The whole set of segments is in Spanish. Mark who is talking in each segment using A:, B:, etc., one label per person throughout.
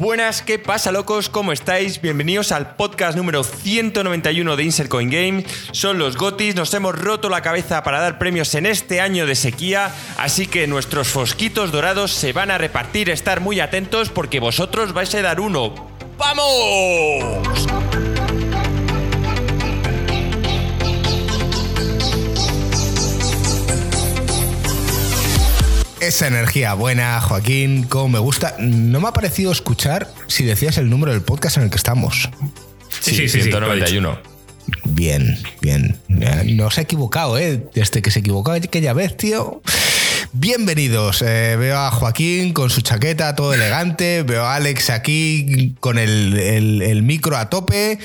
A: Buenas, ¿qué pasa locos? ¿Cómo estáis? Bienvenidos al podcast número 191 de Insert Coin Game. Son los Gotis, nos hemos roto la cabeza para dar premios en este año de sequía, así que nuestros fosquitos dorados se van a repartir, estar muy atentos porque vosotros vais a dar uno. ¡Vamos!
B: Esa energía buena, Joaquín, como me gusta. No me ha parecido escuchar si decías el número del podcast en el que estamos.
A: Sí, sí, sí, 191.
B: Bien, bien. No se ha equivocado, ¿eh? Desde que se equivocó aquella vez, tío. Bienvenidos. Eh, veo a Joaquín con su chaqueta, todo elegante. Veo a Alex aquí con el, micro a tope.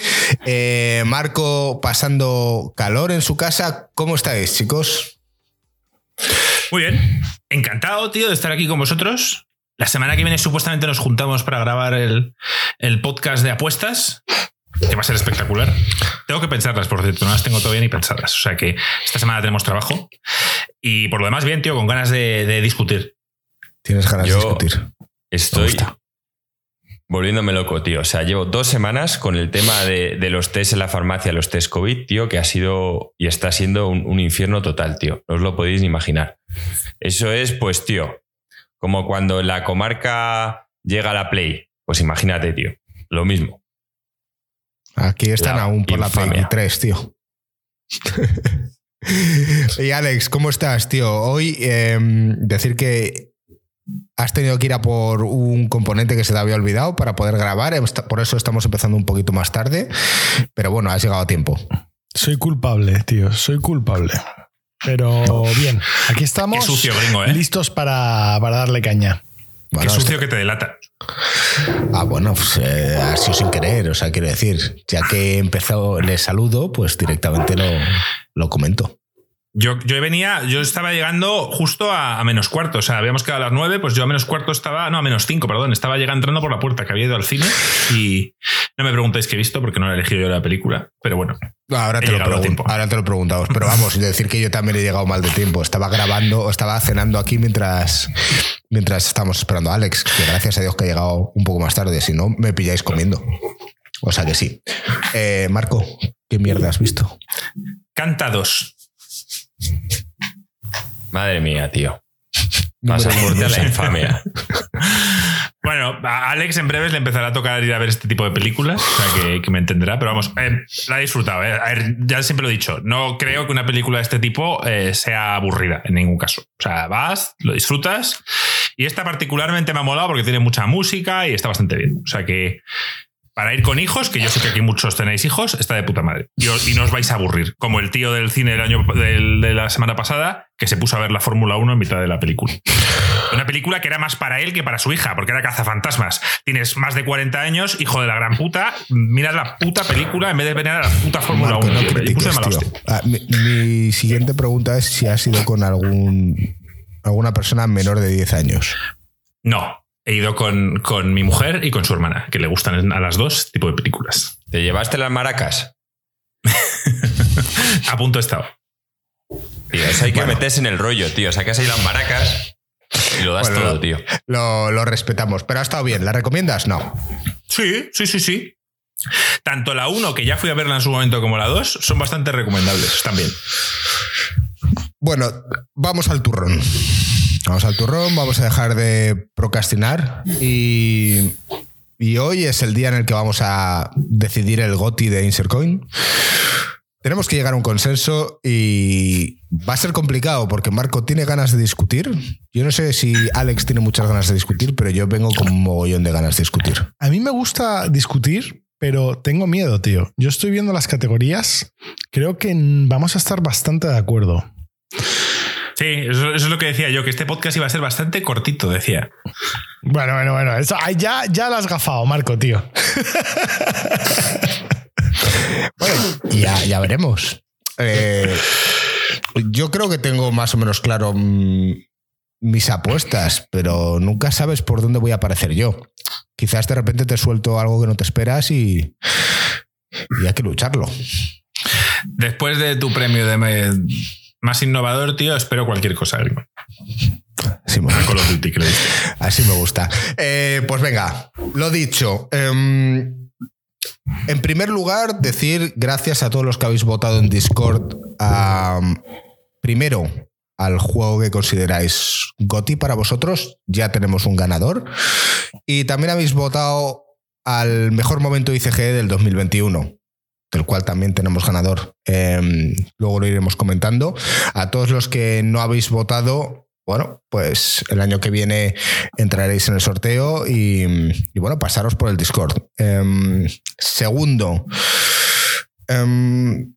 B: Eh, Marco pasando calor en su casa. ¿Cómo estáis, chicos?
C: Muy bien, encantado, tío, de estar aquí con vosotros. La semana que viene supuestamente nos juntamos para grabar el, podcast de apuestas, que va a ser espectacular. Tengo que pensarlas, por cierto, no las tengo todavía ni pensadas. O sea que esta semana tenemos trabajo. Y por lo demás, bien, tío, con ganas de, discutir.
B: Tienes ganas de discutir.
A: Estoy volviéndome loco, tío. O sea, llevo dos semanas con el tema de, los test en la farmacia, los test COVID, tío, que ha sido y está siendo un, infierno total, tío. No os lo podéis ni imaginar. Eso es, pues, tío, como cuando la comarca llega a la Play. Pues imagínate, tío. Lo mismo.
B: Aquí están aún por la Play 3, tío. y Alex, ¿cómo estás, tío? Hoy em, decir que has tenido que ir a por un componente que se te había olvidado para poder grabar. Por eso estamos empezando un poquito más tarde. Pero bueno, has llegado a tiempo.
D: Soy culpable, tío. Soy culpable. Pero bien, aquí estamos
C: ¿eh?
D: listos para, darle caña.
C: Qué sucio que te delata.
B: Ah, bueno, pues eh, ha sido sin querer, o sea, quiero decir, ya que he empezado, le saludo, pues directamente lo, lo comento.
C: Yo, yo venía, yo estaba llegando justo a, menos cuarto. O sea, habíamos quedado a las nueve, pues yo a menos cuarto estaba. No, a menos cinco, perdón. Estaba llegando entrando por la puerta que había ido al cine. Y no me preguntéis qué he visto, porque no he elegido yo la película. Pero bueno.
B: Ahora te, lo ahora te lo preguntamos. Pero vamos, decir que yo también he llegado mal de tiempo. Estaba grabando, o estaba cenando aquí mientras, mientras estábamos esperando a Alex. Que gracias a Dios que ha llegado un poco más tarde. Si no, me pilláis comiendo. O sea que sí. Eh, Marco, ¿qué mierda has visto?
C: Cantados.
A: Madre mía, tío. Pasaporte a la infamia.
C: Bueno, a Alex en breves le empezará a tocar ir a ver este tipo de películas, o sea que, me entenderá, pero vamos, eh, la he disfrutado. Eh. ya siempre lo he dicho, no creo que una película de este tipo eh, sea aburrida en ningún caso. O sea, vas, lo disfrutas, y esta particularmente me ha molado porque tiene mucha música y está bastante bien. O sea que para ir con hijos, que yo sé que aquí muchos tenéis hijos, está de puta madre. Y, no os vais a aburrir. Como el tío del cine del año de la semana pasada, que se puso a ver la Fórmula 1 en mitad de la película. Una película que era más para él que para su hija, porque era cazafantasmas. Tienes más de 40 años, hijo de la gran puta, mira la puta película en vez de venir a la puta Fórmula 1.
B: Ah, mi, siguiente pregunta es si has sido con algún alguna persona menor de 10 años.
C: No, he ido con, con, mi mujer y con su hermana, que le gustan a las dos tipo de películas.
A: ¿Te llevaste las maracas?
C: a punto he estado.
A: Tío, eso hay que meterse en el rollo, tío. Sacas ahí las maracas y lo das todo, tío.
B: Lo, lo, respetamos, pero ha estado bien. ¿La recomiendas? No.
C: Sí, sí, sí, sí. Tanto la 1, que ya fui a verla en su momento, como la 2, son bastante recomendables también.
B: Bueno, vamos al turrón. Vamos al turrón, vamos a dejar de procrastinar y, hoy es el día en el que vamos a decidir el GOTI de Insercoin. Tenemos que llegar a un consenso y va a ser complicado porque Marco tiene ganas de discutir. Yo no sé si Alex tiene muchas ganas de discutir, pero yo vengo con un mogollón de ganas de discutir.
D: A mí me gusta discutir, pero tengo miedo, tío. Yo estoy viendo las categorías. Creo que vamos a estar bastante de acuerdo.
C: Sí, eso, es lo que decía yo, que este podcast iba a ser bastante cortito, decía.
D: Bueno, bueno, bueno. Eso, ya, ya lo has gafado, Marco, tío.
B: bueno, ya, ya veremos. Eh, yo creo que tengo más o menos claro mm, mis apuestas, pero nunca sabes por dónde voy a aparecer yo. Quizás de repente te suelto algo que no te esperas y, y hay que lucharlo.
C: Después de tu premio de más innovador, tío, espero cualquier cosa.
B: Sí, Así me gusta.
C: Call of Duty, que le diste.
B: Así me gusta. Eh, pues venga, lo dicho. em, en primer lugar, decir gracias a todos los que habéis votado en Discord. a, primero, al juego que consideráis GOTI para vosotros. Ya tenemos un ganador. Y también habéis votado al mejor momento ICG del 2021 del cual también tenemos ganador. Em, luego lo iremos comentando. A todos los que no habéis votado, bueno, pues el año que viene entraréis en el sorteo y, bueno, pasaros por el Discord. Em, segundo, em,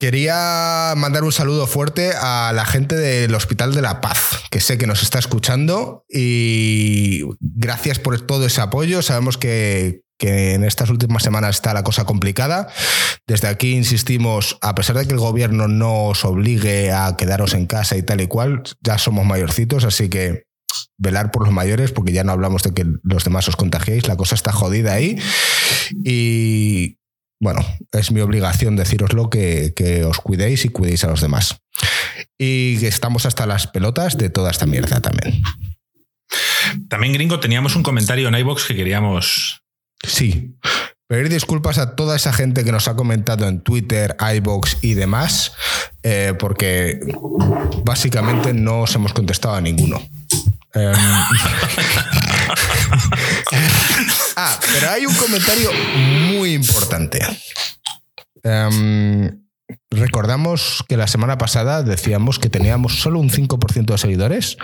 B: quería mandar un saludo fuerte a la gente del Hospital de la Paz, que sé que nos está escuchando y gracias por todo ese apoyo. Sabemos que, que en estas últimas semanas está la cosa complicada. Desde aquí insistimos, a pesar de que el gobierno no os obligue a quedaros en casa y tal y cual, ya somos mayorcitos, así que velar por los mayores, porque ya no hablamos de que los demás os contagiéis, la cosa está jodida ahí. Y bueno, es mi obligación deciroslo que, que os cuidéis y cuidéis a los demás. Y estamos hasta las pelotas de toda esta mierda también.
C: También, gringo, teníamos un comentario en iBox que queríamos.
B: Sí. Pedir disculpas a toda esa gente que nos ha comentado en Twitter, iBox y demás, eh, porque básicamente no os hemos contestado a ninguno. Em, ah, pero hay un comentario muy importante. Em, recordamos que la semana pasada decíamos que teníamos solo un 5% de seguidores.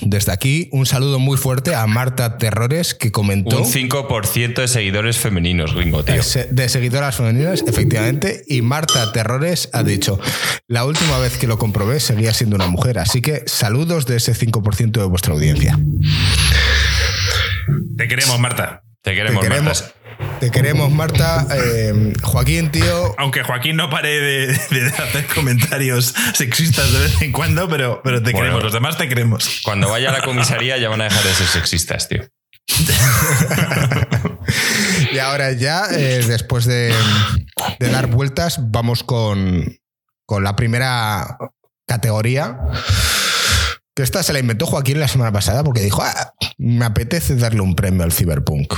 B: Desde aquí, un saludo muy fuerte a Marta Terrores, que comentó.
A: Un 5% de seguidores femeninos, gringo, tío.
B: De, se- de seguidoras femeninas, efectivamente. Y Marta Terrores ha dicho: La última vez que lo comprobé seguía siendo una mujer. Así que saludos de ese 5% de vuestra audiencia.
C: Te queremos, Marta.
A: Te queremos,
B: te queremos,
A: Marta.
B: Te queremos, Marta. Eh, Joaquín, tío.
C: Aunque Joaquín no pare de, de hacer comentarios sexistas de vez en cuando, pero, pero te
A: Bueno.
C: queremos. Los demás te queremos.
A: Cuando vaya a la comisaría ya van a dejar de ser sexistas, tío.
B: Y ahora ya, eh, después de, de dar vueltas, vamos con, con la primera categoría. Que esta se la inventó Joaquín la semana pasada porque dijo, "Ah, me apetece darle un premio al Cyberpunk.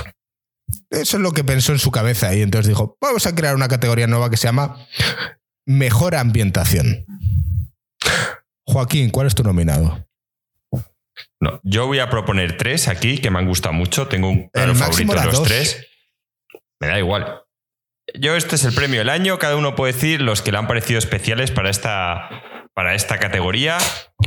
B: Eso es lo que pensó en su cabeza y entonces dijo, vamos a crear una categoría nueva que se llama Mejor Ambientación. Joaquín, ¿cuál es tu nominado?
A: No, yo voy a proponer tres aquí que me han gustado mucho. Tengo un claro favorito de los
B: dos.
A: tres. Me da igual. Yo, este es el premio del año. Cada uno puede decir los que le han parecido especiales para esta, para esta categoría.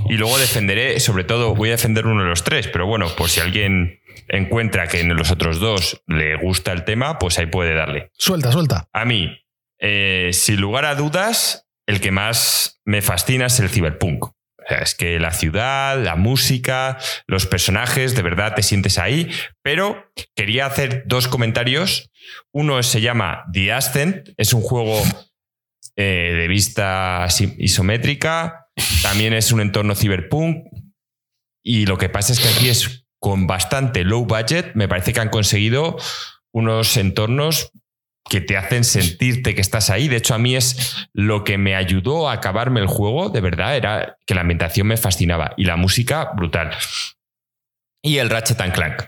A: Y luego defenderé, sobre todo, voy a defender uno de los tres. Pero bueno, por si alguien encuentra que en los otros dos le gusta el tema, pues ahí puede darle.
D: Suelta, suelta.
A: A mí, eh, sin lugar a dudas, el que más me fascina es el cyberpunk. O sea, es que la ciudad, la música, los personajes, de verdad te sientes ahí. Pero quería hacer dos comentarios. Uno se llama The Ascent, es un juego eh, de vista isométrica, también es un entorno cyberpunk. Y lo que pasa es que aquí es con bastante low budget. Me parece que han conseguido unos entornos que te hacen sentirte que estás ahí. De hecho, a mí es lo que me ayudó a acabarme el juego, de verdad, era que la ambientación me fascinaba y la música brutal. Y el Ratchet and Clank.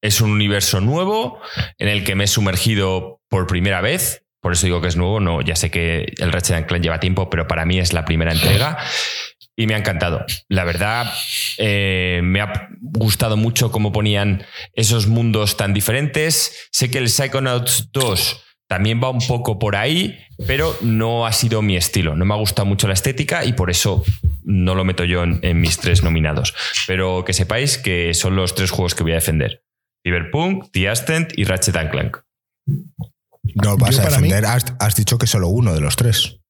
A: Es un universo nuevo en el que me he sumergido por primera vez. Por eso digo que es nuevo. No, ya sé que el Ratchet and Clank lleva tiempo, pero para mí es la primera entrega y me ha encantado. La verdad, eh, me ha gustado mucho cómo ponían esos mundos tan diferentes. Sé que el Psychonauts 2 también va un poco por ahí, pero no ha sido mi estilo. No me ha gustado mucho la estética y por eso no lo meto yo en, en mis tres nominados. Pero que sepáis que son los tres juegos que voy a defender. Cyberpunk, The Ascent y Ratchet and Clank.
B: No vas
D: Yo
B: a
D: mí-
B: defender, has, has dicho que solo uno de los tres.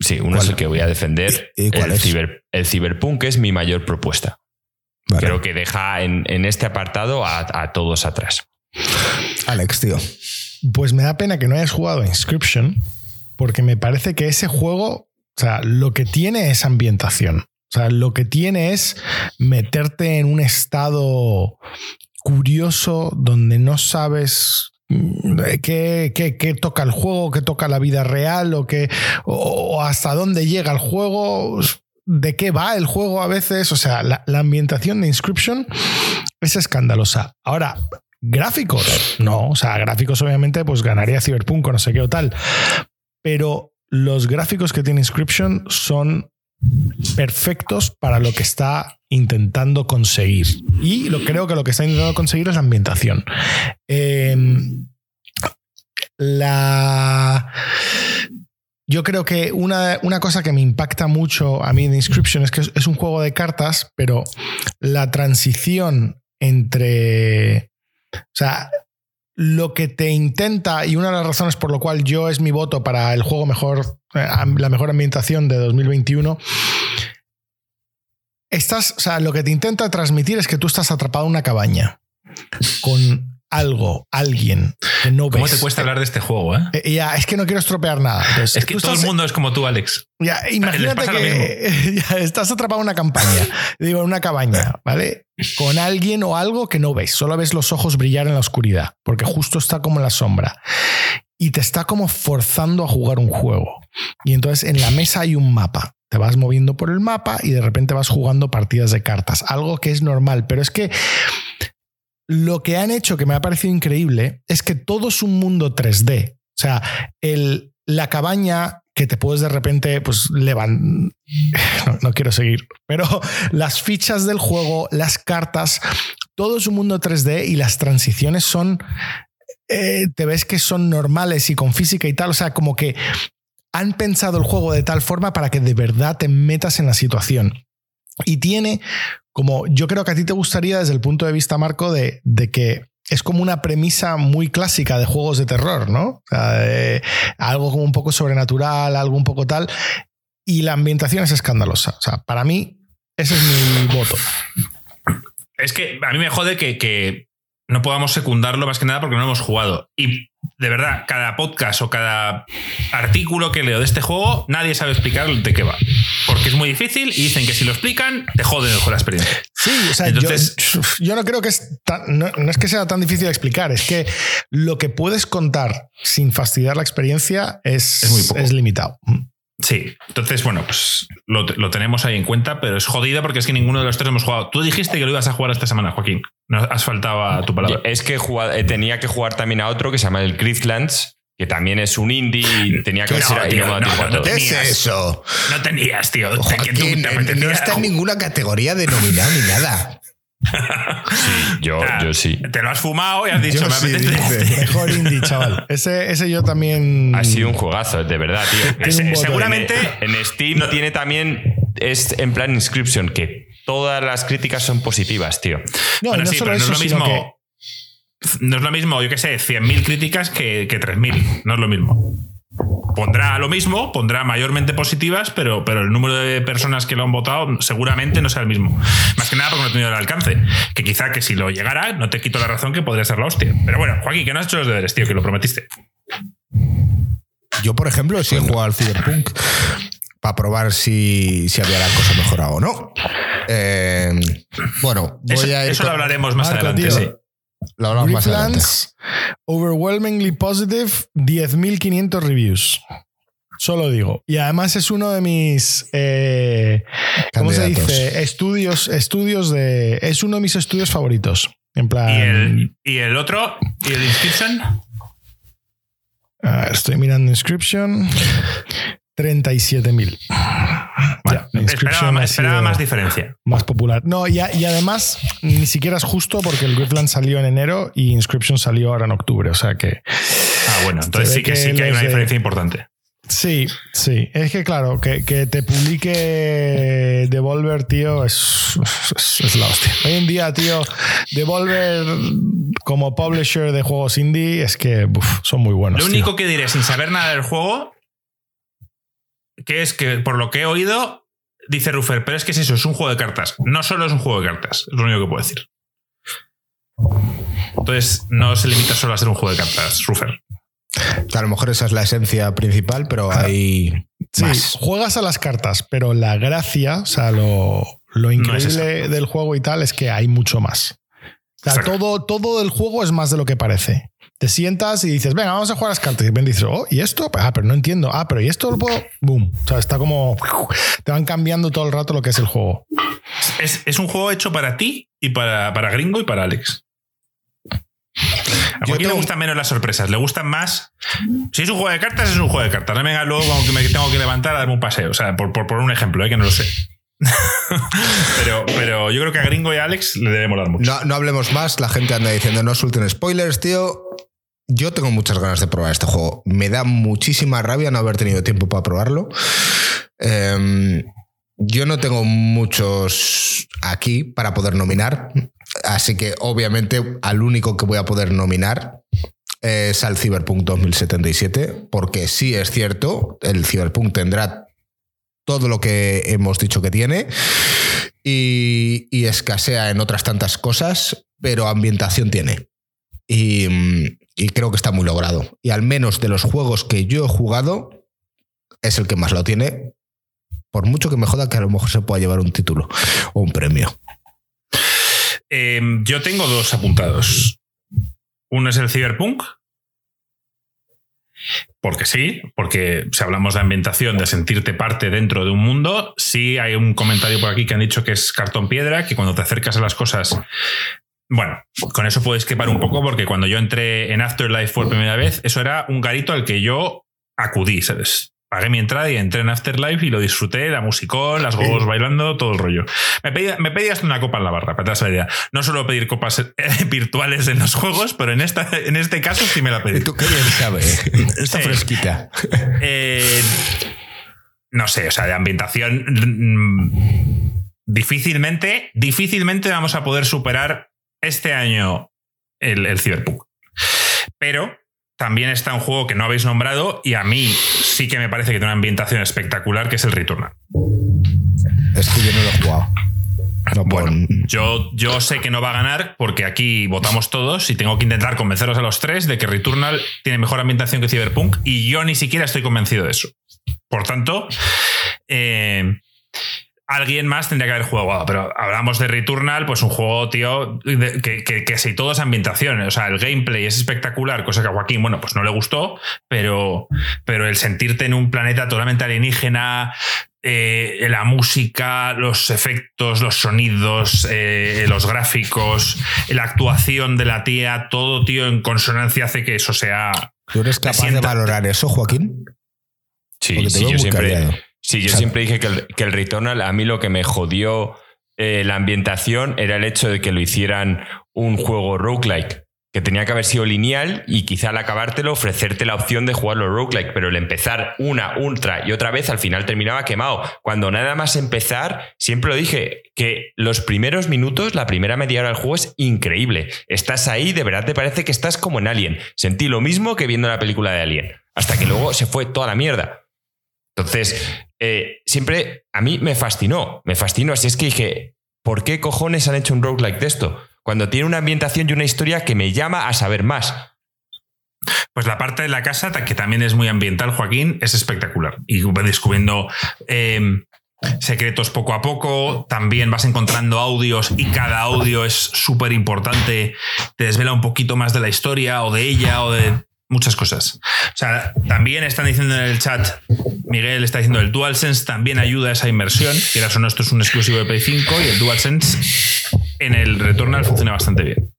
A: Sí, uno
B: ¿Cuál?
A: es el que voy a defender.
B: ¿Y- y cuál
A: el,
B: es?
A: ciber- el Cyberpunk es mi mayor propuesta.
B: Vale.
A: Creo que deja en, en este apartado a, a todos atrás.
B: Alex, tío.
D: Pues me da pena que no hayas jugado a Inscription, porque me parece que ese juego, o sea, lo que tiene es ambientación. O sea, lo que tiene es meterte en un estado curioso donde no sabes qué, qué- qué toca el juego, qué toca la vida real o, qué, o, hasta dónde llega el juego. de qué va el juego a veces. O sea, la, la ambientación de Inscription es escandalosa. Ahora, gráficos, no. O sea, gráficos obviamente pues ganaría Cyberpunk o no sé qué o tal. Pero los gráficos que tiene Inscription son perfectos para lo que está intentando conseguir. Y lo, creo que lo que está intentando conseguir es la ambientación. Em, la. Yo creo que una, una, cosa que me impacta mucho a mí de Inscription es que es, es un juego de cartas, pero la transición entre. O sea, lo que te intenta, y una de las razones por lo cual yo es mi voto para el juego mejor, eh, la mejor ambientación de 2021, estás, o sea, lo que te intenta transmitir es que tú estás atrapado en una cabaña con algo, alguien que no ves.
C: ¿Cómo te cuesta hablar de este juego? Eh?
D: Eh, ya, es que no quiero estropear nada. Entonces,
C: es que todo
D: estás,
C: el mundo es como tú, Alex.
D: Ya, imagínate que ya, estás atrapado en una campaña, digo, en una cabaña, ¿vale? Con alguien o algo que no ves, solo ves los ojos brillar en la oscuridad, porque justo está como en la sombra. Y te está como forzando a jugar un juego. Y entonces en la mesa hay un mapa. Te vas moviendo por el mapa y de repente vas jugando partidas de cartas. Algo que es normal, pero es que lo que han hecho que me ha parecido increíble es que todo es un mundo 3D. O sea, el, la cabaña que te puedes de repente, pues, levantar. No, quiero seguir, pero las fichas del juego, las cartas, todo es un mundo 3D y las transiciones son. Eh, te ves que son normales y con física y tal. O sea, como que han pensado el juego de tal forma para que de verdad te metas en la situación. Y tiene como yo creo que a ti te gustaría desde el punto de vista, Marco, de, de que es como una premisa muy clásica de juegos de terror, ¿no? Algo como un poco sobrenatural, algo un poco tal. Y la ambientación es escandalosa. O sea, para mí, ese es mi voto.
C: Es que a mí me jode que, que no podamos secundarlo más que nada porque no hemos jugado. Y de verdad, cada podcast o cada artículo que leo de este juego, nadie sabe explicar de qué va. Porque es muy difícil y dicen que si lo explican, te joden con la experiencia.
D: Sí, o sea, Entonces, yo, yo, no creo que es tan, no, no, es que sea tan difícil de explicar, es que lo que puedes contar sin fastidiar la experiencia es,
C: es, muy poco.
D: es limitado.
C: Sí, entonces, bueno, pues lo, lo, tenemos ahí en cuenta, pero es jodido porque es que ninguno de los tres hemos jugado. Tú dijiste que lo ibas a jugar esta semana, Joaquín. No has faltado a tu palabra.
A: Es que jugaba, tenía que jugar también a otro que se llama el Cryptlands, que también es un indie y tenía que
C: no,
A: ser
C: tío, no, no, no
B: ¿Qué es eso?
C: No tenías, tío.
B: Joaquín,
C: te
B: no está en ninguna categoría denominada ni nada.
A: Sí, yo, ah, yo sí.
C: Te lo has fumado y has dicho,
D: yo
C: me
D: sí,
C: apetece.
D: Dice. Mejor indie, chaval. Ese, ese yo también.
A: Ha sido un juegazo, de verdad, tío.
C: Seguramente.
A: En, en Steam no tiene también. Es en plan inscription, que todas las críticas son positivas, tío.
D: No,
C: bueno,
D: no
C: sí,
D: solo
C: pero
D: eso,
C: no es lo mismo.
D: Que...
C: No es lo mismo, yo qué sé, 100.000 críticas que, que 3.000. No es lo mismo pondrá lo mismo, pondrá mayormente positivas, pero, pero el número de personas que lo han votado seguramente no sea el mismo. Más que nada porque no ha tenido el alcance. Que quizá que si lo llegara, no te quito la razón que podría ser la hostia. Pero bueno, Joaquín, que no has hecho los deberes, tío, que lo prometiste.
B: Yo, por ejemplo, sí he jugado al Cyberpunk para probar si, si había la cosa mejorado o no. Eh, bueno, voy
C: eso,
B: a ir
C: eso
B: con...
C: lo hablaremos más
D: Marco,
C: adelante,
D: tío.
C: sí.
B: Lo hablamos más adelante.
D: Overwhelmingly positive, 10.500 reviews. Solo digo. Y además es uno de mis. Eh, ¿Cómo se dice? Estudios, estudios de. Es uno de mis estudios favoritos. En plan.
C: ¿Y el, y el otro? ¿Y el Inscription?
D: A ver, estoy mirando Inscription. 37.000.
C: Vale,
D: Ya,
C: esperaba, más, esperaba más diferencia.
D: Más popular. No, y, y además ni siquiera es justo porque el Griffland salió en enero y Inscription salió ahora en octubre. O sea que.
C: Ah, bueno, entonces sí que, sí que hay una
D: de-
C: diferencia importante.
D: Sí, sí. Es que claro, que, que te publique Devolver, tío, es, es, es la hostia. Hoy en día, tío, Devolver como publisher de juegos indie es que uf, son muy buenos.
C: Lo
D: tío.
C: único que diré sin saber nada del juego, que es que por lo que he oído, dice Ruffer, pero es que es eso, es un juego de cartas. No solo es un juego de cartas, es lo único que puedo decir. Entonces, no se limita solo a ser un juego de cartas, Ruffer.
B: A lo mejor esa es la esencia principal, pero hay
D: Sí,
B: más.
D: juegas a las cartas, pero la gracia, o sea, lo, lo
C: No es
D: increíble del juego y tal es que hay mucho más. O sea, todo, todo el juego es más de lo que parece. Te sientas y dices, venga, vamos a jugar las cartas. Y ven dices, oh, ¿y esto? Ah, pero no entiendo. Ah, pero ¿y esto lo puedo? Boom. O sea, está como. Te van cambiando todo el rato lo que es el juego.
C: Es, es un juego hecho para ti y para, para Gringo y para Alex. A Joaquín le
B: tengo-
C: gustan menos las sorpresas, le gustan más. Si es un juego de cartas, es un juego de cartas. No me venga luego como que me tengo que levantar a darme un paseo. O sea, por, por, por un ejemplo, ¿eh? que no lo sé. pero, pero yo creo que a Gringo y a Alex le debe molar mucho.
B: No, no hablemos más, la gente anda diciendo no suelten spoilers, tío. Yo tengo muchas ganas de probar este juego. Me da muchísima rabia no haber tenido tiempo para probarlo. Em, yo no tengo muchos aquí para poder nominar, así que obviamente al único que voy a poder nominar es al Cyberpunk 2077, porque sí es cierto, el Cyberpunk tendrá todo lo que hemos dicho que tiene y, escasea en otras tantas cosas, pero ambientación tiene. Y, mm, y creo que está muy logrado. Y al menos de los juegos que yo he jugado, es el que más lo tiene. Por mucho que me joda que a lo mejor se pueda llevar un título o un premio.
C: Eh, yo tengo dos apuntados. Uno es el Cyberpunk. Porque sí, porque si hablamos de ambientación, de sentirte parte dentro de un mundo, sí hay un comentario por aquí que han dicho que es cartón piedra, que cuando te acercas a las cosas. Bueno, con eso puedes quepar un poco, porque cuando yo entré en Afterlife por primera vez, eso era un garito al que yo acudí, ¿sabes? Pagué mi entrada y entré en Afterlife y lo disfruté, la musicón, las gogos bailando, todo el rollo. Me pedí, me pedí hasta una copa en la barra, para te hagas la idea. No suelo pedir copas eh, virtuales en los juegos, pero en, esta, en este caso sí me la pedí.
B: tú qué bien sabes. Está
C: Sí.
B: fresquita.
C: Eh, no sé, o sea, de ambientación. mm, Difícilmente, difícilmente vamos a poder superar este año el, el Cyberpunk. Pero también está un juego que no habéis nombrado y a mí sí que me parece que tiene una ambientación espectacular, que es el Returnal.
B: Es que yo no lo he jugado. No
C: Bueno, yo, yo sé que no va a ganar porque aquí votamos todos y tengo que intentar convenceros a los tres de que Returnal tiene mejor ambientación que Cyberpunk y yo ni siquiera estoy convencido de eso. Por tanto, eh, alguien más tendría que haber jugado. Pero hablamos de Returnal, pues un juego, tío, que, que, que si todo es ambientación. O sea, el gameplay es espectacular, cosa que a Joaquín, bueno, pues no le gustó, pero, pero el sentirte en un planeta totalmente alienígena, eh, la música, los efectos, los sonidos, eh, los gráficos, la actuación de la tía, todo, tío, en consonancia hace que eso sea.
B: ¿Tú eres capaz de valorar eso, Joaquín?
A: Sí, sí, yo
B: muy
A: siempre,
B: callado.
A: Sí, yo siempre dije que el, que el Returnal, a mí lo que me jodió eh, la ambientación era el hecho de que lo hicieran un juego roguelike. Que tenía que haber sido lineal y quizá al acabártelo ofrecerte la opción de jugarlo roguelike, pero el empezar una, ultra y otra vez al final terminaba quemado. Cuando nada más empezar, siempre lo dije, que los primeros minutos, la primera media hora del juego es increíble. Estás ahí, de verdad te parece que estás como en Alien. Sentí lo mismo que viendo la película de Alien. Hasta que luego se fue toda la mierda. Entonces, eh, siempre a mí me fascinó, me fascinó. Así es que dije, ¿por qué cojones han hecho un roguelike de esto? Cuando tiene una ambientación y una historia que me llama a saber más.
C: Pues la parte de la casa, que también es muy ambiental, Joaquín, es espectacular. Y vas descubriendo eh, secretos poco a poco, también vas encontrando audios y cada audio es súper importante, te desvela un poquito más de la historia o de ella o de muchas cosas. O sea, también están diciendo en el chat, Miguel está diciendo el DualSense también ayuda a esa inmersión, quieras o no, esto es un exclusivo de Play 5 y el DualSense en el Returnal funciona bastante bien.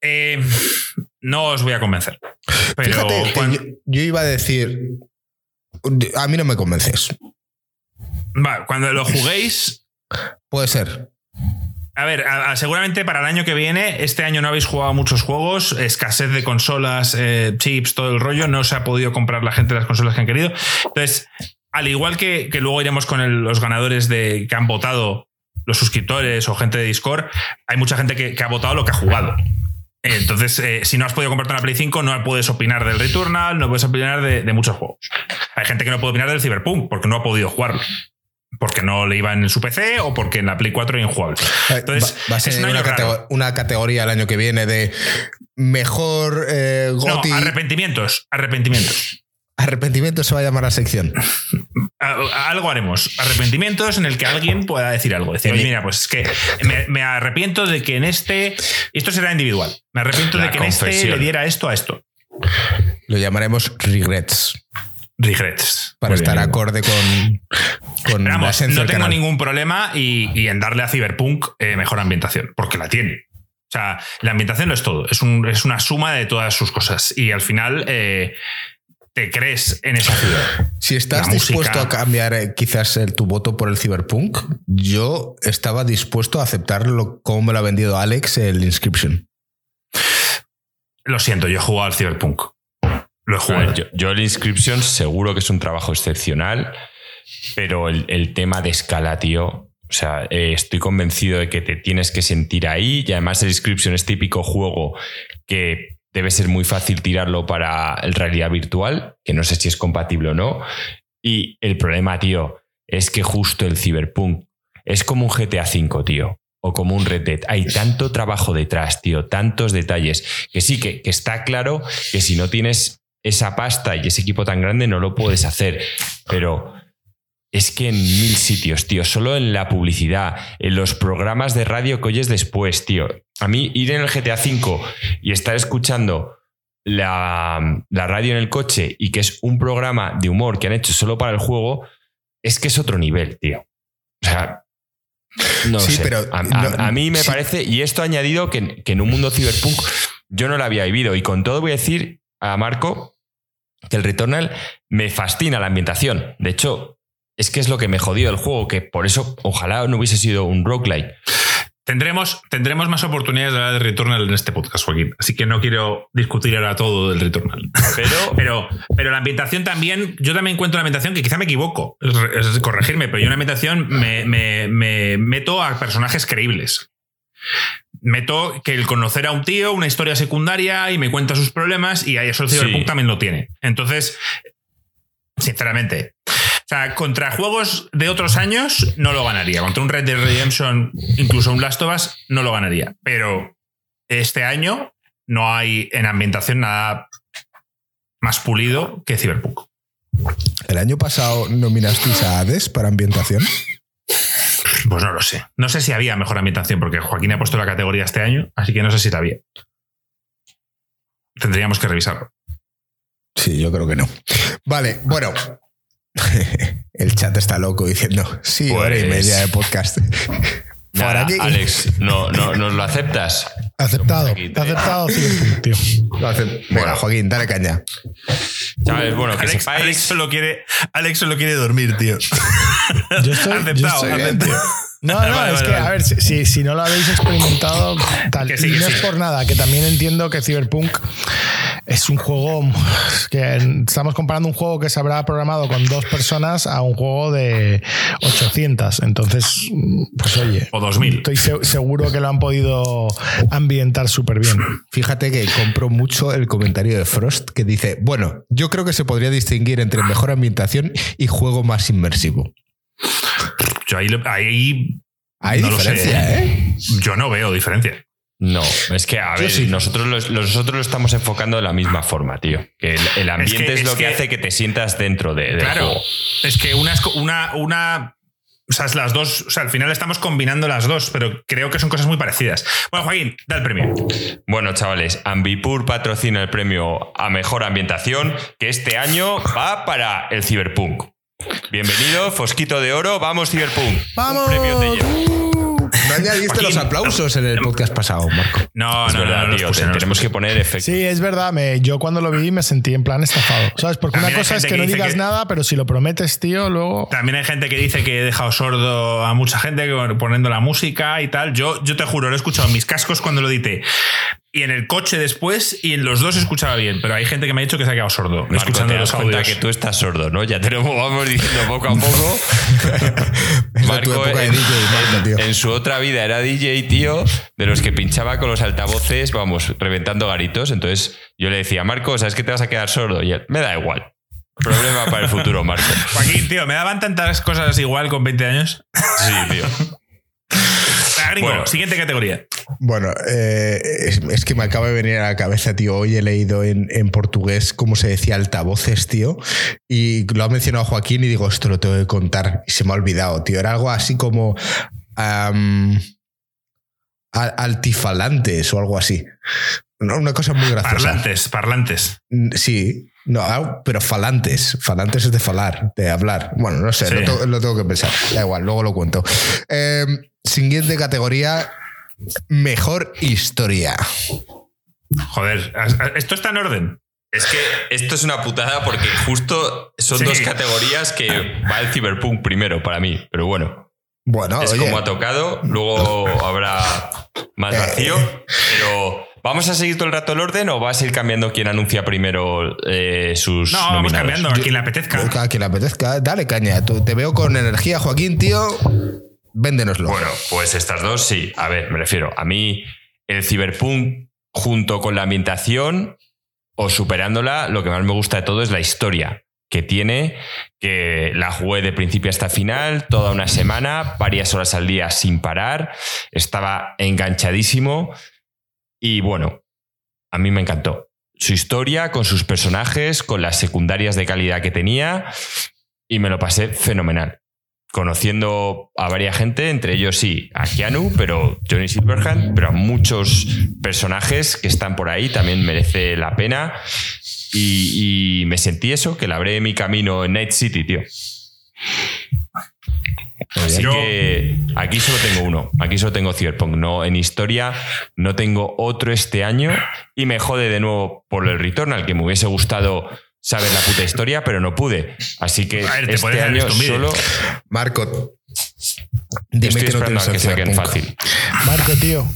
C: Eh, no os voy a convencer. Pero
B: Fíjate yo, yo iba a decir. A mí no me convences.
C: va, cuando lo juguéis,
B: Puede ser.
C: A ver, seguramente para el año que viene, este año no habéis jugado muchos juegos, escasez de consolas, eh, chips, todo el rollo, no se ha podido comprar la gente las consolas que han querido. Entonces, al igual que, luego iremos con los ganadores de que han votado, los suscriptores o gente de Discord, hay mucha gente que, que ha votado lo que ha jugado. Entonces, eh, si no has podido comprarte una Play 5, no puedes opinar del Returnal, no puedes opinar de, de muchos juegos. Hay gente que no puede opinar del Cyberpunk porque no ha podido jugarlo. Porque no le iba en su PC o porque en la Play 4 era injugable. Entonces,
B: va, va a
C: es
B: ser
C: un
B: una, categoría el año que viene de mejor eh,
C: No, arrepentimientos, arrepentimientos.
B: Arrepentimiento se va a llamar la sección.
C: Algo haremos. Arrepentimientos en el que alguien pueda decir algo. Decir, oye, mira, pues es que me, me arrepiento de que en este. Esto será individual. Me arrepiento
A: La
C: de que en este le diera esto a esto.
B: Lo llamaremos regrets.
C: Regrets.
B: Para
C: Muy
B: estar
C: bien.
B: acorde con, con la esencia
C: no tengo
B: canal.
C: ningún problema y, y en darle a Cyberpunk eh, mejor ambientación, porque la tiene. O sea, la ambientación no es todo, es, un- es una suma de todas sus cosas. Y al final eh, te crees en esa ciudad.
B: Si estás dispuesto a cambiar eh, quizás el- tu voto por el Cyberpunk, yo estaba dispuesto a aceptarlo como me lo ha vendido Alex el Inscription.
C: Lo siento, yo he jugado al Cyberpunk. Lo he
A: A
C: jugado.
A: ver, yo, yo el Inscription seguro que es un trabajo excepcional, pero el, el tema de escala, tío. O sea, eh, estoy convencido de que te tienes que sentir ahí y además el Inscription es típico juego que debe ser muy fácil tirarlo para el realidad virtual, que no sé si es compatible o no. Y el problema, tío, es que justo el Cyberpunk es como un GTA V, tío. O como un Red Dead. Hay tanto trabajo detrás, tío, tantos detalles, que sí, que, que está claro que si no tienes esa pasta y ese equipo tan grande no lo puedes hacer. Pero es que en mil sitios, tío, solo en la publicidad, en los programas de radio que oyes después, tío. A mí ir en el GTA V y estar escuchando la, la radio en el coche y que es un programa de humor que han hecho solo para el juego, es que es otro nivel, tío. O sea, no
B: Sí,
A: sé.
B: pero
A: a, a-
B: no-
A: a mí me
B: sí.
A: parece, y esto ha añadido que, que en un mundo cyberpunk yo no lo había vivido. Y con todo voy a decir a Marco que el Returnal me fascina la ambientación. De hecho, es que es lo que me jodió el juego, que por eso ojalá no hubiese sido un roguelike.
C: Tendremos, tendremos más oportunidades de hablar de Returnal en este podcast, Joaquín. Así que no quiero discutir ahora todo del Returnal.
A: Pero
C: Pero, pero la ambientación también, yo también encuentro la ambientación que quizá me equivoco, es, corregirme, pero yo en la ambientación me, me- me meto a personajes creíbles. Meto que el conocer a un tío, una historia secundaria y me cuenta sus problemas y ahí eso el Cyberpunk
A: Sí.
C: también lo tiene. Entonces, sinceramente, o sea, contra juegos de otros años no lo ganaría. Contra un Red Dead Redemption, incluso un Last of Us, no lo ganaría. Pero este año no hay en ambientación nada más pulido que Cyberpunk.
B: ¿El año pasado nominasteis a Hades para ambientación?
C: Pues no lo sé. No sé si había mejor ambientación, porque Joaquín ha puesto la categoría este año, así que no sé si la había. Tendríamos que revisarlo.
B: Sí, yo creo que no. Vale, bueno. El chat está loco diciendo, sí, hora y
A: Pues-
B: media de podcast.
A: Nada,
B: aquí.
A: Alex, no, no, ¿nos lo aceptas?
D: Aceptado.
A: Te-
D: Aceptado Cyberpunk, tío.
B: Hace- Venga, Joaquín, dale caña.
A: Chavales, bueno, que
C: Alex,
A: sepáis.
C: Alex solo quiere, Alex solo quiere dormir, tío.
D: Yo estoy, yo
C: Aceptado,
D: estoy-
C: aceptado.
D: No, no,
C: Vale,
D: es
C: vale,
D: que,
C: vale.
D: a ver, si, si- si no lo habéis experimentado, tal.
C: Que sí,
D: y
C: que
D: no
C: sí.
D: es por nada, que también entiendo que Cyberpunk es un juego que estamos comparando un juego que se habrá programado con dos personas a un juego de 800. Entonces, pues oye,
C: O 2000.
D: estoy se- seguro que lo han podido ambientar súper bien.
B: Fíjate que compro mucho el comentario de Frost que dice, bueno, yo creo que se podría distinguir entre mejor ambientación y juego más inmersivo.
C: Yo ahí, ahí
B: Hay
C: No lo sé,
B: diferencia, ¿eh?
C: yo no veo diferencia.
A: No, es que, a ver,
B: sí.
A: nosotros, lo- nosotros lo estamos enfocando de la misma forma, tío. Que el, el ambiente es,
C: es
A: lo que,
C: que-
A: hace que te sientas dentro de, del
C: Claro,
A: juego.
C: es que una, una, una. O sea, las dos. O sea, al final estamos combinando las dos, pero creo que son cosas muy parecidas. Bueno, Joaquín, da el premio.
A: Bueno, chavales, Ambipur patrocina el premio a mejor ambientación que este año va para el Cyberpunk. Bienvenido, Fosquito de Oro, vamos Cyberpunk.
D: ¡Vamos!
A: Un premio te llevo.
B: No añadiste
C: Joaquín,
B: los aplausos en el podcast pasado, Marco.
C: No,
A: Es
C: no,
A: verdad,
C: no, no los
A: tío,
C: puse,
A: te-
C: no los
A: tenemos que poner efectos.
D: Sí, es verdad. Me, yo cuando lo vi me sentí en plan estafado. ¿Sabes? Porque una
C: También
D: cosa es que
C: que
D: no digas
C: que-
D: nada, pero si lo prometes, tío, luego.
C: También hay gente que dice que he dejado sordo a mucha gente poniendo la música y tal. Yo, yo te juro, lo he escuchado en mis cascos cuando lo edité. Y en el coche después, y en los dos escuchaba bien. Pero hay gente que me ha dicho que se ha quedado sordo
A: Marco,
C: escuchando
A: te das
C: los
A: cuenta que tú estás sordo, ¿no? Ya te lo vamos diciendo poco a poco.
B: De
A: en,
B: DJ, Marco, tío.
A: en su otra vida era DJ, tío, de los que pinchaba con los altavoces, vamos, reventando garitos. Entonces yo le decía, Marco, ¿sabes que te vas a quedar sordo? Y él, me da igual. Problema para el futuro, Marco.
C: Joaquín, tío, me daban tantas cosas igual con 20 años.
A: Sí, tío.
C: Gringo,
A: Bueno.
C: siguiente categoría.
B: Bueno, eh, es, es que me acaba de venir a la cabeza, tío. Hoy he leído en, en portugués cómo se decía altavoces, tío. Y lo ha mencionado Joaquín y digo, esto lo tengo que contar. Y se me ha olvidado, tío. Era algo así como altifalantes o algo así. No, Una cosa muy graciosa.
C: Parlantes, parlantes.
B: Mm, Sí, no, ah, pero falantes. Falantes es de falar, de hablar. Bueno, no sé,
C: Sí.
B: lo, tengo- lo tengo que pensar. Da igual, luego lo cuento. Eh, siguiente categoría: Mejor historia.
C: Joder, esto está en orden.
A: Es que esto es una putada porque justo son
C: Sí.
A: dos categorías que va el Cyberpunk primero para mí. Pero bueno,
B: Bueno,
A: es
B: oye,
A: como ha tocado. Luego habrá más
B: Eh,
A: vacío. Pero, ¿vamos a seguir todo el rato el orden o vas a ir cambiando quién anuncia primero eh, sus
C: No, vamos cambiando, a quien le apetezca.
B: a quien le apetezca, dale caña. Tú- te veo con energía, Joaquín, tío. Véndenoslo.
A: Bueno, pues estas dos sí. A ver, me refiero. A mí, el Cyberpunk, junto con la ambientación o superándola, lo que más me gusta de todo es la historia que tiene, que la jugué de principio hasta final, toda una semana, varias horas al día sin parar. Estaba enganchadísimo. Y bueno, a mí me encantó. Su historia, con sus personajes, con las secundarias de calidad que tenía. Y me lo pasé fenomenal conociendo a varias gente, entre ellos sí, a Keanu, pero Johnny Silverhand, pero a muchos personajes que están por ahí, también merece la pena. Y, y me sentí eso, que labré mi camino en Night City, tío. Así
C: Yo-
A: que aquí solo tengo uno, aquí solo tengo Cyberpunk, no en historia, no tengo otro este año y me jode de nuevo por el Returnal, que me hubiese gustado saber la puta historia, pero no pude. Así que
C: A ver, te
A: este año solo
B: Marco, dime
A: estoy
B: que no
A: esperando
B: tienes
A: a que saquen fácil.
D: Marco, tío,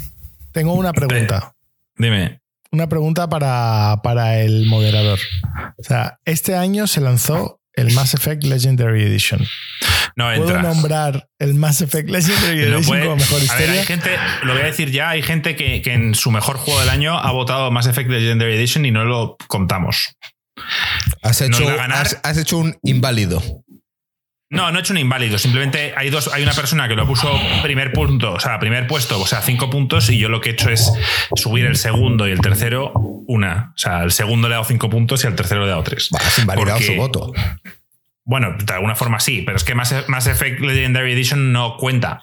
D: tengo una pregunta.
C: Dime.
D: Una pregunta para, para el moderador. O sea, este año se lanzó el Mass Effect Legendary Edition.
C: No
D: ¿Puedo
C: entra.
D: nombrar el Mass Effect Legendary
C: No
D: Edition
C: puede-
D: como mejor
C: a ver,
D: historia?
C: hay gente, lo voy a decir ya, hay gente que, que en su mejor juego del año ha votado Mass Effect Legendary Edition y no lo contamos.
B: Has hecho, has, has hecho un inválido.
C: No, no he hecho un inválido. Simplemente hay dos, hay una persona que lo puso primer punto, o sea, primer puesto, o sea, cinco puntos, y yo lo que he hecho es subir el segundo y el tercero una. O sea, el segundo le he dado cinco puntos y al tercero le he dado tres.
B: Has invalidado
C: Porque-
B: su voto.
C: Bueno, de alguna forma sí, pero es que Mass, Mass Effect Legendary Edition no cuenta.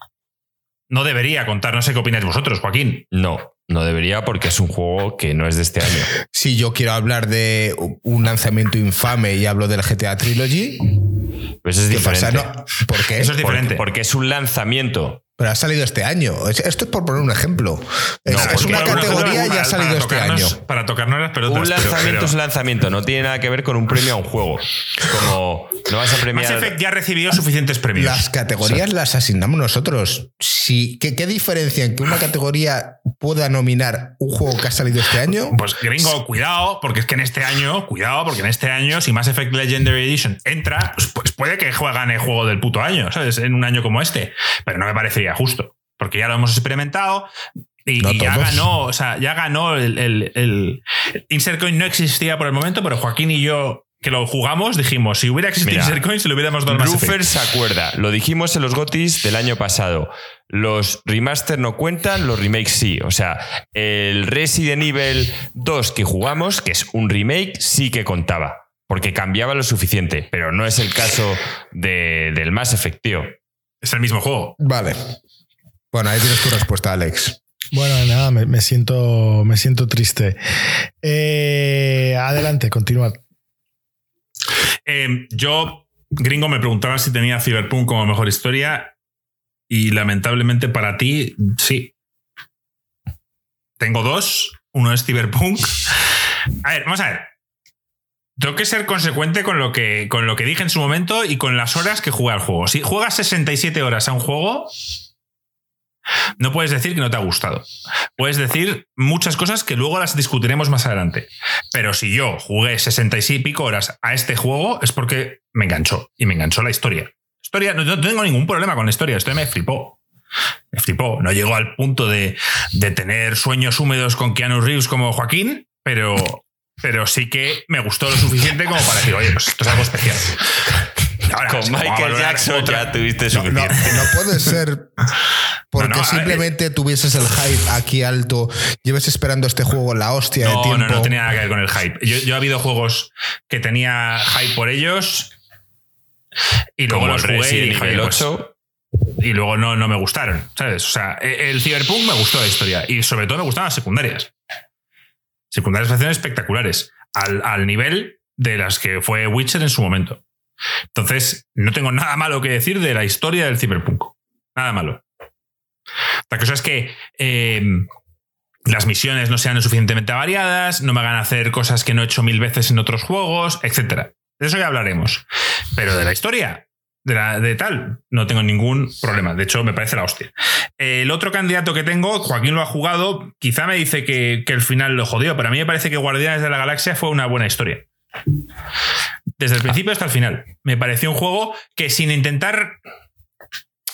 C: No debería contar. No sé qué opináis vosotros, Joaquín.
A: No, no debería porque es un juego que no es de este año.
B: Si yo quiero hablar de un lanzamiento infame y hablo del GTA Trilogy,
A: Pues es
B: ¿qué
A: diferente.
B: pasa? No, ¿Por qué?
C: Eso es diferente.
A: Porque, porque es un lanzamiento.
B: Pero ha salido este año. Es- Esto es por poner un ejemplo. Es,
A: No,
B: es
A: porque-
B: una categoría y ha salido este
C: tocarnos-
B: año.
C: Para tocarnos las pelotas.
A: Un lanzamiento
C: pero-
A: es un lanzamiento, no tiene nada que ver con un premio a un juego. Como no vas a
C: Mass
A: premiar.
C: Effect ya recibió suficientes premios.
B: Las categorías las asignamos nosotros. Si, ¿qué, ¿Qué diferencia en que una categoría pueda nominar un juego que ha salido este año?
C: Pues gringo, cuidado, porque es que en este año, cuidado, porque en este año, si Mass Effect Legendary Edition entra, pues, pues puede que juegan el juego del puto año, ¿sabes? En un año como este. Pero no me parecería justo, porque ya lo hemos experimentado. Y,
B: No
C: y ya ganó, o sea, ya ganó el, el, el- Insert Coin no existía por el momento, pero Joaquín y yo, que lo jugamos, dijimos, si hubiera existido
A: Mira,
C: Coin, se lo hubiéramos dado
A: Ruffer se acuerda, lo dijimos en los GOTIS del año pasado. Los remaster no cuentan, los remakes sí. O sea, el Resident Evil 2 que jugamos, que es un remake, sí que contaba. Porque cambiaba lo suficiente. Pero no es el caso de- del Mass Effect, tío.
C: Es el mismo juego.
B: Vale. Bueno, ahí tienes tu respuesta, Alex.
D: Bueno, nada, me, me siento, me siento triste. Eh, adelante, continuad.
C: Eh, yo, gringo, me preguntaba si tenía Cyberpunk como mejor historia y lamentablemente para ti, sí. Tengo dos. Uno es Cyberpunk. A ver, vamos a ver. Tengo que ser consecuente con lo que, con lo que dije en su momento y con las horas que jugué al juego. Si juegas 67 horas a un juego, no puedes decir que no te ha gustado. Puedes decir muchas cosas que luego las discutiremos más adelante. Pero si yo jugué 66 y pico horas a este juego es porque me enganchó y me enganchó la historia. Historia, no, tengo ningún problema con la historia, esto me flipó. Me flipó. No llegó al punto de, de tener sueños húmedos con Keanu Reeves como Joaquín, pero, pero sí que me gustó lo suficiente como para decir, oye, pues esto es algo especial. Ahora,
A: Con Michael Jackson
C: otra-
A: ya tuviste
B: No, no,
A: suficiente.
B: no puede ser. porque
C: No, no, a ver,
B: simplemente tuvieses el hype aquí alto, lleves esperando este juego la hostia de
C: No,
B: tiempo.
C: no, no tenía nada que ver con el hype. Yo, yo he habido juegos que tenía hype por ellos y luego
A: Como el
C: los jugué y
A: Evil
C: "Oye, pues,
A: 8.
C: y luego no, no me gustaron, ¿sabes? O sea, e- el Cyberpunk me gustó la historia y sobre todo me gustaban las secundarias. Secundarias parecieron espectaculares, al, al nivel de las que fue Witcher en su momento. Entonces, no tengo nada malo que decir de la historia del Cyberpunk. Nada malo. La cosa es que eh, las misiones no sean lo suficientemente variadas, no me hagan hacer cosas que no he hecho mil veces en otros juegos, etc. De eso ya hablaremos. Pero de la historia, de, la, de tal, no tengo ningún problema. De hecho, me parece la hostia. El otro candidato que tengo, Joaquín lo ha jugado, quizá me dice que, que el final lo jodió, pero a mí me parece que Guardianes de la Galaxia fue una buena historia. Desde el principio hasta el final. Me pareció un juego que sin intentar...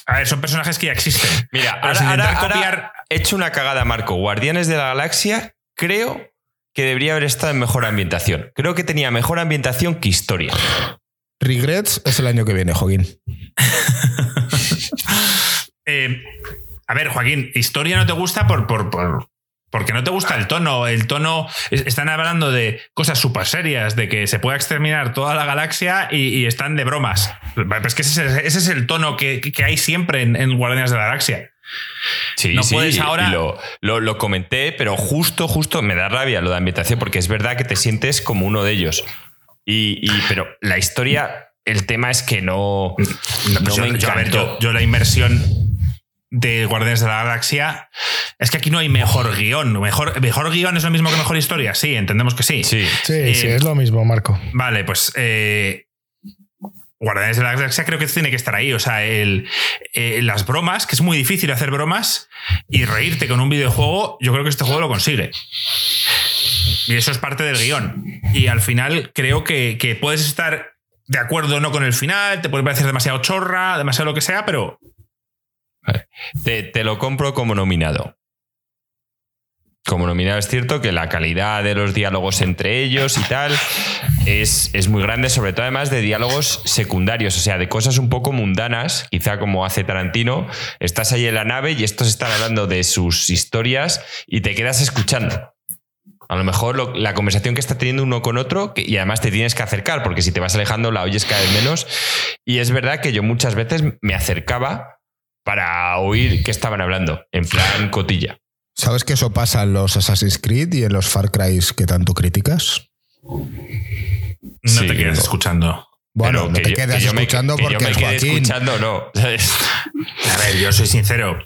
C: A ver, son personajes que ya existen.
A: Mira, ahora, ahora
C: copiar-
A: he hecho una cagada, Marco. Guardianes de la Galaxia, creo que debería haber estado en mejor ambientación. Creo que tenía mejor ambientación que historia.
B: Regrets es el año que viene, Joaquín.
C: Eh, a ver, Joaquín, historia no te gusta por, por, por- porque no te gusta el tono. El tono. es- Están hablando de cosas súper serias, de que se pueda exterminar toda la galaxia y, y están de bromas. Pero es que ese, es- ese es el tono que, que hay siempre en, en Guardianes de la Galaxia.
A: Sí,
C: No
A: sí,
C: puedes
A: y
C: ahora-
A: lo, lo- lo comenté, pero justo, justo me da rabia lo de ambientación, porque es verdad que te sientes como uno de ellos. Y, y- pero la historia, el tema es que no,
C: No, pues
A: no
C: yo,
A: me
C: yo, a ver,
A: encantó.
C: yo- yo la inmersión de Guardianes de la Galaxia es que aquí no hay mejor guion. Mejor, mejor guion es lo mismo que mejor historia. Sí, entendemos que sí.
A: Sí,
D: Sí,
C: Eh,
D: sí, es lo mismo, Marco.
C: Vale, pues eh, Guardianes de la Galaxia creo que tiene que estar ahí. O sea, el, eh, las bromas, que es muy difícil hacer bromas y reírte con un videojuego, yo creo que este juego lo consigue. Y eso es parte del guion. Y al final creo que, que puedes estar de acuerdo o no con el final, te puede parecer demasiado chorra, demasiado lo que sea, pero
A: te, lo compro como nominado. Como nominado es cierto que la calidad de los diálogos entre ellos y tal es, es muy grande, sobre todo además de diálogos secundarios, o sea, de cosas un poco mundanas, quizá como hace Tarantino. Estás ahí en la nave y estos están hablando de sus historias y te quedas escuchando. A lo mejor lo- la conversación que está teniendo uno con otro, que- y además te tienes que acercar, porque si te vas alejando la oyes cada vez menos. Y es verdad que yo muchas veces me acercaba para oír qué estaban hablando, en plan cotilla.
B: ¿Sabes que eso pasa en los Assassin's Creed y en los Far Cry que tanto criticas?
C: no
A: Sí,
C: te quedas
A: no.
C: escuchando.
B: Bueno,
A: Pero
B: no
A: que
B: te
A: yo-
B: quedas
A: que yo me-
B: escuchando
A: que yo
B: porque
A: me
B: es
A: quede
B: Joaquín.
A: escuchando, no. ¿sabes?
C: A ver, yo soy sincero.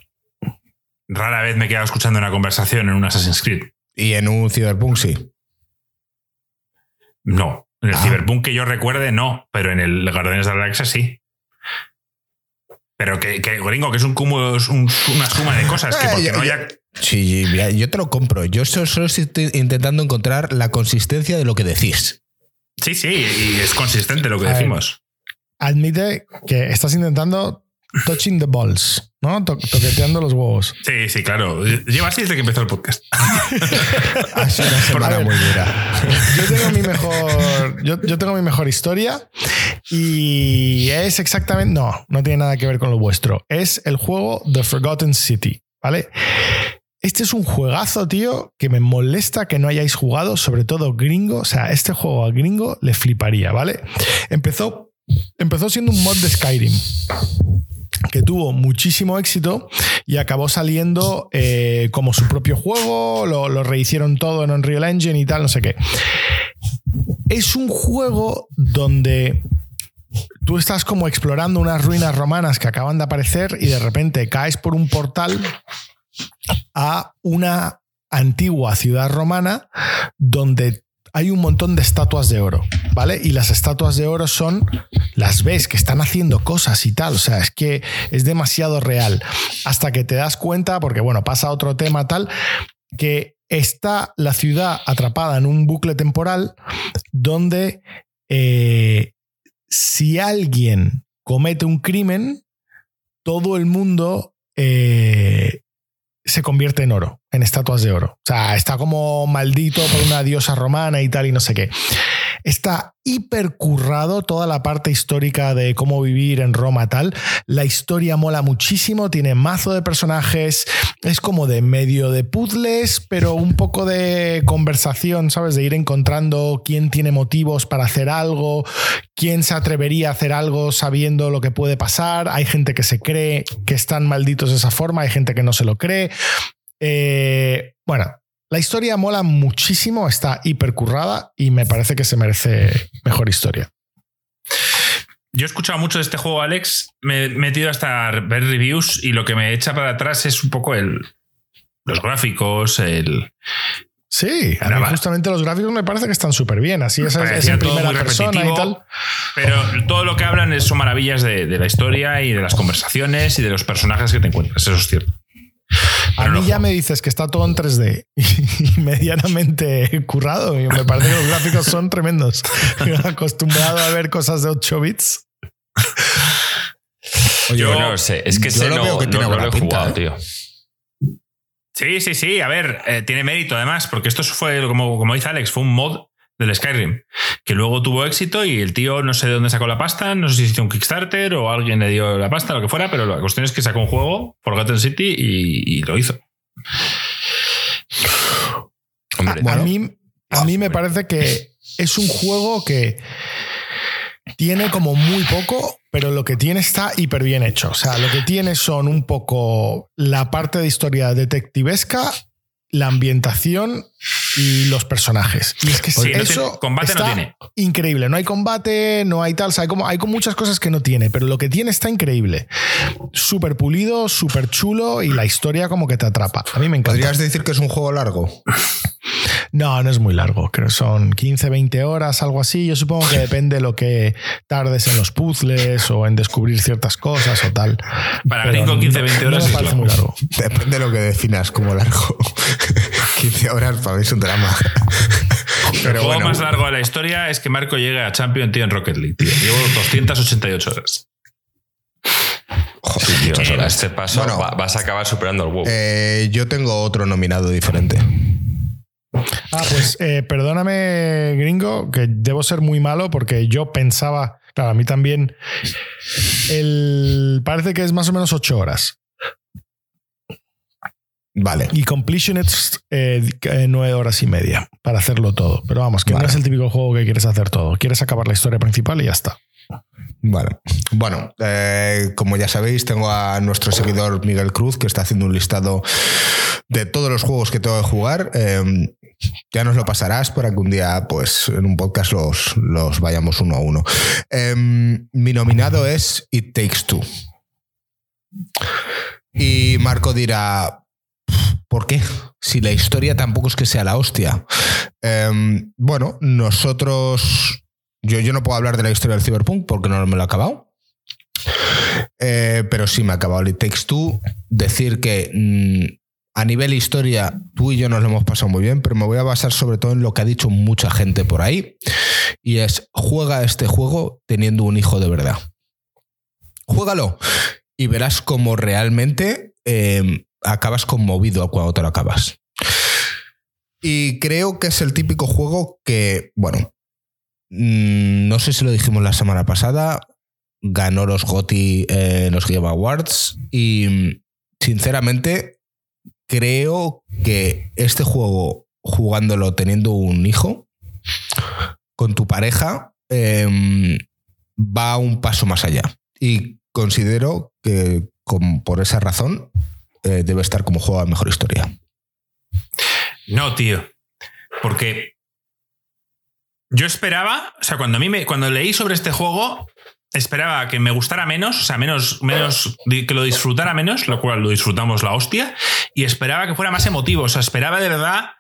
C: Rara vez me he quedado escuchando una conversación en un Assassin's Creed.
B: Y en un Cyberpunk sí.
C: No. En el
B: Ah.
C: Cyberpunk que yo recuerde, no. Pero en el Guardianes de la Galaxia sí. Pero que, que, gringo, que es un cúmulo, es un- una suma de cosas. Que
B: Eh,
C: porque
B: yo-
C: no
B: yo-
C: haya-
B: Sí, yo te lo compro. Yo solo, solo estoy intentando encontrar la consistencia de lo que decís.
C: Sí, sí, y es consistente lo que decimos.
D: Admite que estás intentando touching the balls, ¿no? To- toqueteando los huevos.
C: Sí, sí, claro. Lleva así desde que empezó el podcast.
B: Ha sido una semana
D: ver.
B: muy dura.
D: Yo tengo mi mejor, yo, yo tengo mi mejor historia y es exactamente, no, no tiene nada que ver con lo vuestro. Es el juego The Forgotten City, ¿vale? Este es un juegazo, tío, que me molesta que no hayáis jugado, sobre todo gringo. O sea, este juego a gringo le fliparía, ¿vale? Empezó, empezó siendo un mod de Skyrim que tuvo muchísimo éxito y acabó saliendo eh, como su propio juego, lo, lo rehicieron todo en Unreal Engine y tal, no sé qué. Es un juego donde tú estás como explorando unas ruinas romanas que acaban de aparecer y de repente caes por un portal a una antigua ciudad romana donde hay un montón de estatuas de oro, ¿vale? Y las estatuas de oro son, las ves que están haciendo cosas y tal, o sea, es que es demasiado real. Hasta que te das cuenta, porque bueno, pasa otro tema tal, que está la ciudad atrapada en un bucle temporal donde eh, si alguien comete un crimen, todo el mundo eh, se convierte en oro, en estatuas de oro. O sea, está como maldito por una diosa romana y tal y no sé qué. está hipercurrado toda la parte histórica de cómo vivir en Roma tal. La historia mola muchísimo, tiene mazo de personajes, es como de medio de puzzles, pero un poco de conversación, ¿sabes? De ir encontrando quién tiene motivos para hacer algo, quién se atrevería a hacer algo sabiendo lo que puede pasar. Hay gente que se cree que están malditos de esa forma, hay gente que no se lo cree. Eh, bueno, la historia mola muchísimo, está hipercurrada y me parece que se merece mejor historia.
C: Yo he escuchado mucho de este juego, Alex. Me he metido hasta ver reviews y lo que me echa para atrás es un poco el, los gráficos, el.
D: Sí, justamente los gráficos me parece que están súper bien. Así es, es en primera persona y tal.
C: Pero todo lo que hablan son maravillas de, de la historia y de las conversaciones y de los personajes que te encuentras. Eso es cierto.
D: A mí ya me dices que está todo en 3D y medianamente currado. Y me parece que los gráficos son tremendos. Acostumbrado a ver cosas de 8 bits.
A: yo no sé. Es que ese no, que tiene no, lo jugado, ¿eh? tío.
C: Sí, sí, sí. A ver, eh, tiene mérito además, porque esto fue, como, como dice Alex, fue un mod del Skyrim, que luego tuvo éxito y el tío no sé de dónde sacó la pasta, no sé si hizo un Kickstarter o alguien le dio la pasta, lo que fuera, pero la cuestión es que sacó un juego, Forgotten City, y, lo hizo.
D: a, mí, a mí me parece que es un juego que tiene como muy poco, pero lo que tiene está hiper bien hecho. O sea, lo que tiene son un poco la parte de historia detectivesca la ambientación los personajes. Y es que eso
C: combate no tiene.
D: increíble. No hay combate, no hay tal. hay, como, hay como muchas cosas que no tiene, pero lo que tiene está increíble. Súper pulido, súper chulo y la historia como que te atrapa. A mí me encanta.
B: ¿Podrías decir que es un juego largo?
D: No, no es muy largo. Creo que son 15, 20 horas, algo así. Yo supongo que depende de lo que tardes en los puzzles o en descubrir ciertas cosas o tal.
C: Para 5, 15, 20 horas
D: parece muy largo.
B: Depende de lo que definas como largo. 15 horas para mí es un drama.
C: Pero el juego más largo de la historia es que Marco llegue a Champion tío, en Rocket League. Llevo 288 horas.
A: Joder, tío, este paso vas a acabar superando el WoW.
B: Eh, yo tengo otro nominado diferente.
D: Ah, pues eh, perdóname, gringo, que debo ser muy malo porque yo pensaba, claro, a mí también, el, parece que es más o menos ocho horas.
B: Vale.
D: Y Completion es eh, nueve horas y media para hacerlo todo. Pero vamos, que no es el típico juego que quieres hacer todo. Quieres acabar la historia principal y ya está.
B: Vale. Bueno, eh, como ya sabéis, tengo a nuestro seguidor Miguel Cruz que está haciendo un listado de todos los juegos que tengo que jugar. Em, ya nos lo pasarás para que un día, pues, en un podcast los, los vayamos uno a uno. Em, mi nominado es It Takes Two. Y Marco dirá, ¿por qué? Si la historia tampoco es que sea la hostia. Em, bueno, nosotros. Yo, yo no puedo hablar de la historia del Cyberpunk porque no me lo he acabado. Eh, pero sí me ha acabado el Takes Two. Decir que mm, a nivel historia, tú y yo nos lo hemos pasado muy bien, pero me voy a basar sobre todo en lo que ha dicho mucha gente por ahí, y es, juega este juego teniendo un hijo de verdad. Juégalo y verás cómo realmente em, acabas conmovido cuando te lo acabas. Y creo que es el típico juego que, bueno, mm, no sé si lo dijimos la semana pasada, ganó los GOTY en los Game Awards y sinceramente creo que este juego, jugándolo teniendo un hijo, con tu pareja, em, va un paso más allá. Y considero que por esa razón eh, debe estar como juego de mejor historia.
C: No, tío. Porque yo esperaba, o sea, cuando a mí me, cuando leí sobre este juego, esperaba que me gustara menos, o sea, menos, menos, que lo disfrutara menos, lo cual lo disfrutamos la hostia, y esperaba que fuera más emotivo, o sea, esperaba de verdad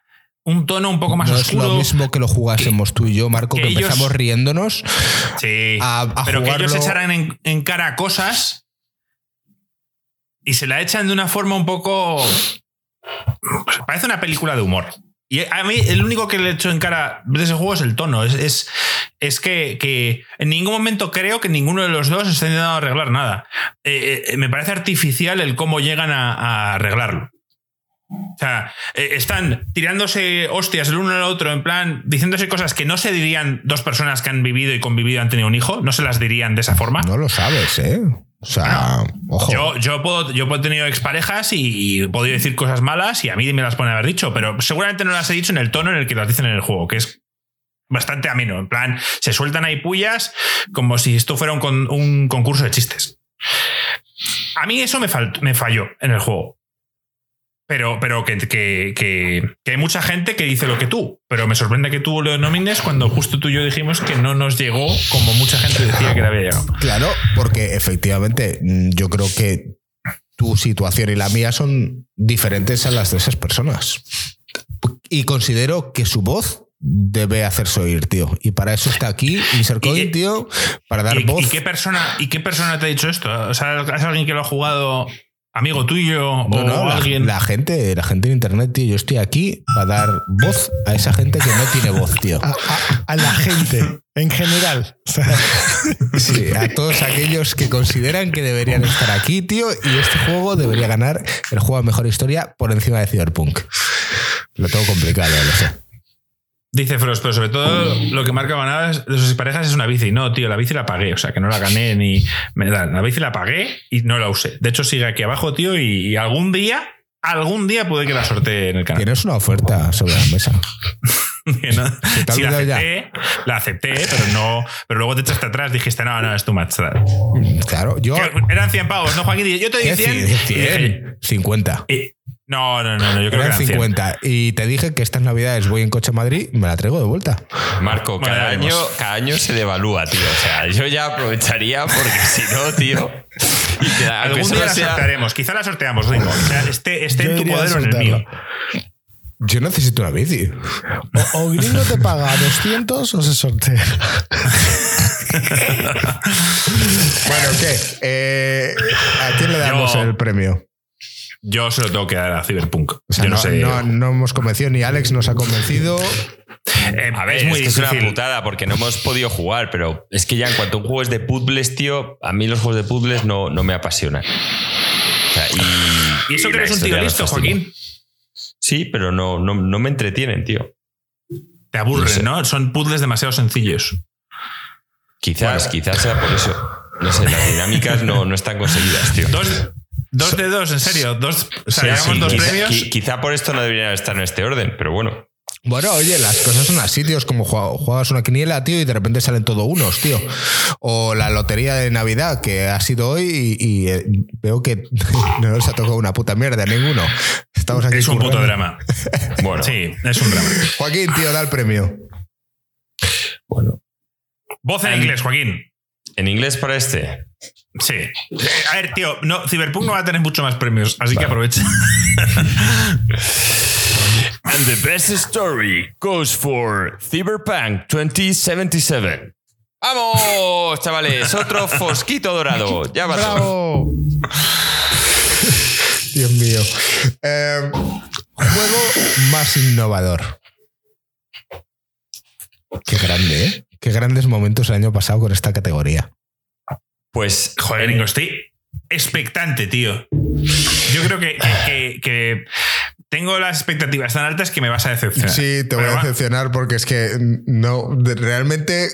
C: un tono un poco más oscuro.
B: Es lo mismo que lo jugásemos tú y yo, Marco, que, empezamos riéndonos.
C: Sí, pero que ellos echaran en, en, cara cosas y se la echan de una forma un poco. Parece una película de humor. Y a mí el único que le echo en cara de ese juego es el tono. Es, es, que, en ningún momento creo que ninguno de los dos esté intentando arreglar nada. Eh, eh, me parece artificial el cómo llegan a, arreglarlo. O sea, eh, están tirándose hostias el uno al otro, en plan, diciéndose cosas que no se dirían dos personas que han vivido y convivido han tenido un hijo, no se las dirían de esa forma.
B: No lo sabes, ¿eh? O sea, ojo.
C: Yo, yo, puedo, yo he tenido exparejas y, y he podido decir cosas malas y a mí me las pueden haber dicho, pero seguramente no las he dicho en el tono en el que las dicen en el juego, que es bastante ameno. En plan, se sueltan ahí pullas como si esto fuera un concurso de chistes. A mí eso me, fal- me falló en el juego. Pero, pero que, que- que- que hay mucha gente que dice lo que tú. Pero me sorprende que tú lo nomines cuando justo tú y yo dijimos que no nos llegó como mucha gente decía que le había llegado.
B: Claro, porque efectivamente mm, yo creo que tu situación y la mía son diferentes a las de esas personas. Y considero que su voz debe hacerse oír, tío. Y para eso está aquí Insert
C: Y-
B: Coin, tío, para dar
C: ¿Y,
B: voz.
C: y qué persona, ¿Y qué persona te ha dicho esto? O sea, ¿es alguien que lo ha jugado amigo tuyo
B: No,
C: o
B: no,
C: alguien?
B: la gente, la gente en internet, tío. Yo estoy aquí para dar voz a esa gente que no tiene voz, tío.
D: A, a- a la gente en general.
B: Sí, a todos aquellos que consideran que deberían estar aquí, tío, y este juego debería ganar el juego de mejor historia por encima de Cyberpunk. Lo tengo complicado, lo sé.
C: Dice Frost, pero sobre todo lo que marca ganadas de sus parejas es una bici. No, tío, la bici la pagué, o sea, que no la gané ni me dan. La bici la pagué y no la usé. De hecho, sigue aquí abajo, tío, y, y algún día, algún día puede que la sortee en el canal.
B: Tienes una oferta sobre la mesa.
C: No- Sí, la acepté, la acepté, pero no. Pero luego te echaste atrás, dijiste, no, no, es tu match.
B: Claro, yo.
C: Eran 100 pavos, ¿no, Joaquín? Yo te di
B: ¿Qué
C: 100.
B: cien?
C: y dije,
B: 100, 50.
C: y- no, no, no, no, yo creo que
B: Eran
C: eran 100.
B: 50. Y te dije que estas navidades voy en coche a Madrid y me la traigo de vuelta.
A: Marco,
C: Bueno,
A: cada, año, cada año se devalúa, tío. O sea, yo ya aprovecharía porque si no, tío. Y te da-
C: Algún día la
A: sea-
C: sortearemos, quizá la sorteamos, Ringo. O sea, esté, esté
D: Yo
C: en tu poder o en el mío.
B: Yo necesito una bici.
D: o, o Gringo te paga 200 o se sortea.
B: Bueno, ¿qué? Eh, ¿A quién le damos
C: Yo-
B: el premio?
C: Yo se lo tengo que dar a Cyberpunk.
B: O sea,
C: yo no,
B: no,
C: sé.
B: no- no hemos convencido, ni Alex nos ha convencido.
C: Eh,
A: A ver,
C: es
A: es,
C: muy
A: que es una putada porque no hemos podido jugar, pero es que ya en cuanto a un juego es de puzzles, tío, a mí los juegos de puzzles no, no me apasionan. O sea, y,
C: Y eso
A: y
C: que eres un tío listo. Joaquín.
A: Sí, pero no, no, no me entretienen, tío.
C: Te aburren,
A: No sé.
C: ¿no? Son puzzles demasiado sencillos.
A: Quizás,
C: Bueno.
A: quizás sea por eso. No sé, las dinámicas no, no están conseguidas, tío.
C: Dos, dos de dos, en serio. Dos, o sea,
A: Sí,
C: llevamos
A: sí,
C: dos
A: quizá,
C: premios.
A: qui- quizá por esto no deberían estar en este orden, pero bueno.
B: Bueno, oye, las cosas son así, tío. Es como jue- juegas una quiniela, tío, y de repente salen todo unos, tío. O la lotería de Navidad, que ha sido hoy, y, y, eh, veo que no nos ha tocado una puta mierda a ninguno. Estamos aquí.
C: Es un puto
B: currando.
C: drama.
A: Bueno,
C: Sí, es un drama.
B: Joaquín, tío, da el premio.
A: bueno.
C: Voz en inglés, Joaquín.
A: ¿En inglés para este?
C: Sí. A ver, tío, no, Cyberpunk no va a tener mucho más premios, así que aprovecha.
A: And the best story goes for Cyberpunk 2077. ¡Vamos, chavales! Otro fosquito dorado. Ya pasó.
D: ¡Bravo!
B: Dios mío. Eh, juego más innovador. Qué grande, ¿eh? Qué grandes momentos el año pasado con esta categoría.
A: Pues,
C: Joder, Ringo, estoy expectante, tío. Yo creo que, que- que- que tengo las expectativas tan altas que me vas a decepcionar.
B: Sí, te voy
C: Pero
B: a
C: va.
B: decepcionar porque es que no, realmente.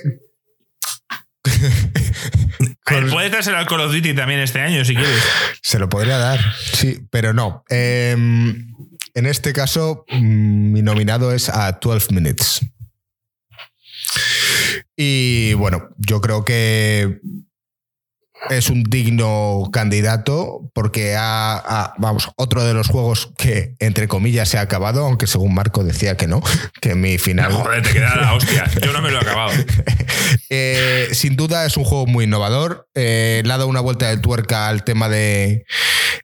B: Con-
C: Puedes dárselo al Call of Duty también este año, si quieres.
B: se lo podría dar, sí, pero no. Em, en este caso, mm, mi nominado es a 12 Minutes. Y bueno, yo creo que es un digno candidato porque ha, ha- vamos, otro de los juegos que entre comillas se ha acabado, aunque según Marco decía que no, que mi final
C: No, joder, te queda la hostia. Yo no me lo he acabado.
B: Eh, sin duda es un juego muy innovador. Eh, le ha dado una vuelta de tuerca al tema de,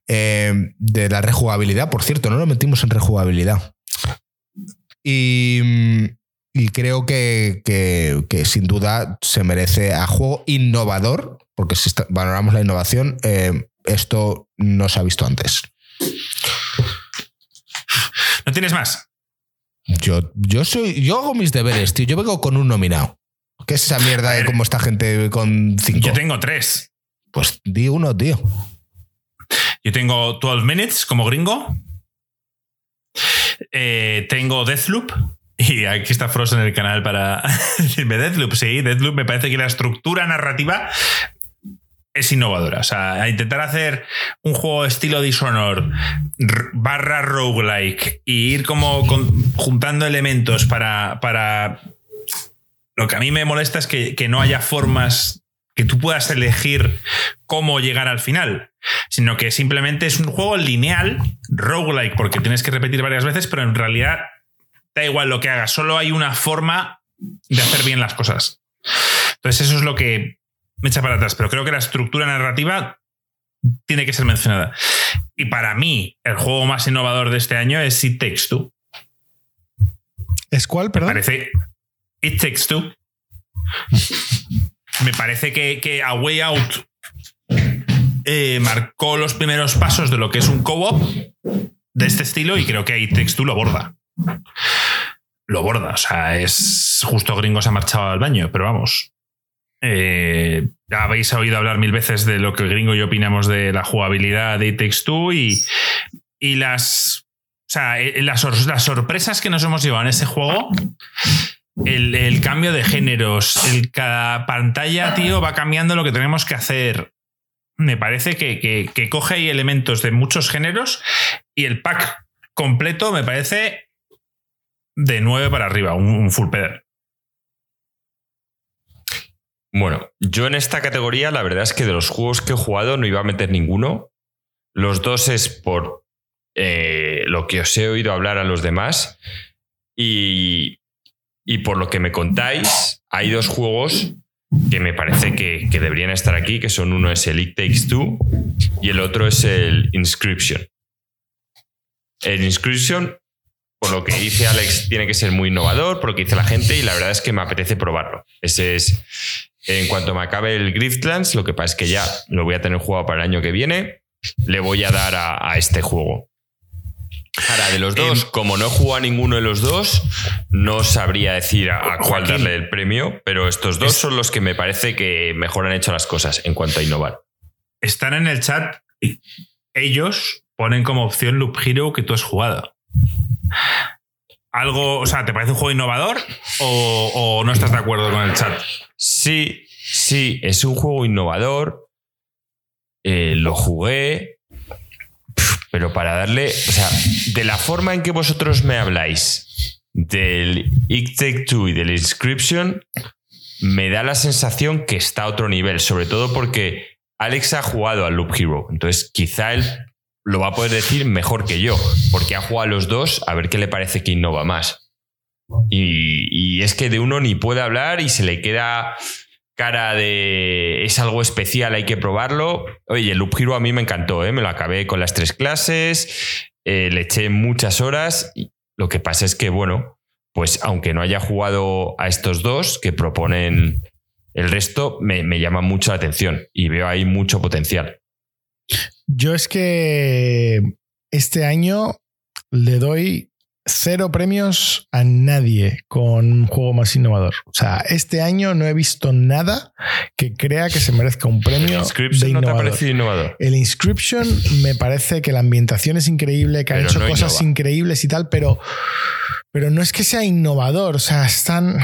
B: eh, de la rejugabilidad. Por cierto, no lo metimos en rejugabilidad. Y, y creo que, que- que sin duda se merece a juego innovador, porque si está- valoramos la innovación, eh, esto no se ha visto antes.
C: ¿No tienes más?
B: Yo, yo soy, yo hago mis deberes, tío. Yo vengo con un nominado. ¿Qué es esa mierda de cómo está gente con cinco?
C: Yo tengo tres.
B: Pues di uno, tío.
C: Yo tengo 12 Minutes como gringo. Eh, tengo Deathloop. Y aquí está Frost en el canal para decirme. Sí, Deathloop me parece que la estructura narrativa es innovadora. O sea, intentar hacer un juego estilo Dishonor barra roguelike y ir como juntando elementos para, para. Lo que a mí me molesta es que, que no haya formas que tú puedas elegir cómo llegar al final, sino que simplemente es un juego lineal, roguelike, porque tienes que repetir varias veces, pero en realidad da igual lo que hagas, solo hay una forma de hacer bien las cosas. Entonces, eso es lo que me echa para atrás, pero creo que la estructura narrativa tiene que ser mencionada. Y para mí, el juego más innovador de este año es It Takes Two.
D: ¿Es cuál, perdón?
C: parece It Takes Two. Me parece que, A Way Out eh, marcó los primeros pasos de lo que es un co-op de este estilo y creo que It Takes Two lo borda. Lo borda. O sea, es justo gringo se ha marchado al baño, pero vamos. Eh, habéis oído hablar mil veces de lo que gringo y yo opinamos de la jugabilidad de It y, y las, o sea, eh, las, las, sorpresas que nos hemos llevado en ese juego. El, cambio de géneros, el, cada pantalla, tío, va cambiando lo que tenemos que hacer. Me parece que, que, coge ahí elementos de muchos géneros y el pack completo me parece de 9 para arriba, un, full pedal.
A: Bueno, yo en esta categoría, la verdad es que de los juegos que he jugado no iba a meter ninguno. Los dos es por eh, lo que os he oído hablar a los demás. Y, por lo que me contáis, hay dos juegos que me parece que, deberían estar aquí, que son uno es el It Takes Two y el otro es el Inscription. El Inscription, por lo que dice Alex, tiene que ser muy innovador, por lo que dice la gente, y la verdad es que me apetece probarlo. Ese es en cuanto me acabe el Griftlands, lo que pasa es que ya lo voy a tener jugado para el año que viene, le voy a dar a, este juego. Ahora, de los dos, em, como no he jugado a ninguno de los dos, no sabría decir a, cuál darle el premio, pero estos dos son los que me parece que mejor han hecho las cosas en cuanto a innovar.
C: Están en el chat, ellos ponen como opción Loop Hero que tú has jugado. Algo, o sea, ¿te parece un juego innovador o, no estás de acuerdo con el chat?
A: Sí, sí, es un juego innovador. Eh, lo jugué, pero para darle, o sea, de la forma en que vosotros me habláis del It Take Two y del Inscription, me da la sensación que está a otro nivel, sobre todo porque Alex ha jugado al Loop Hero, entonces quizá él lo va a poder decir mejor que yo, porque ha jugado a los dos, a ver qué le parece que innova más. Y, es que de uno ni puede hablar y se le queda cara de es algo especial, hay que probarlo. Oye, el Loop Hero a mí me encantó, ¿eh? me lo acabé con las tres clases, eh, le eché muchas horas. Lo que pasa es que, bueno, pues aunque no haya jugado a estos dos que proponen el resto, me, me llama mucho la atención y veo ahí mucho potencial.
D: Yo es que este año le doy cero premios a nadie con un juego más innovador. O sea, este año no he visto nada que crea que se merezca un premio. ¿El
A: Inscription no te ha parecido innovador?
D: El Inscription me parece que la ambientación es increíble, que han hecho cosas increíbles y tal, pero. Pero no es que sea innovador, o sea, están.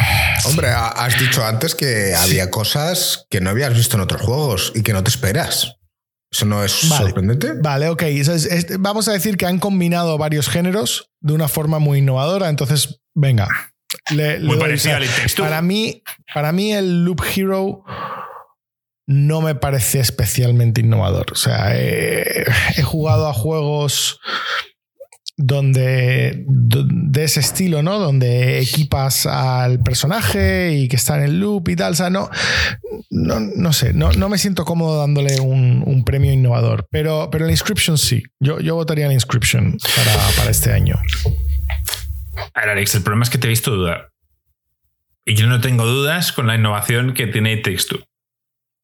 B: Hombre, has dicho antes que había cosas que no habías visto en otros juegos y que no te esperas. ¿Eso no es sorprendente?
D: Vale, ok. vamos a decir que han combinado varios géneros de una forma muy innovadora. Entonces, venga.
C: muy parecido al
D: Para mí, para mí, el Loop Hero no me parece especialmente innovador. O sea, he jugado a juegos donde de ese estilo, ¿no? Donde equipas al personaje y que está en el loop y tal. O sea, no, no, sé, no, no, me siento cómodo dándole un, premio innovador. Pero, pero el Inscription sí. Yo, yo votaría el Inscription para, para este año.
C: A ver, Alex, el problema es que te he visto dudar. Y yo no tengo dudas con la innovación que tiene Textu.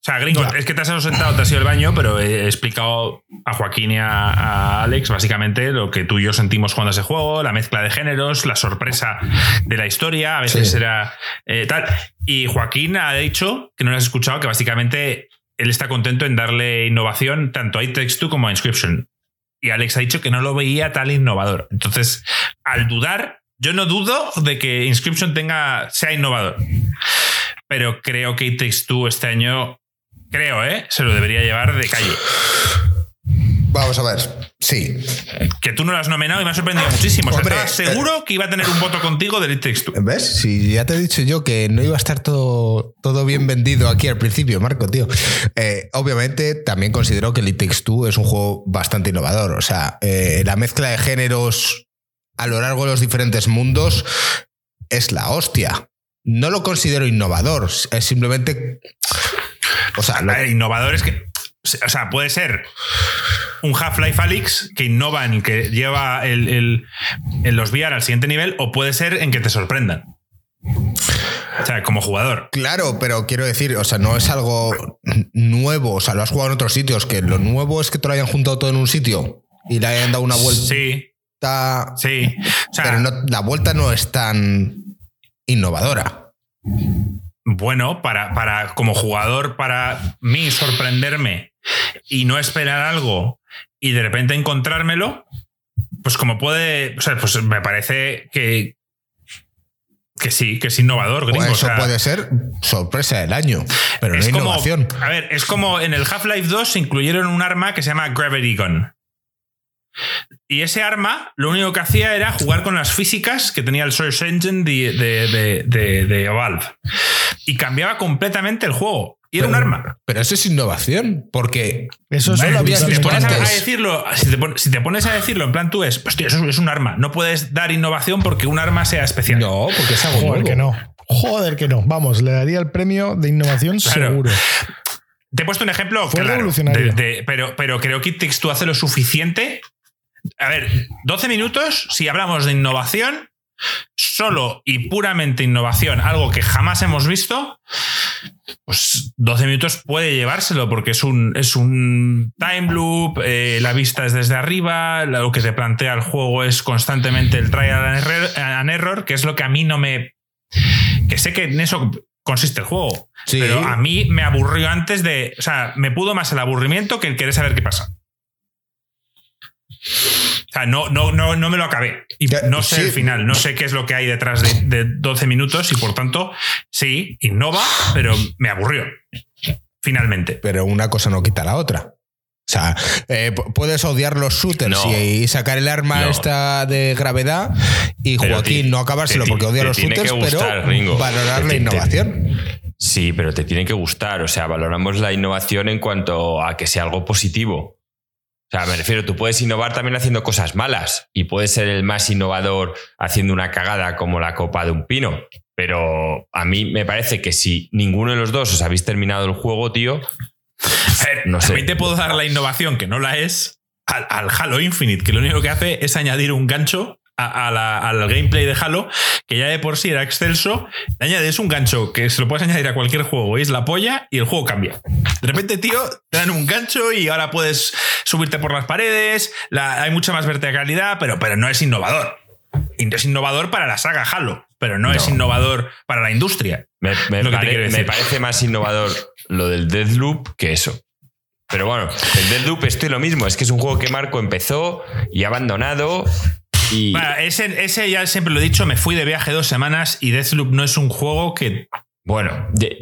C: O sea, gringo, es que te has ausentado, te has ido al baño, pero he explicado a Joaquín y a, Alex básicamente lo que tú y yo sentimos jugando ese juego, la mezcla de géneros, la sorpresa de la historia, a veces era eh, tal. Y Joaquín ha dicho, que no lo has escuchado, que básicamente él está contento en darle innovación tanto a It Takes como a Inscription. y Alex ha dicho que no lo veía tal innovador. Entonces, al dudar, yo no dudo de que Inscription tenga, sea innovador. Pero creo que It Takes Two este año, creo, ¿eh? Se lo debería llevar de calle.
B: Vamos a ver. Sí.
C: Que tú no lo has nominado y me ha sorprendido muchísimo. O sea,
B: Hombre,
C: estaba seguro que iba a tener un voto contigo del It.
B: ¿Ves? Si ya te he dicho yo que no iba a estar todo, todo bien vendido aquí al principio, Marco, tío. Eh, obviamente, también considero que el It Takes Two es un juego bastante innovador. O sea, eh, la mezcla de géneros a lo largo de los diferentes mundos es la hostia. No lo considero innovador, es simplemente. O sea, lo-
C: innovadores que. O sea, puede ser un Half-Life Alyx que innova en que lleva el, el- el los VR al siguiente nivel, o puede ser en que te sorprendan. O sea, como jugador.
B: Claro, pero quiero decir, o sea, no es algo nuevo. O sea, lo has jugado en otros sitios, que lo nuevo es que te lo hayan juntado todo en un sitio y le hayan dado una vuelta.
C: Sí, sí. O sea,
B: pero no- la vuelta no es tan innovadora.
C: Bueno, para, para como jugador, para mí sorprenderme y no esperar algo y de repente encontrármelo, pues como puede, o sea, pues me parece que que sí, que es innovador, gringo.
B: eso
C: o sea,
B: puede ser sorpresa del año, pero no
C: es como,
B: innovación.
C: a ver, es como en el Half-Life 2 se incluyeron un arma que se llama Gravity Gun. Y ese arma lo único que hacía era jugar con las físicas que tenía el Source Engine de, de- de- de- de Valve. Y cambiaba completamente el juego. Y era un arma.
B: Pero eso es innovación, porque
D: Eso es
B: No lo habías
C: Si te, pones a,
B: antes.
C: a decirlo, si te, pon- si te pones a decirlo, en plan tú es, hostia, eso es un arma. No puedes dar innovación porque un arma sea especial.
B: no, porque es algo
D: Joder
B: nuevo.
D: que no. Joder que no. Vamos, le daría el premio de innovación
C: Claro.
D: seguro.
C: Te he puesto un ejemplo
D: Fue
C: claro,
D: revolucionario.
C: de- de- pero, pero creo que Takes Two hace lo suficiente. A ver, 12 minutos, si hablamos de innovación, solo y puramente innovación, algo que jamás hemos visto, pues 12 minutos puede llevárselo porque es un, es un time loop, eh, la vista es desde arriba, lo que te plantea el juego es constantemente el trial and error, que es lo que a mí no me... que sé que en eso consiste el juego.
B: Sí.
C: Pero a mí me aburrió antes de. O sea, me pudo más el aburrimiento que el querer saber qué pasa. O sea, no, no, no, no me lo acabé. Y no sé
B: sí.
C: el final, no sé qué es lo que hay detrás de, de 12 minutos y por tanto, sí, innova, pero me aburrió. Finalmente.
B: Pero una cosa no quita la otra. O sea, eh, puedes odiar los shooters
A: No.
B: y, sacar el arma
A: No.
B: esta de gravedad y Joaquín no acabárselo porque odia los shooters,
A: gustar,
B: pero
A: Ringo.
B: valorar
A: Te
B: la
A: te-
B: innovación.
A: Sí, pero te tiene que gustar. O sea, valoramos la innovación en cuanto a que sea algo positivo. O sea, me refiero, tú puedes innovar también haciendo cosas malas y puedes ser el más innovador haciendo una cagada como la copa de un pino. Pero a mí me parece que si ninguno de los dos os habéis terminado el juego, tío,
C: A ver,
A: No sé.
C: También te puedo dar la innovación, que no la es, al, al Halo Infinite, que lo único que hace es añadir un gancho a- a la- al gameplay de Halo, que ya de por sí era excelso. Le añades un gancho que se lo puedes añadir a cualquier juego y es la polla y el juego cambia. De repente, tío, te dan un gancho y ahora puedes subirte por las paredes, la- hay mucha más verticalidad, pero, pero no es innovador. Es innovador para la saga Halo, pero no, es
A: No.
C: innovador para la industria.
A: me, me pare- parece más innovador lo del Deathloop que eso. Pero bueno, el Deathloop estoy lo mismo. Es que es un juego que Marco empezó y ha abandonado. Y
C: Bueno, ese, ese ya siempre lo he dicho, me fui de viaje dos semanas y Deathloop no es un juego que,
A: bueno,
C: que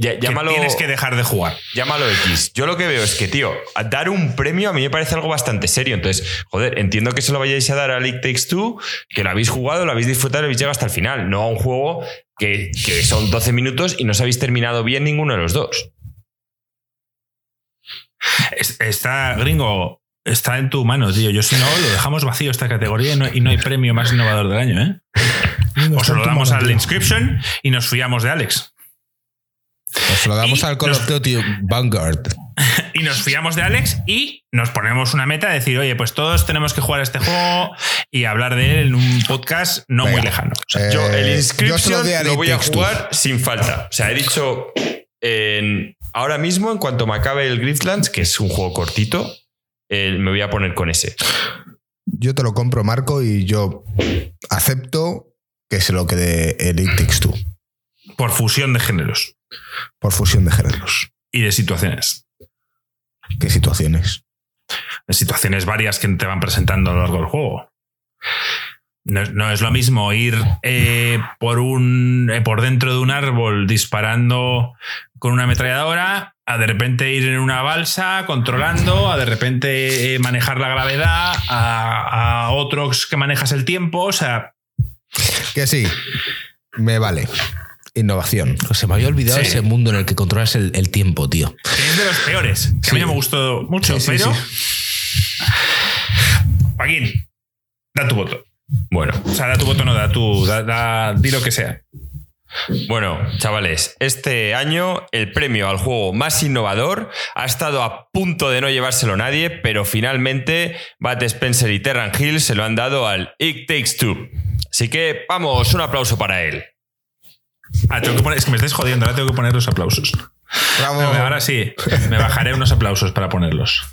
C: tienes que dejar de jugar.
A: Llámalo X. Yo lo que veo es que, tío, dar un premio a mí me parece algo bastante serio. Entonces, joder, entiendo que se lo vayáis a dar a League Takes Two, que lo habéis jugado, lo habéis disfrutado y habéis llegado hasta el final. No a un juego que, que son 12 minutos y no os habéis terminado bien ninguno de los dos.
C: Es- Está, gringo, está en tu mano, tío. Yo si no, lo dejamos vacío esta categoría y no, y no hay premio más innovador del año, ¿eh?
D: No
C: O se lo damos
D: mano,
C: al
D: tío.
C: Inscription y nos fiamos de Alex.
B: Nos lo damos
C: Y
B: al Call
C: nos-
B: of Duty Vanguard.
C: Y nos fiamos de Alex y nos ponemos una meta de decir, oye, pues todos tenemos que jugar a este juego y hablar de él en un podcast no muy lejano. O sea,
B: Eh,
A: Yo el Inscription
B: lo
A: voy a jugar sin falta. O sea, he dicho en- ahora mismo, en cuanto me acabe el Griftlands, que es un juego cortito, eh, me voy a poner con ese.
B: Yo te lo compro, Marco, y yo acepto que se lo quede el It Takes Two,
C: por fusión de géneros
B: por fusión de géneros.
C: y de situaciones.
B: ¿Qué situaciones?
C: situaciones varias que te van presentando a lo largo del juego. No, es lo mismo ir eh, por, un, eh, por dentro de un árbol disparando con una ametralladora, a de repente ir en una balsa controlando, a de repente eh, manejar la gravedad, a, otros que manejas el tiempo, o sea...
B: Que sí, me vale. Innovación. Se me había olvidado ese mundo en el que controlas el, tiempo, tío.
C: es de los peores. a mí me gustó mucho, pero... Joaquín, da tu voto.
A: Bueno.
C: O sea, da tu voto, no da tu. Da, di lo que sea.
A: Bueno, chavales, este año el premio al juego más innovador ha estado a punto de no llevárselo nadie, pero finalmente Bat Spencer y Terran Hill se lo han dado al It Takes Two. Así que vamos, un aplauso para él.
C: Ah, tengo que poner, es que me estáis jodiendo, ahora tengo que poner los aplausos. Ahora sí, me bajaré unos aplausos para ponerlos.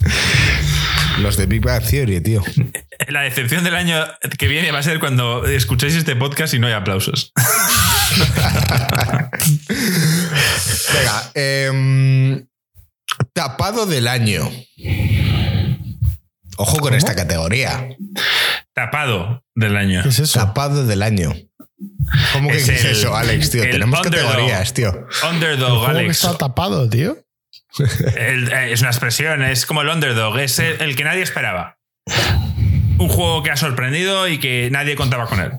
B: Los de Big Bang Theory, tío.
C: La decepción del año que viene va a ser cuando escuchéis este podcast y no hay aplausos.
B: Venga, em, tapado del año. Ojo con esta categoría.
C: Tapado del año.
B: ¿Qué es eso? Tapado del año. ¿Cómo que es, eso, Alex, tío? Tenemos categorías, tío.
C: Underdog, Alex.
D: está tapado, tío?
C: Eh, es una expresión, es como el underdog, es el, que nadie esperaba. Un juego que ha sorprendido y que nadie contaba con él.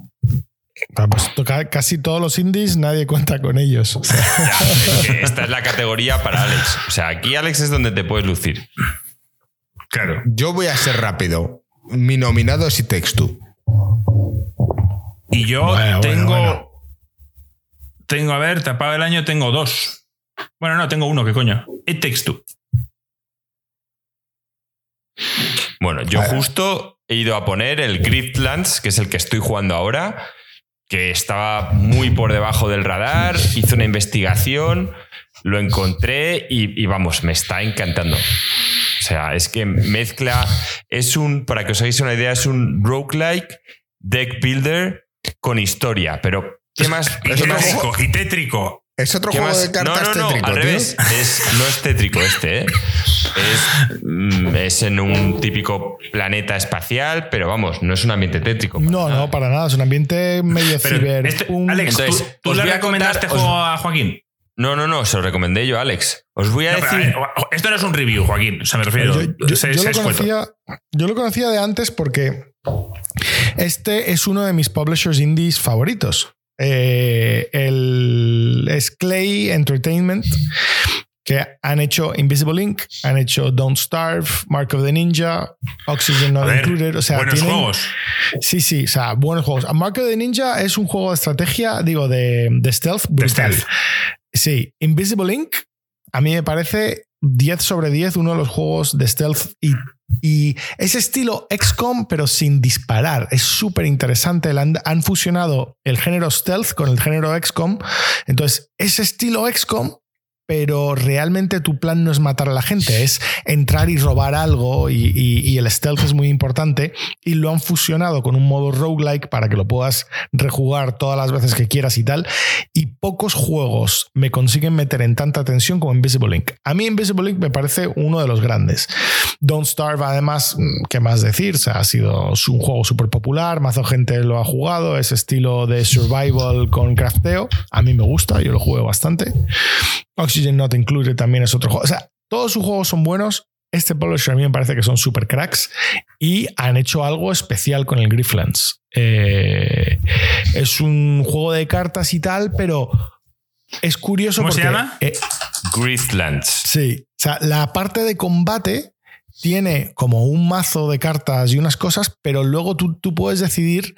D: Pues casi todos los indies nadie cuenta con ellos.
A: esta es la categoría para Alex. O sea, aquí Alex es donde te puedes lucir.
C: Claro.
B: Yo voy a ser rápido. Mi nominado es It
C: Y yo tengo. Tengo, a ver, tapado el año, tengo dos. Bueno, no, tengo uno, ¿qué coño? It Takes Two.
A: Bueno, yo justo he ido a poner el Griftlands, que es el que estoy jugando ahora, que estaba muy por debajo del radar, hice una investigación, lo encontré y, vamos, me está encantando. O sea, es que mezcla, es un, para que os hagáis una idea, es un roguelike deck builder con historia, pero ¿qué más?
C: Y, tétrico, y tétrico.
B: Es otro juego de cartas no, no, tétrico,
A: al revés. no es tétrico este, ¿eh? Mm, es, en un típico planeta espacial, pero vamos, no es un ambiente tétrico.
D: No, no, para nada. Es un ambiente medio ciber.
C: Este, Alex, ¿tú, le recomendaste juego a Joaquín?
A: No, no, no, se lo recomendé yo, Alex. Os voy a decir.
C: esto no es un review, Joaquín. O sea, me refiero.
D: Yo, lo conocía, yo, lo conocía, de antes porque este es uno de mis publishers indies favoritos. Eh, el, es Clay Entertainment, que han hecho Invisible Ink, han hecho Don't Starve, Mark of the Ninja, Oxygen Not Included. O sea,
C: buenos juegos.
D: Sí, sí, o sea, buenos juegos. Mark of the Ninja es un juego de estrategia, digo, de, de stealth brutal. Sí, Invisible Ink a mí me parece 10 sobre 10 uno de los juegos de stealth y y ese estilo XCOM, pero sin disparar. Es súper interesante. Han, han, fusionado el género stealth con el género XCOM. Entonces, ese estilo XCOM pero realmente tu plan no es matar a la gente, es entrar y robar algo y, el stealth es muy importante y lo han fusionado con un modo roguelike para que lo puedas rejugar todas las veces que quieras y tal. Y pocos juegos me consiguen meter en tanta tensión como Invisible Link. A mí Invisible Link me parece uno de los grandes. Don't Starve además, ¿qué más decir? ha sido un juego súper popular, mazo gente lo ha jugado, es estilo de survival con crafteo. A mí me gusta, yo lo juego bastante. Oxygen Not Included también es otro juego. O sea, todos sus juegos son buenos. Este publisher a mí me parece que son super cracks y han hecho algo especial con el Grifflands. Eh, es un juego de cartas y tal, pero es curioso.
C: ¿Cómo
D: se
C: llama?
A: Eh, Grifflands.
D: Sí. O sea, la parte de combate tiene como un mazo de cartas y unas cosas, pero luego tú, tú puedes decidir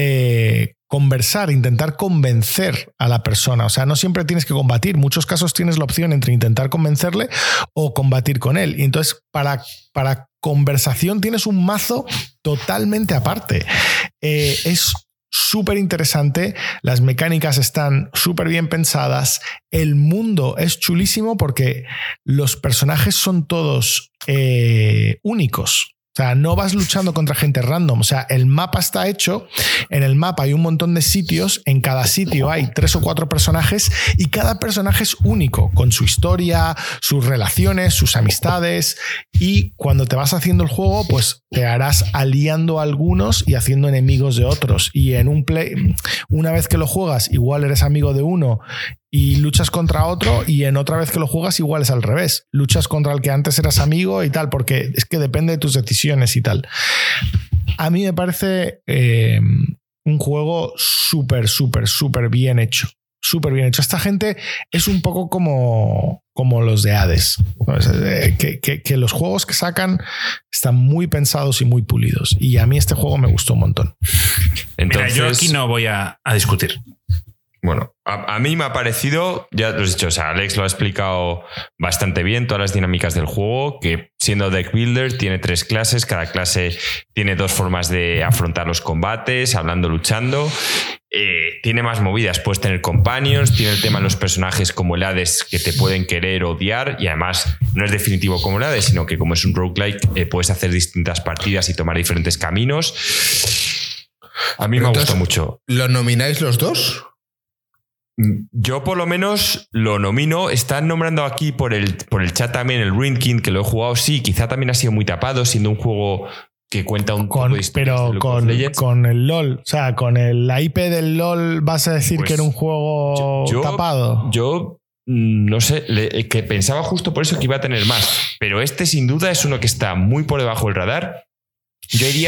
D: eh, conversar, intentar convencer a la persona. O sea, no siempre tienes que combatir. Muchos casos tienes la opción entre intentar convencerle o combatir con él. Y entonces, para, para conversación tienes un mazo totalmente aparte. Eh, es súper interesante, las mecánicas están súper bien pensadas, el mundo es chulísimo porque los personajes son todos eh, únicos. O sea, no vas luchando contra gente random. O sea, el mapa está hecho. En el mapa hay un montón de sitios. En cada sitio hay tres o cuatro personajes y cada personaje es único, con su historia, sus relaciones, sus amistades. Y cuando te vas haciendo el juego, pues te harás aliando a algunos y haciendo enemigos de otros. Y en un play, una vez que lo juegas, igual eres amigo de uno y luchas contra otro y en otra vez que lo juegas igual es al revés. Luchas contra el que antes eras amigo y tal, porque es que depende de tus decisiones y tal. A mí me parece eh, un juego súper, súper, súper bien hecho. Súper bien hecho. Esta gente es un poco como, como los de Hades. Eh, que, que, los juegos que sacan están muy pensados y muy pulidos. Y a mí este juego me gustó un montón.
C: Entonces, Mira, yo aquí no voy a, a discutir.
A: Bueno, a, mí me ha parecido, ya lo he dicho, o sea, Alex lo ha explicado bastante bien, todas las dinámicas del juego, que siendo deck builder tiene tres clases, cada clase tiene dos formas de afrontar los combates, hablando, luchando. Eh, tiene más movidas, puedes tener companions, tiene el tema de los personajes como el Hades que te pueden querer odiar y además no es definitivo como el Hades, sino que como es un roguelike eh, puedes hacer distintas partidas y tomar diferentes caminos. A mí me ha gustado mucho.
B: ¿Lo nomináis los dos?
A: Yo por lo menos lo nomino. Están nombrando aquí por el, por el chat también el Ruin King, que lo he jugado. Sí, quizá también ha sido muy tapado, siendo un juego que cuenta un
D: con,
A: poco
D: Pero con, con, el LOL, o sea, con el IP del LOL, ¿vas a decir que era un pues juego tapado?
A: Yo mm, no sé, que pensaba justo por eso que iba a tener más. Pero este sin duda es uno que está muy por debajo del radar yo hay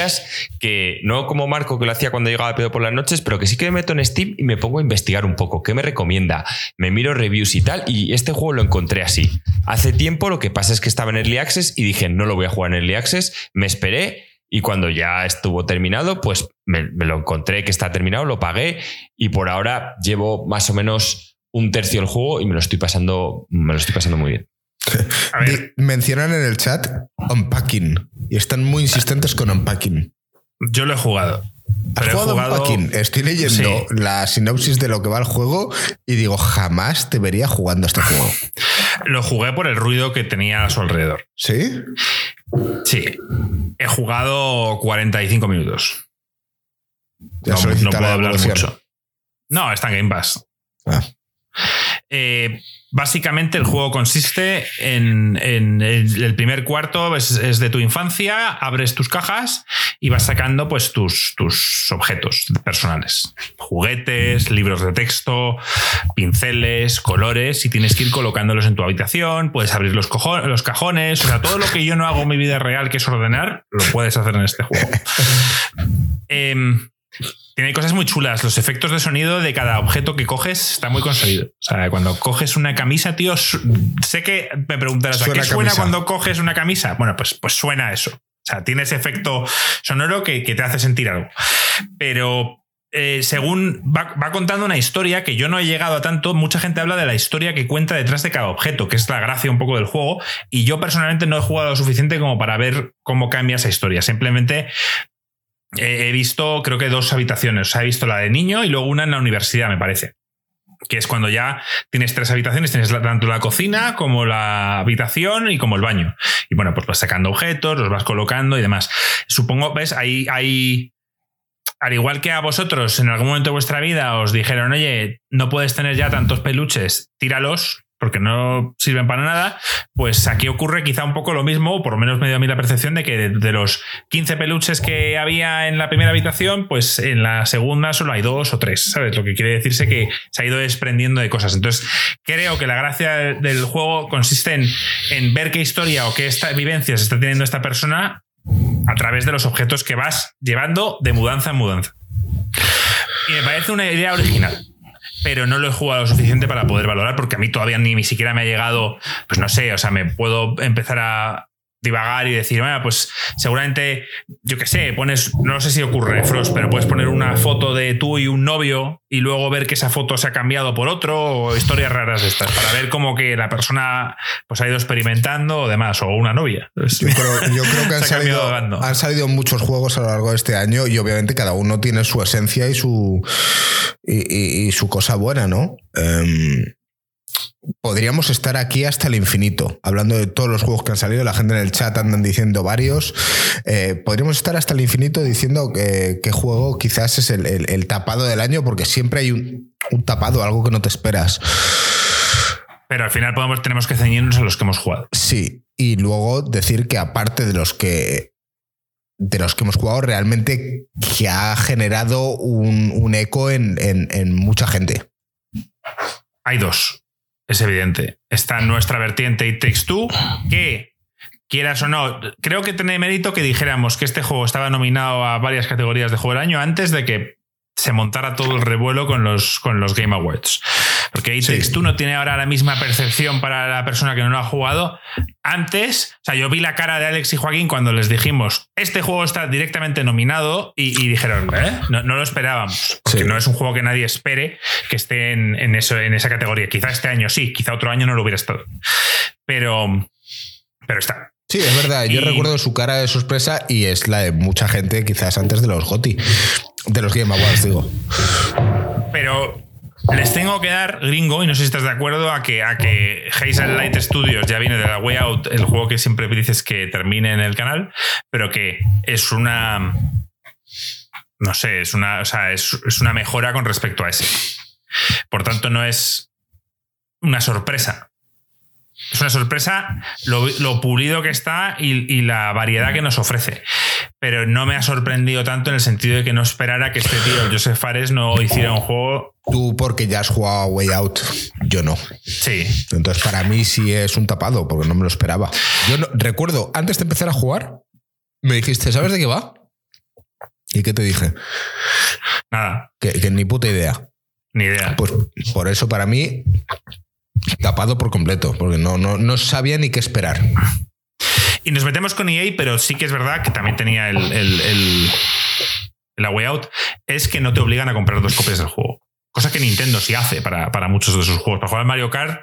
A: que, no como Marco que lo hacía cuando llegaba a pedo por las noches, pero que sí que me meto en Steam y me pongo a investigar un poco. ¿Qué me recomienda? Me miro reviews y tal. Y este juego lo encontré así. Hace tiempo lo que pasa es que estaba en Early Access y dije, no lo voy a jugar en Early Access. Me esperé y cuando ya estuvo terminado, pues me, lo encontré que está terminado, lo pagué y por ahora llevo más o menos un tercio del juego y me lo estoy pasando, me lo estoy pasando muy bien.
B: Mencionan en el chat unpacking y están muy insistentes con unpacking.
C: Yo lo he jugado.
B: ¿Has jugado, unpacking? Estoy leyendo la sinopsis de lo que va el juego y digo, jamás te vería jugando este juego.
C: Lo jugué por el ruido que tenía a su alrededor.
B: ¿Sí?
C: Sí. He jugado 45 minutos. no, puedo hablar mucho. No, está en Game Pass. Ah. Eh, básicamente el juego consiste en, el, primer cuarto es, de tu infancia, abres tus cajas y vas sacando pues tus, tus objetos personales. Juguetes, libros de texto, pinceles, colores y tienes que ir colocándolos en tu habitación, puedes abrir los, los cajones, o sea, todo lo que yo no hago en mi vida real que es ordenar, lo puedes hacer en este juego. Em, tiene cosas muy chulas. Los efectos de sonido de cada objeto que coges está muy conseguido. O sea, cuando coges una camisa, tío, sé que me preguntarás, ¿a qué suena cuando coges una camisa? Bueno, pues, pues suena eso. O sea, tiene ese efecto sonoro que, te hace sentir algo. Pero eh, según va, va, contando una historia que yo no he llegado a tanto, mucha gente habla de la historia que cuenta detrás de cada objeto, que es la gracia un poco del juego, y yo personalmente no he jugado lo suficiente como para ver cómo cambia esa historia. Simplemente he visto, creo que dos habitaciones. O sea, he visto la de niño y luego una en la universidad, me parece. Que es cuando ya tienes tres habitaciones, tienes tanto la cocina como la habitación y como el baño. Y bueno, pues vas sacando objetos, los vas colocando y demás. Supongo, ves, ahí hay. Al igual que a vosotros en algún momento de vuestra vida os dijeron, oye, no puedes tener ya tantos peluches, tíralos, porque no sirven para nada, pues aquí ocurre quizá un poco lo mismo, o por lo menos me dio a mí la percepción de que de, los 15 peluches que había en la primera habitación, pues en la segunda solo hay dos o tres, ¿sabes? Lo que quiere decirse que se ha ido desprendiendo de cosas. Entonces, creo que la gracia del juego consiste en, en ver qué historia o qué vivencias está teniendo esta persona a través de los objetos que vas llevando de mudanza en mudanza. Y me parece una idea original pero no lo he jugado lo suficiente para poder valorar porque a mí todavía ni, ni siquiera me ha llegado, pues no sé, o sea, me puedo empezar a, divagar y decir, bueno, pues seguramente, yo qué sé, pones, no sé si ocurre, Frost, pero puedes poner una foto de tú y un novio y luego ver que esa foto se ha cambiado por otro o historias raras de estas, para ver cómo que la persona pues ha ido experimentando o demás, o una novia.
B: Yo creo, que han, salido, han salido, muchos juegos a lo largo de este año y obviamente cada uno tiene su esencia y su, y, su cosa buena, ¿no? Em, podríamos estar aquí hasta el infinito, hablando de todos los juegos que han salido. La gente en el chat andan diciendo varios. Eh, podríamos estar hasta el infinito diciendo que, juego quizás es el, el- el tapado del año, porque siempre hay un, un tapado, algo que no te esperas.
C: Pero al final podemos, tenemos que ceñirnos a los que hemos jugado.
B: Sí, y luego decir que aparte de los que de los que hemos jugado, realmente que ha generado un, un eco en, en- en mucha gente.
C: Hay dos, es evidente. Está nuestra vertiente It Takes Two, que quieras o no, creo que tiene mérito que dijéramos que este juego estaba nominado a varias categorías de juego del año antes de que se montara todo el revuelo con los, con los Game Awards. Porque
B: Sí.
C: Takes Two no tiene ahora la misma percepción para la persona que no lo ha jugado. Antes, o sea, yo vi la cara de Alex y Joaquín cuando les dijimos, este juego está directamente nominado y, y dijeron, ¿eh? No, no lo esperábamos. Porque
B: Sí.
C: no es un juego que nadie espere que esté en, en eso, en esa categoría. Quizá este año sí, quizá otro año no lo hubiera estado. Pero, pero está.
B: Sí, es verdad. Yo
C: Y-
B: recuerdo su cara de sorpresa y es la de mucha gente, quizás antes de los GOTI, de los Game Awards, digo.
C: Pero les tengo que dar gringo, y no sé si estás de acuerdo, a que, a que Hazel Light Studios ya viene de la Way Out, el juego que siempre dices que termine en el canal, pero que es una. No sé, es una, o sea, es, es una mejora con respecto a ese. Por tanto, no es una sorpresa. Es una sorpresa lo, lo pulido que está y, y la variedad que nos ofrece. Pero no me ha sorprendido tanto en el sentido de que no esperara que este tío, Joseph Fares, no hiciera un juego.
B: Tú porque ya has jugado Way Out, yo no.
C: Sí.
B: Entonces para mí sí es un tapado, porque no me lo esperaba. Yo no- recuerdo, antes de empezar a jugar, me dijiste, ¿sabes de qué va? ¿Y qué te dije?
C: Nada,
B: Que, que ni puta idea.
C: ni idea.
B: Pues por eso para mí, tapado por completo, porque no, no, no sabía ni qué esperar.
C: Y nos metemos con EA, pero sí que es verdad que también tenía el, el, el- la way out, es que no te obligan a comprar dos copias del juego. Cosa que Nintendo sí hace para, para muchos de sus juegos. Para jugar al Mario Kart,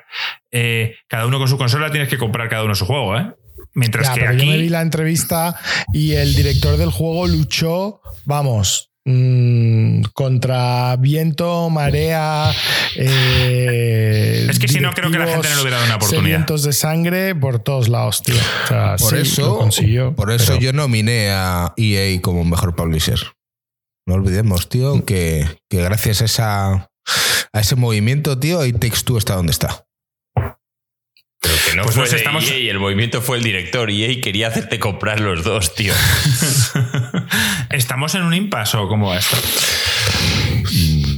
C: eh, cada uno con su consola tienes que comprar cada uno su juego, ¿eh? Mientras
D: Ya,
C: que
D: pero
C: aquí.
D: yo me vi la entrevista y el director del juego luchó, vamos, mm, contra viento, marea. eh,
C: Es que si no, creo que la gente no le hubiera dado una oportunidad.
D: Sedientos de sangre por todos lados, tío. O sea,
B: Por
D: sí, lo
B: eso,
D: consiguió.
B: por eso
D: pero-
B: yo nominé a EA como mejor publisher. No olvidemos, tío, que, que gracias a, esa, a ese movimiento, tío, It Takes Two está donde está.
A: Pero que no
C: Pues
A: fue
C: nos
A: de
C: estamos-
A: EA, el movimiento fue el director. EA quería hacerte comprar los dos, tío.
C: ¿Estamos en un impasse o cómo va esto?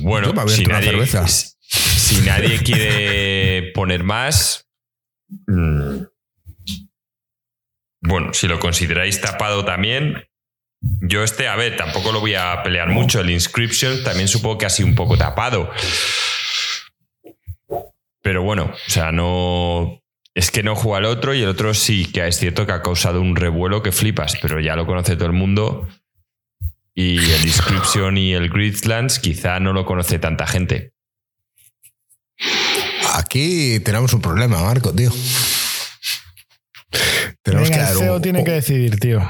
A: Bueno,
B: Yo
A: si nadie,
B: cerveza.
A: si nadie quiere poner más, mm, bueno, si lo consideráis tapado también, yo este, a ver, tampoco lo voy a pelear mucho. El Inscription también supongo que ha sido un poco tapado. Pero bueno, o sea, no. Es que no juega al otro y el otro sí que es cierto que ha causado un revuelo que flipas, pero ya lo conoce todo el mundo. Y el Inscription y el Gridlands quizá no lo conoce tanta gente.
B: Aquí tenemos un problema, Marco, tío. Tenemos
D: Venga,
B: que
D: el CEO
B: un,
D: tiene que decidir, tío.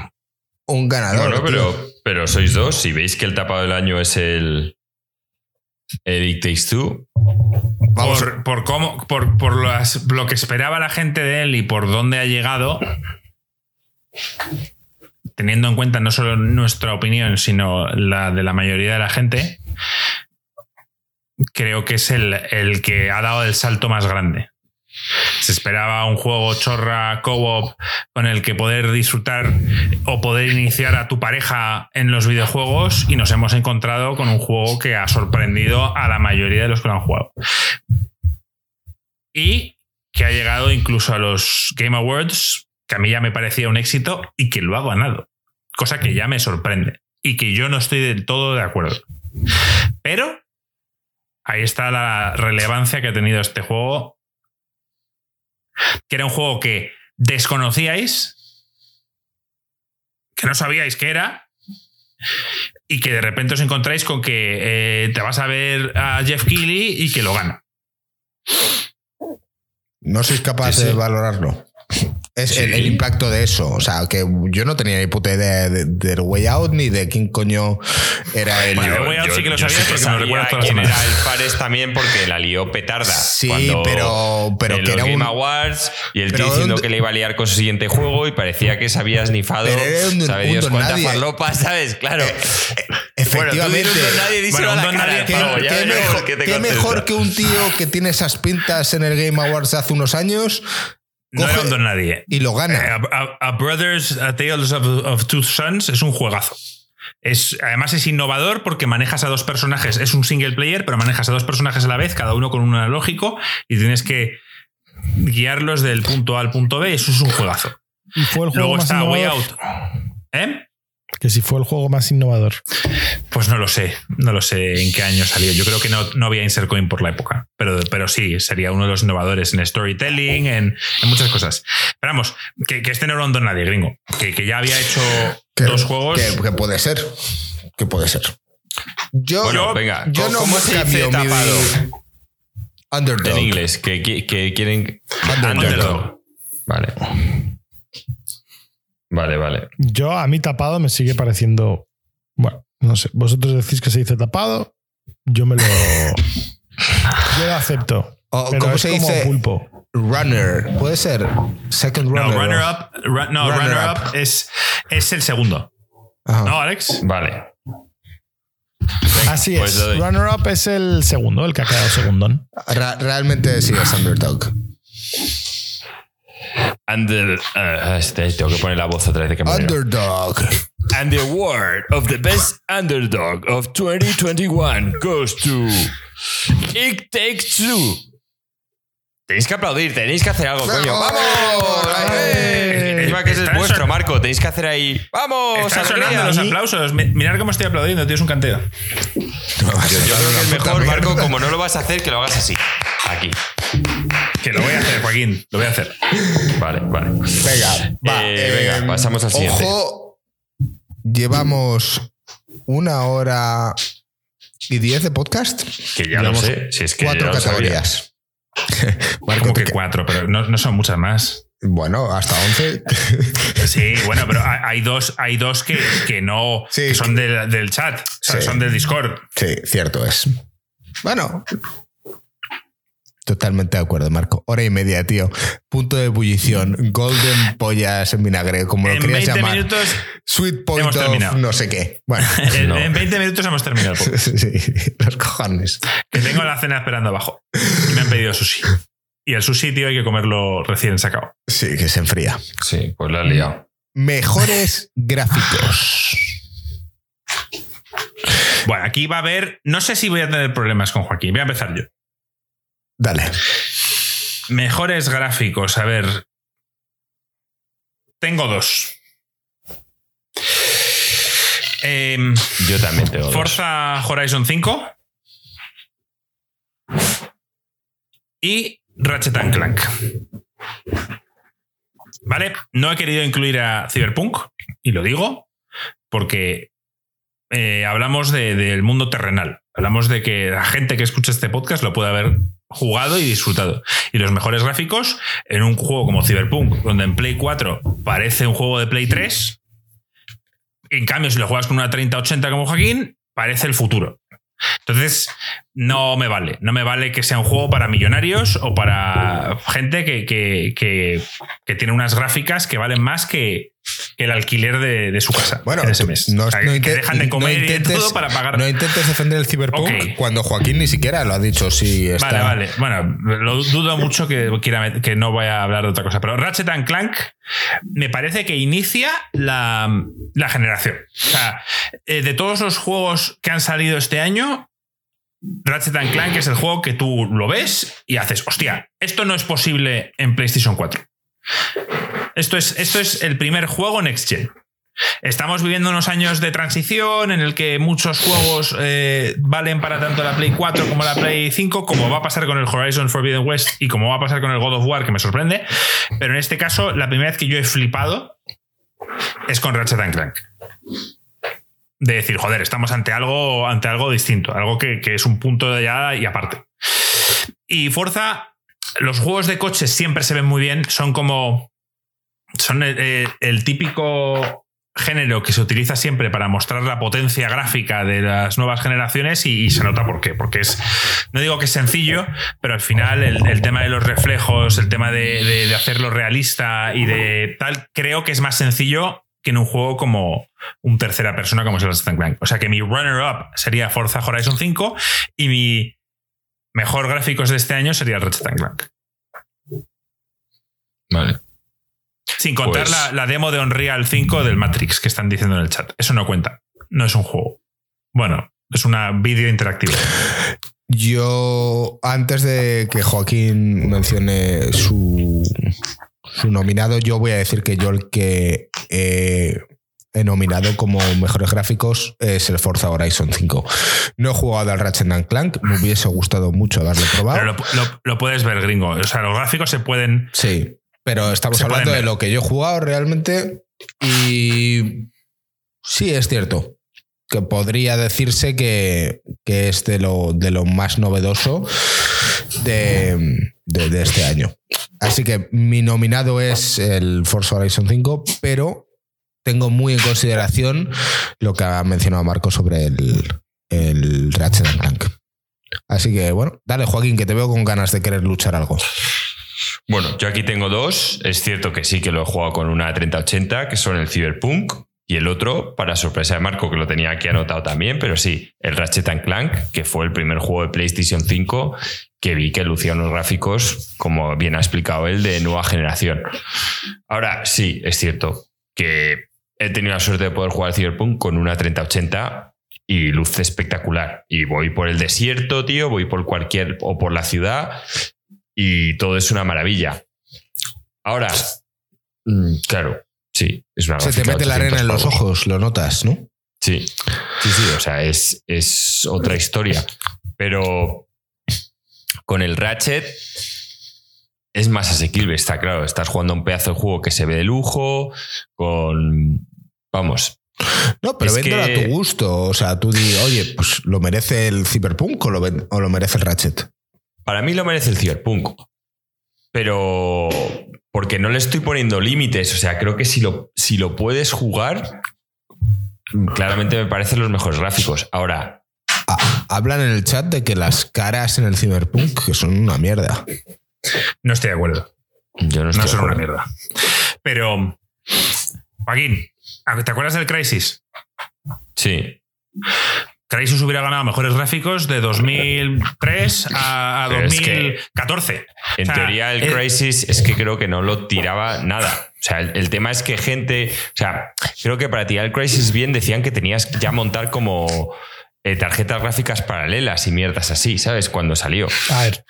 B: un ganador.
A: Bueno, pero, pero sois dos. Si veis que el tapado del año es el. El Takes Two.
B: Vamos,
C: por, por cómo, por, por las- lo que esperaba la gente de él y por dónde ha llegado, teniendo en cuenta no solo nuestra opinión, sino la de la mayoría de la gente, creo que es el, el que ha dado el salto más grande. Se esperaba un juego chorra co-op con el que poder disfrutar o poder iniciar a tu pareja en los videojuegos y nos hemos encontrado con un juego que ha sorprendido a la mayoría de los que lo han jugado. Y que ha llegado incluso a los Game Awards, que a mí ya me parecía un éxito y que lo ha ganado. Cosa que ya me sorprende y que yo no estoy del todo de acuerdo. Pero ahí está la relevancia que ha tenido este juego que era un juego que desconocíais, que no sabíais qué era, y que de repente os encontráis con que eh, te vas a ver a Jeff Keighley y que lo gana.
B: no sois
A: Sí, sí.
B: de valorarlo. Es el,
A: Sí.
B: el impacto de eso. O sea, que yo no tenía ni puta idea de- del Way Out ni de quién coño era el.
C: Bueno, Way Out sí que lo sabía
A: sí
C: porque me lo recuerdas todas las
A: quién era el Fares también porque la lió petarda.
B: Sí,
A: cuando
B: pero- pero que
A: los
B: era
A: Game
B: un-
A: Awards y el tío
B: Pero
A: diciendo
B: ¿dónde-
A: que le iba a liar con su siguiente juego y parecía que se había snifado.
B: Pero era un-
A: ¿Sabe
B: un
A: Dios
B: don
A: cuánta
B: nadie.
A: farlopa, sabes? Claro. Un
C: un
A: cara,
C: nadie-
B: ¿Qué, mejor, que un tío que tiene esas pintas en el Game Awards de hace unos años
C: No era un don nadie.
B: y lo
C: Eh,
B: gana?
C: A, a- a Brothers, a Tales of, of Two Sons es un juegazo. Es, además es innovador porque manejas a dos personajes, es un single player, pero manejas a dos personajes a la vez, cada uno con un analógico, y tienes que guiarlos del punto A al punto B. Eso es un juegazo.
D: Y fue el juego
C: Luego
D: más
C: está Way. Out. ¿Eh?
D: Que si fue el juego más innovador.
C: Pues no lo sé, no lo sé en qué año salió. Yo creo que no, no había Insert Coin por la época, pero, pero sí, sería uno de los innovadores en storytelling, en, en muchas cosas. Pero vamos, que, que este no era un don nadie, gringo, que, que ya había hecho
B: Que-
C: dos juegos.
B: Que, que puede ser. Que puede ser. Yo,
A: Bueno, venga,
B: yo
A: ¿cómo-
B: no
A: cómo se dice tapado?
B: underdog.
A: En inglés, que, que- que quieren.
B: Underdog.
A: Underdog. Vale. Vale, vale.
D: Yo, a mí tapado me sigue pareciendo. Bueno, no sé. Vosotros decís que se dice tapado. Yo me lo. Yo lo acepto.
B: O,
D: Pero
B: ¿Cómo
D: es
B: se
D: como
B: dice?
D: pulpo.
B: Runner. Puede ser. Second
C: No,
B: runner.
C: runner up, ru- no,
B: Runner
C: runner
B: up.
C: up es, es el segundo.
B: Ajá.
C: ¿No, Alex?
A: Vale.
D: Así
A: pues
D: es. Runner up es el segundo, el que ha quedado segundón.
B: Ra- realmente sí es underdog.
A: And the, ah, este, tengo que poner la voz otra vez de que.
B: Underdog.
A: And the award of the best underdog of 2021 goes to It Takes Two. Tenéis que aplaudir, tenéis que hacer algo, coño.
B: ¡Vamos!
A: ¡Vamos! ¡Eh! Encima que ese es vuestro, Marco. Tenéis que hacer ahí. ¡Vamos!
C: Están sonando los aplausos. Mi- Mirad cómo estoy aplaudiendo, tío, es un canteo.
A: Yo, yo creo que es mejor, Marco, como no lo vas a hacer, que lo hagas así. Aquí.
C: Que lo voy a hacer, Joaquín, lo voy a hacer.
A: Vale, vale.
B: Venga, va.
A: Eh, venga,
B: em,
A: pasamos al siguiente.
B: Ojo, llevamos una hora y diez de podcast.
A: Que ya lo
B: Llevamos
A: sé. Si es que
B: cuatro
A: ya lo sabía.
B: categorías. Marco,
C: Como que cuatro, pero no, no son muchas más.
B: Bueno, hasta once.
C: Sí, bueno, pero hay hay dos, hay dos que, que no
B: Sí,
C: que son del, del chat, o sea,
B: Sí.
C: son del Discord.
B: sí, cierto es. Bueno. Totalmente de acuerdo, Marco. Hora y media, tío. Punto de ebullición. Golden pollas en vinagre, como lo
C: En
B: querías
C: 20
B: llamar.
C: minutos,
B: Sweet point
C: hemos
B: of
C: terminado.
B: no sé qué. Bueno,
C: en,
A: No.
C: en 20 minutos hemos terminado. el podcast.
B: sí, los cojones.
C: Que tengo la cena esperando abajo. Y me han pedido sushi. Y el sushi, tío, hay que comerlo recién sacado.
B: Sí, que se enfría.
A: Sí, pues lo has liado.
B: Mejores gráficos.
C: Bueno, aquí va a haber. No sé si voy a tener problemas con Joaquín. Voy a empezar yo.
B: Dale.
C: Mejores gráficos. A ver. Tengo dos. Em,
A: Yo también tengo. dos.
C: Forza Horizon 5 y Ratchet and Clank. ¿Vale? No he querido incluir a Cyberpunk, y lo digo, porque eh, hablamos de- del mundo terrenal. Hablamos de que la gente que escucha este podcast lo puede haber jugado y disfrutado. Y los mejores gráficos en un juego como Cyberpunk, donde en Play 4 parece un juego de Play 3, en cambio, si lo juegas con una 3080 como Joaquín, parece el futuro. Entonces, no me vale. No me vale que sea un juego para millonarios o para gente que, que- que- que tiene unas gráficas que valen más que, el alquiler de, de su casa
B: Bueno,
C: en ese mes.
B: no,
C: O sea,
B: no
C: que dejan de
B: no
C: comer y de
B: intentes-
C: todo para pagar.
B: No intentes defender el Cyberpunk cuando Joaquín ni siquiera lo ha dicho. Sí, está.
C: Vale, vale. Bueno, lo dudo mucho que, quiera que no vaya a hablar de otra cosa. Pero Ratchet and Clank me parece que inicia la, la generación. O sea, eh, de todos los juegos que han salido este año, Ratchet and Clank es el juego que tú lo ves y haces, hostia, esto no es posible en PlayStation 4. Esto es, esto es el primer juego Next Gen. Estamos viviendo unos años de transición en el que muchos juegos eh, valen para tanto la Play 4 como la Play 5, como va a pasar con el Horizon Forbidden West y como va a pasar con el God of War, que me sorprende. Pero en este caso, la primera vez que yo he flipado es con Ratchet and Clank. De decir, joder, estamos ante algo, ante algo distinto, algo que, que es un punto de llegada y aparte. Y Forza, los juegos de coches siempre se ven muy bien, son como. Son el, típico género que se utiliza siempre para mostrar la potencia gráfica de las nuevas generaciones y, se nota por qué. Porque es, no digo que es sencillo, pero al final el, tema de los reflejos, el tema de, hacerlo realista y de tal, creo que es más sencillo que en un juego como un tercera persona como es el Ratchet Clank. O sea que mi runner-up sería Forza Horizon 5 y mi mejor gráficos de este año sería Ratchet Clank.
A: Vale.
C: Sin contar pues- la, demo de Unreal 5 del Matrix que están diciendo en el chat. Eso no cuenta. No es un juego. Bueno, es una vídeo interactivo.
B: Yo, antes de que Joaquín mencione su, su nominado, yo voy a decir que yo el que he nominado como mejores gráficos es el Forza Horizon 5. No he jugado al Ratchet Clank, me hubiese gustado mucho haberlo probado.
C: Pero lo, lo, puedes ver, gringo. O sea, los gráficos se pueden.
B: Sí. Pero estamos hablando de lo que yo he jugado realmente y sí es cierto que podría decirse que, es de lo, de lo, más novedoso de, este año. Así que mi nominado es el Forza Horizon 5, pero tengo muy en consideración lo que ha mencionado Marco sobre el, el Ratchet Clank. Así que bueno, dale Joaquín, que te veo con ganas de querer luchar algo.
A: Bueno, yo aquí tengo dos. Es cierto que sí que lo he jugado con una 3080, que son el Cyberpunk, y el otro, para sorpresa de Marco, que lo tenía aquí anotado también, pero sí, el Ratchet Clank, que fue el primer juego de PlayStation 5 que vi que lucía unos gráficos, como bien ha explicado él, de nueva generación. Ahora, sí, es cierto que he tenido la suerte de poder jugar Cyberpunk con una 3080 y luce espectacular. Y voy por el desierto, tío, voy por cualquier o por la ciudad y todo es una maravilla. Ahora, mm, claro, sí, es una
B: Se te mete la arena en los ojos, lo notas, ¿no?
A: Sí, sí, sí, o sea, es, es otra historia. Pero con el Ratchet es más asequible, está claro. Estás jugando un pedazo de juego que se ve de lujo, con. Vamos.
B: No, pero véndelo a tu gusto. O sea, tú di, oye, pues lo merece el Cyberpunk o lo, o lo merece el Ratchet.
A: Para mí lo merece el Cyberpunk. Pero porque no le estoy poniendo límites. O sea, creo que si lo, si lo puedes jugar, claramente me parecen los mejores gráficos. Ahora.
B: hablan en el chat de que las caras en el Cyberpunk que son una mierda.
C: No estoy de acuerdo.
A: Yo no estoy
C: son una mierda. Pero, Joaquín, ¿te acuerdas del Crisis?
A: Sí.
C: Crysis hubiera ganado mejores gráficos de 2003 a, 2014.
A: en teoría, el Crisis es que creo que no lo tiraba nada. O sea, el, el, tema es que gente. O sea, creo que para tirar el Crisis bien decían que tenías ya montar como eh, tarjetas gráficas paralelas y mierdas así, ¿sabes? Cuando salió.
D: A ver,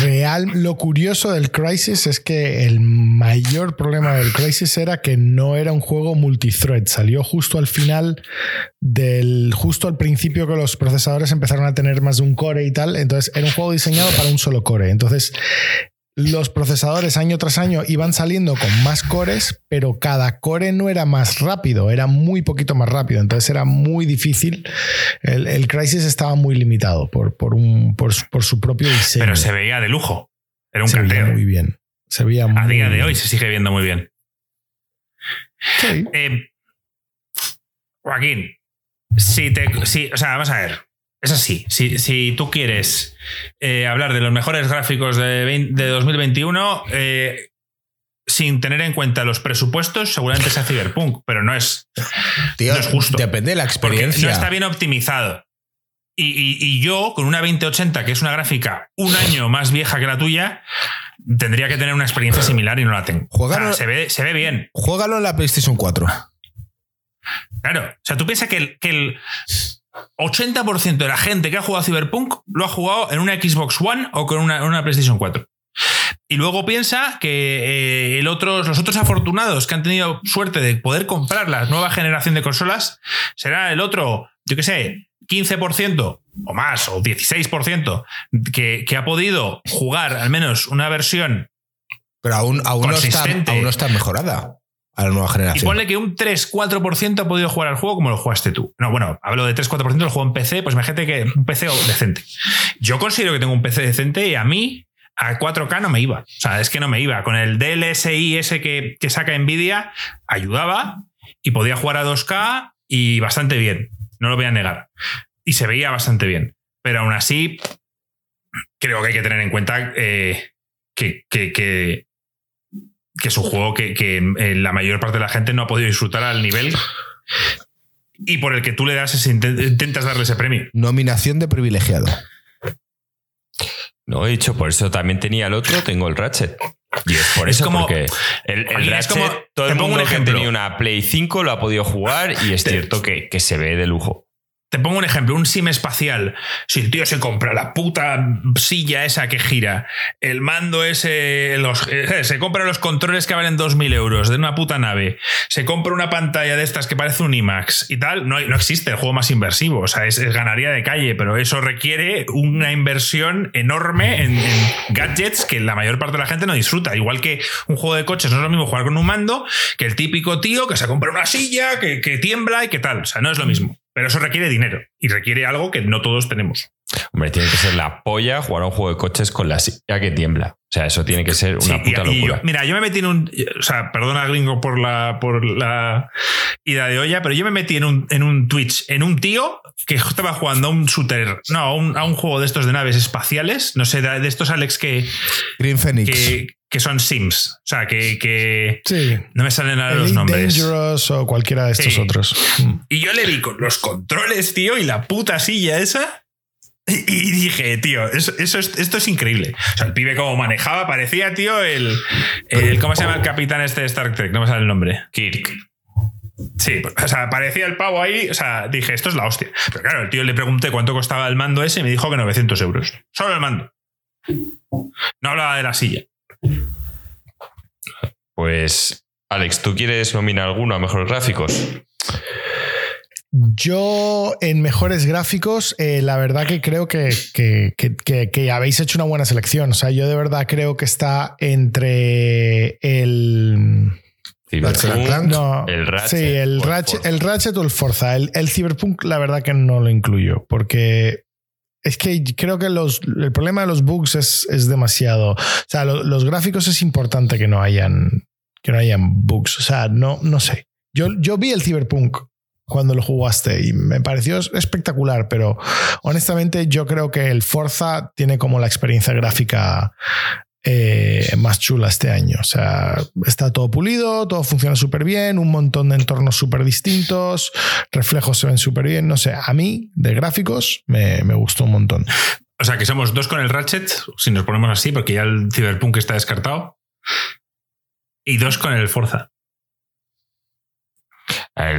D: real, lo curioso del Crisis es que el mayor problema del Crisis era que no era un juego multithread. Salió justo al final del. justo al principio que los procesadores empezaron a tener más de un core y tal. Entonces era un juego diseñado para un solo core. Entonces los procesadores año tras año iban saliendo con más cores, pero cada core no era más rápido, era muy poquito más rápido. Entonces era muy difícil. El, el Crisis estaba muy limitado por, por, un, por, su propio diseño.
C: Pero se veía de lujo. Era un
D: se
C: Veía
D: muy bien. Se veía
C: A día de hoy se sigue viendo muy bien. Eh, Joaquín, si te. Si, o sea, vamos a ver. Es así, si, tú quieres eh, hablar de los mejores gráficos de, 2021, eh, sin tener en cuenta los presupuestos, seguramente sea Cyberpunk, pero no es, justo.
B: Depende de la experiencia.
C: no está bien optimizado. Y, yo, con una 2080, que es una gráfica un año más vieja que la tuya, tendría que tener una experiencia similar y no la tengo. se, ve, se ve bien.
B: Juégalo en la PlayStation 4.
C: Claro. O sea, tú piensas que que el 80% de la gente que ha jugado Cyberpunk lo ha jugado en una Xbox One o con una, PlayStation 4. Y luego piensa que eh, el los otros afortunados que han tenido suerte de poder comprar la nueva generación de consolas será el otro, yo qué sé, 15% o más, o 16%, que, que ha podido jugar al menos una versión.
B: Pero aún, aún, no está, aún no está mejorada a la nueva generación.
C: Y ponle que un 3-4% ha podido jugar al juego como lo jugaste tú. No, bueno, hablo de 3-4% del juego en PC, pues imagínate que un PC decente. Yo considero que tengo un PC decente y a mí a 4K no me iba. O sea, es que no me iba. Con el DLSI ese que, que saca Nvidia, ayudaba. y podía jugar a 2K y bastante bien, no lo voy a negar. Y se veía bastante bien. Pero aún así, creo que hay que tener en cuenta eh, que, que, que, que es un juego que, que eh, la mayor parte de la gente no ha podido disfrutar al nivel y por el que tú le das ese, intent- intentas darle ese premio.
B: Nominación de privilegiado.
A: No he dicho, por eso también tenía el otro, tengo el Ratchet. Y es por
C: Es
A: eso
C: como-
A: porque el, el
C: Joaquín, es
A: Ratchet,
C: como-
A: todo el
C: pongo un
A: mundo que
C: ejemplo.
A: tenía una Play 5 lo ha podido jugar y es cierto que, que se ve de lujo.
C: Te pongo un ejemplo, un sim espacial. Si el tío se compra la puta silla esa que gira, el mando ese, los- eh, se compra los controles que valen 2.000 euros de una puta nave, se compra una pantalla de estas que parece un IMAX y tal, no, no existe el juego más inversivo. O sea, es, ganaría de calle, pero eso requiere una inversión enorme en, en gadgets que la mayor parte de la gente no disfruta. Igual que un juego de coches no es lo mismo jugar con un mando que el típico tío que se compra una silla, que, que tiembla y que tal. O sea, no es lo mismo. Pero eso requiere dinero y requiere algo que no todos tenemos.
A: Hombre, tiene que ser la polla jugar a un juego de coches con la silla que tiembla. O sea, eso tiene que ser una
C: Sí, y-
A: puta
C: y yo-
A: locura.
C: mira, yo me metí en un. O sea, perdona, gringo, por la, por la ida de olla, pero yo me metí en un, en un Twitch, en un tío que estaba jugando a un shooter, no, a un, a un juego de estos de naves espaciales, no sé, de estos, Alex, que,
B: Green Phoenix.
C: que, que son Sims. O sea, que, que
D: Sí.
C: no me salen ahora los nombres.
D: Dangerous o cualquiera de estos
C: Sí.
D: otros. Mm.
C: Y yo le vi con los controles, tío, y la puta silla esa. Y dije, tío, eso, eso es- esto es increíble. O sea, el pibe como manejaba, parecía, tío, el, el. ¿Cómo se llama el capitán este de Star Trek? No me sale el nombre.
A: Kirk.
C: Sí, o sea, parecía el pavo ahí. O sea, dije, esto es la hostia. Pero claro, el tío le pregunté cuánto costaba el mando ese y me dijo que 900 euros. Solo el mando. No hablaba de la silla.
A: Pues, Alex, ¿tú quieres nominar alguno a mejores gráficos?
D: Yo, en mejores gráficos, eh, la verdad que creo que, que- que- que- que habéis hecho una buena selección. O sea, yo de verdad creo que está entre el.
A: Cyberpunk.
D: No,
A: el Ratchet.
D: sí, el
A: o el
D: Ratchet,
A: Forza.
D: el Ratchet o el Forza. El, el Cyberpunk, la verdad que no lo incluyo, porque es que creo que los, el problema de los bugs es, es demasiado. O sea, lo- los gráficos es importante que no hayan, que no hayan bugs. O sea, no, no sé. Yo, yo vi el Cyberpunk cuando lo jugaste y me pareció espectacular, pero honestamente yo creo que el Forza tiene como la experiencia gráfica eh, más chula este año. O sea, está todo pulido, todo funciona súper bien, un montón de entornos súper distintos, reflejos se ven súper bien. No sé, a mí de gráficos me, me gustó un montón.
C: O sea, que somos dos con el Ratchet, si nos ponemos así, porque ya el Cyberpunk está descartado. Y dos con el Forza.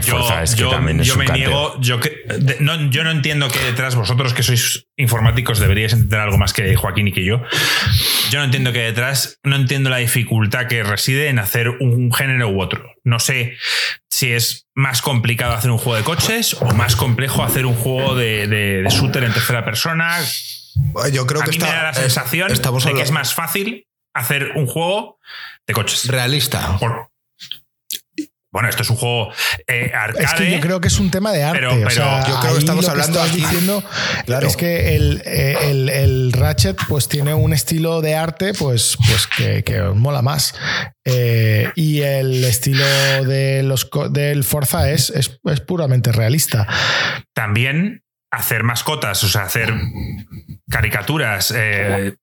C: Yo,
A: Forza es que
C: yo-
A: también es
C: yo
A: un
C: me
A: canteo.
C: niego. Yo, que- de- no, yo no entiendo que detrás, vosotros que sois informáticos, deberíais entender algo más que Joaquín y que yo. Yo no entiendo que detrás, no entiendo la dificultad que reside en hacer un género u otro. No sé si es más complicado hacer un juego de coches o más complejo hacer un juego de, de- de shooter en tercera persona.
B: Yo creo
C: A
B: que
C: mí
B: está,
C: me da la sensación
B: estamos
C: de que es más fácil hacer un juego de coches.
B: realista.
C: Por- bueno, esto es un juego eh, arcade.
D: Es que yo creo que es un tema de arte.
C: Pero-
D: o
C: pero
D: sea,
B: yo creo que estamos
D: lo
B: hablando
D: estás
B: aquí-
D: diciendo
B: Claro.
D: es que el, eh, el- el Ratchet pues tiene un estilo de arte pues, pues que, que os mola más. Eh, y el estilo de los, del Forza es, es, es puramente realista.
C: también hacer mascotas, o sea, hacer caricaturas, eh,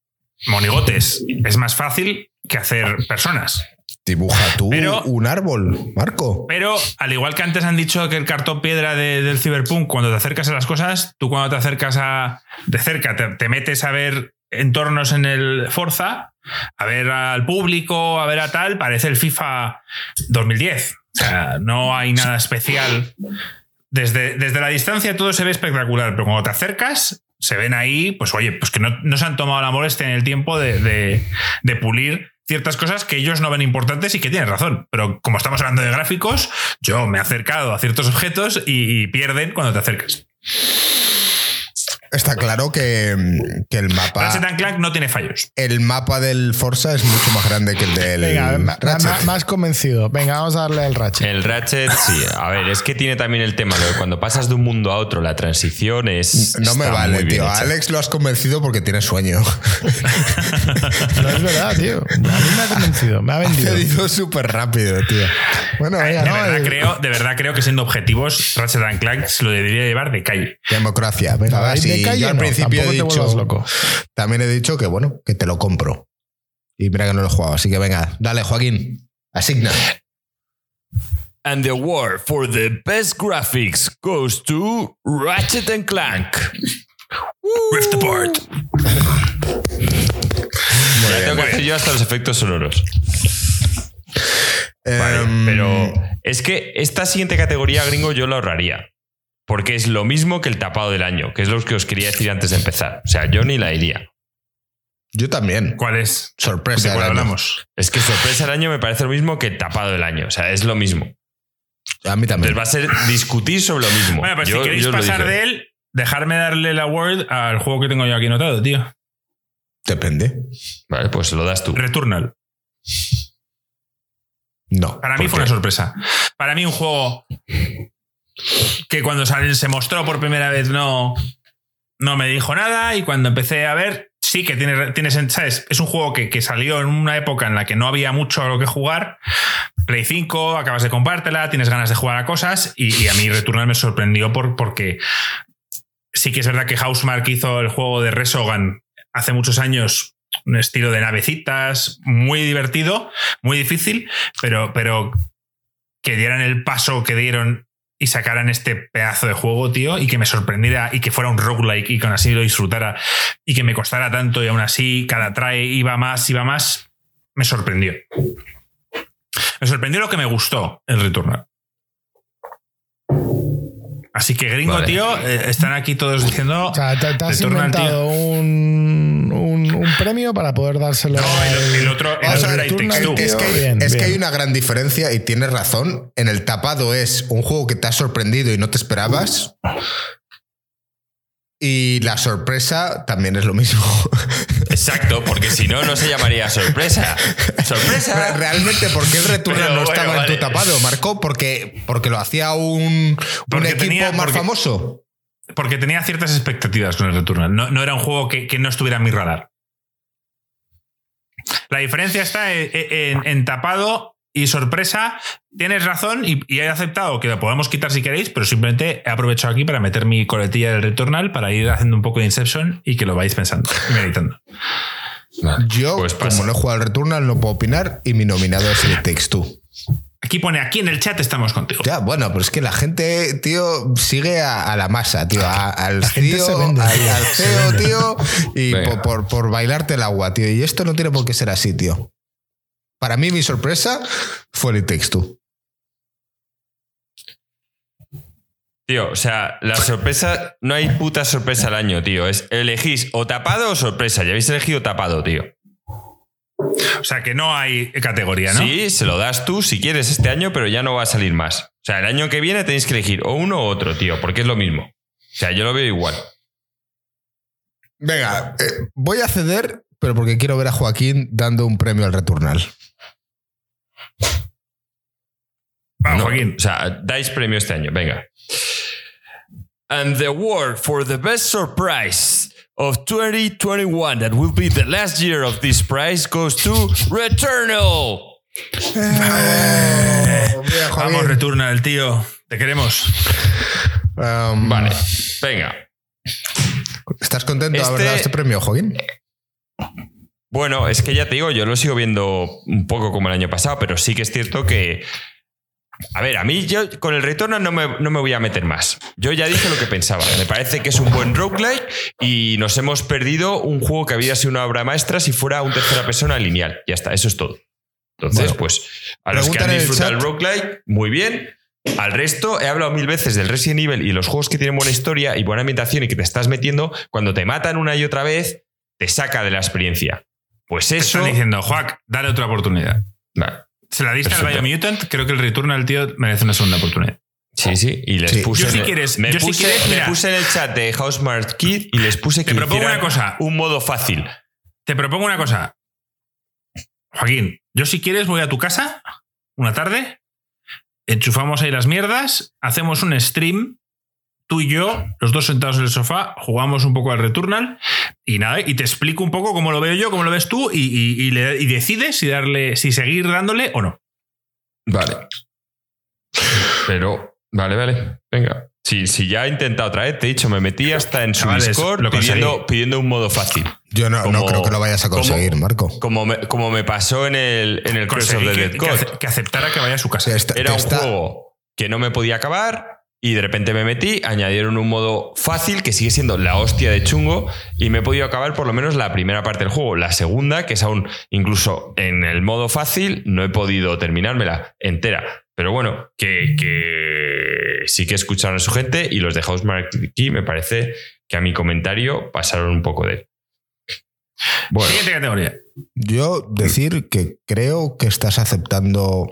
C: monigotes, es más fácil que hacer personas.
B: Dibuja tú
C: Pero-
B: un árbol, Marco.
C: Pero al igual que antes han dicho que el cartón piedra de- del Cyberpunk, cuando te acercas a las cosas, tú cuando te acercas a de cerca, te, te metes a ver entornos en el Forza, a ver al público, a ver a tal, parece el FIFA 2010. O sea, no hay nada especial. Desde, desde la distancia todo se ve espectacular, pero cuando te acercas, se ven ahí, pues oye, pues que no, no se han tomado la molestia en el tiempo de, de- de pulir ciertas cosas que ellos no ven importantes y que tienen razón. Pero como estamos hablando de gráficos, yo me he acercado a ciertos objetos y, y pierden cuando te acercas.
B: Está claro que, que el mapa.
C: Ratchet and Clank no tiene fallos.
B: El mapa del Forza es mucho más grande que el del
D: Venga,
B: Ratchet.
D: más convencido. Venga, vamos a darle al Ratchet.
A: El Ratchet, sí. A ver, es que tiene también el tema de cuando pasas de un mundo a otro, la transición es.
B: No me vale, tío.
A: hecha.
B: Alex lo has convencido porque tiene sueño.
D: No es verdad, tío. A mí me ha convencido, me ha
B: Ha
D: vendido.
B: ido súper rápido, tío. Bueno, venga,
C: De
B: no,
C: verdad, creo, de verdad creo que siendo objetivos, Ratchet and Clank se lo debería llevar de calle.
B: democracia. Venga, va,
D: de
B: yo al
D: no,
B: principio he dicho.
D: loco.
B: También he dicho que, bueno, que te lo compro. Y mira que no lo he jugado. Así que venga, dale, Joaquín. Asigna.
A: And the award for the best graphics goes to Ratchet and Clank.
C: Rift Apart.
A: Ya tengo que hacer yo hasta los efectos sonoros. Vale,
B: Em,
A: pero es que esta siguiente categoría, gringo, yo la ahorraría. Porque es lo mismo que el tapado del año, que es lo que os quería decir antes de empezar. O sea, yo ni la iría.
B: Yo también.
C: ¿Cuál es?
B: Sorpresa.
C: ¿De cuál hablamos?
A: Es que sorpresa del año me parece lo mismo que el tapado del año. O sea, es lo mismo.
B: A mí también.
A: Entonces va a ser discutir sobre lo mismo.
C: Bueno, pues
A: Yo-
C: si queréis pasar de él, dejarme darle la word al juego que tengo yo aquí anotado, tío.
B: Depende.
A: Vale, pues lo das tú.
C: Returnal.
B: No.
C: Para mí
A: ¿Por
C: fue
A: qué?
C: una sorpresa. Para mí un juego que cuando se mostró por primera vez no, no me dijo nada y cuando empecé a ver, sí que tiene, tiene ¿sabes? Es un juego que, que salió en una época en la que no había mucho a lo que jugar. Play 5, acabas de comprártela, tienes ganas de jugar a cosas y, y a mí Returnal me sorprendió por, porque sí que es verdad que Housemark hizo el juego de Resogan hace muchos años, un estilo de navecitas, muy divertido, muy difícil, pero, pero que dieran el paso que dieron y sacaran este pedazo de juego, tío, y que me sorprendiera y que fuera un roguelike y que así lo disfrutara y que me costara tanto y aún así cada trae iba más, iba más, me sorprendió. Me sorprendió lo que me gustó el Returnal. Así que gringo,
A: Vale.
C: tío, eh, están aquí todos diciendo...
D: O sea, te, te has inventado un, un- un premio para poder dárselo.
C: No, el-
D: al-
C: el otro- el
B: otro
D: tío.
B: Es, que,
D: Bien,
B: es que hay una gran diferencia y tienes razón. En el tapado es un juego que te ha sorprendido y no te esperabas. Y la sorpresa también es lo mismo.
A: Exacto, porque si no, no se llamaría sorpresa. Sorpresa.
B: Realmente, ¿por qué el Returnal
A: Pero
B: no
A: bueno,
B: estaba en tu tapado, Marco? Porque, porque lo hacía un, un
C: Porque
B: equipo
C: tenía-
B: más
C: porque-
B: famoso.
C: Porque tenía ciertas expectativas con el Returnal. No, no era un juego que, que no estuviera en mi radar. La diferencia está en, en- en tapado y sorpresa. Tienes razón y, y he aceptado que lo podamos quitar si queréis, pero simplemente he aprovechado aquí para meter mi coletilla del Returnal para ir haciendo un poco de Inception y que lo vais pensando y meditando.
A: Vale,
B: Yo,
A: pues
B: como no he jugado al Returnal, no puedo opinar y mi nominado es el It Takes Two.
C: Aquí pone, aquí en el chat estamos contigo.
B: Ya, bueno, pero es que la gente, tío, sigue a, a la masa, tío, a- al
D: vende, tío,
B: al CEO, tío, y por- por bailarte el agua, tío. Y esto no tiene por qué ser así, tío. Para mí, mi sorpresa fue el Two.
A: Tío, o sea, la sorpresa, no hay puta sorpresa al año, tío. Es elegís o tapado o sorpresa. Ya habéis elegido tapado, tío.
C: O sea que no hay categoría, ¿no?
A: Sí, se lo das tú si quieres este año, pero ya no va a salir más. O sea, el año que viene tenéis que elegir o uno u otro, tío, porque es lo mismo. O sea, yo lo veo igual.
B: Venga, eh, voy a ceder, pero porque quiero ver a Joaquín dando un premio al Returnal.
C: Vamos,
A: No,
C: Joaquín.
A: O sea, dais premio este año, venga. And the award for the best surprise of 2021, that will be the last year of this prize, goes to Returnal.
B: Bien,
C: Vamos. Returnal, tío. Te queremos.
B: Um,
A: Vale, venga.
B: ¿Estás contento de haber
A: Este-
B: dado este premio, Joaquín?
A: Bueno, es que ya te digo, yo lo sigo viendo un poco como el año pasado, pero sí que es cierto que. A ver, a mí yo con el Returnal no me, no me voy a meter más. Yo ya dije lo que pensaba. Me parece que es un buen roguelike y nos hemos perdido un juego que había sido una obra maestra si fuera un tercera persona lineal. Ya está, eso es todo. Entonces,
B: Bueno,
A: pues, a los que han
B: el
A: disfrutado el
B: chat.
A: roguelike, muy bien. Al resto, he hablado mil veces del Resident Evil y los juegos que tienen buena historia y buena ambientación y que te estás metiendo, cuando te matan una y otra vez, te saca de la experiencia. Pues
C: Te
A: eso.
C: Están diciendo, Juac, dale otra oportunidad.
A: Vale.
C: Se la diste
A: Perfecto.
C: al Biomutant, creo que el Returnal, tío, merece una segunda oportunidad.
A: Sí, sí. Y les
B: Sí.
A: puse.
C: Yo si quieres-
A: me,
C: yo si
A: puse,
C: quieres,
A: me puse en el chat de Housemart Kid y les puse que
C: Te propongo una cosa.
A: un modo fácil.
C: Te propongo una cosa. Joaquín, yo si quieres voy a tu casa una tarde, enchufamos ahí las mierdas, hacemos un stream, tú y yo, los dos sentados en el sofá, jugamos un poco al Returnal y nada, y te explico un poco cómo lo veo yo, cómo lo ves tú y, y- y le- y decides si, darle, si seguir dándole o no.
A: Vale. Pero, vale, vale. Venga. Si, si ya he intentado otra vez, te he dicho, me metí hasta en su
C: Chavales,
A: Discord
C: lo conseguí.
A: pidiendo, pidiendo un modo fácil.
B: Yo no, no creo que lo vayas a conseguir,
A: como-
B: Marco.
A: Como me, como me pasó en el, en el Curse of
C: Conseguí
A: the
C: que,
A: Dead
C: que que aceptara que vaya a su casa.
B: Está-
A: Era un
B: está-
A: juego que no me podía acabar y de repente me metí, añadieron un modo fácil que sigue siendo la hostia de chungo y me he podido acabar por lo menos la primera parte del juego. La segunda, que es aún incluso en el modo fácil, no he podido terminármela entera. Pero bueno, que, que sí que escucharon a su gente y los de Housemark Key me parece que a mi comentario pasaron un poco de él. Bueno,
C: Siguiente categoría.
B: Yo decir que creo que estás aceptando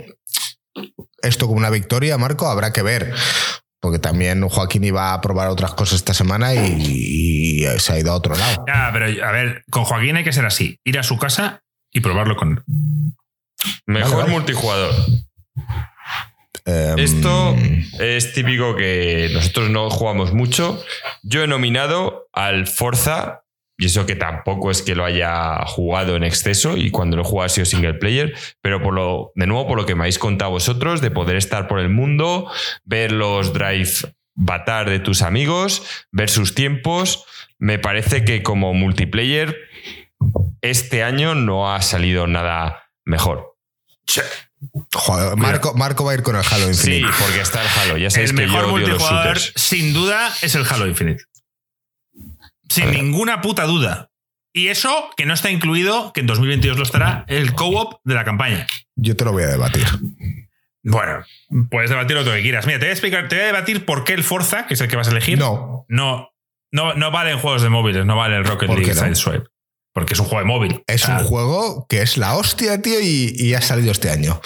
B: esto como una victoria, Marco, habrá que ver. Porque también Joaquín iba a probar otras cosas esta semana y, y se ha ido a otro lado.
C: Ya, pero a ver, con Joaquín hay que ser así: ir a su casa y probarlo con él.
A: mejor
B: Vale, vale.
A: multijugador.
B: Em,
A: Esto es típico que nosotros no jugamos mucho. Yo he nominado al Forza, y eso que tampoco es que lo haya jugado en exceso, y cuando lo he jugado ha sido single player, pero por lo, de nuevo, por lo que me habéis contado vosotros, de poder estar por el mundo, ver los drive batar de tus amigos, ver sus tiempos, me parece que como multiplayer este año no ha salido nada mejor.
B: joder, Marco, Marco va a ir con el Halo
A: Sí,
B: Infinite.
A: porque está el Halo. Ya sabéis
C: El
A: que
C: mejor
A: yo odio
C: multijugador, sin duda, es el Halo Infinite. Sin ninguna puta duda. Y eso que no está incluido, que en 2022 lo estará, el co-op de la campaña.
B: Yo te lo voy a debatir.
C: Bueno, puedes debatir lo que quieras. Mira, te voy a explicar, te voy a debatir por qué el Forza, que es el que vas a elegir,
B: No,
C: no, no, no vale en juegos de móviles, no vale el Rocket
B: ¿Por
C: League
B: no?
C: Sideswipe. Porque es un juego de móvil.
B: es un juego que es la hostia, tío, y, y ha salido este año.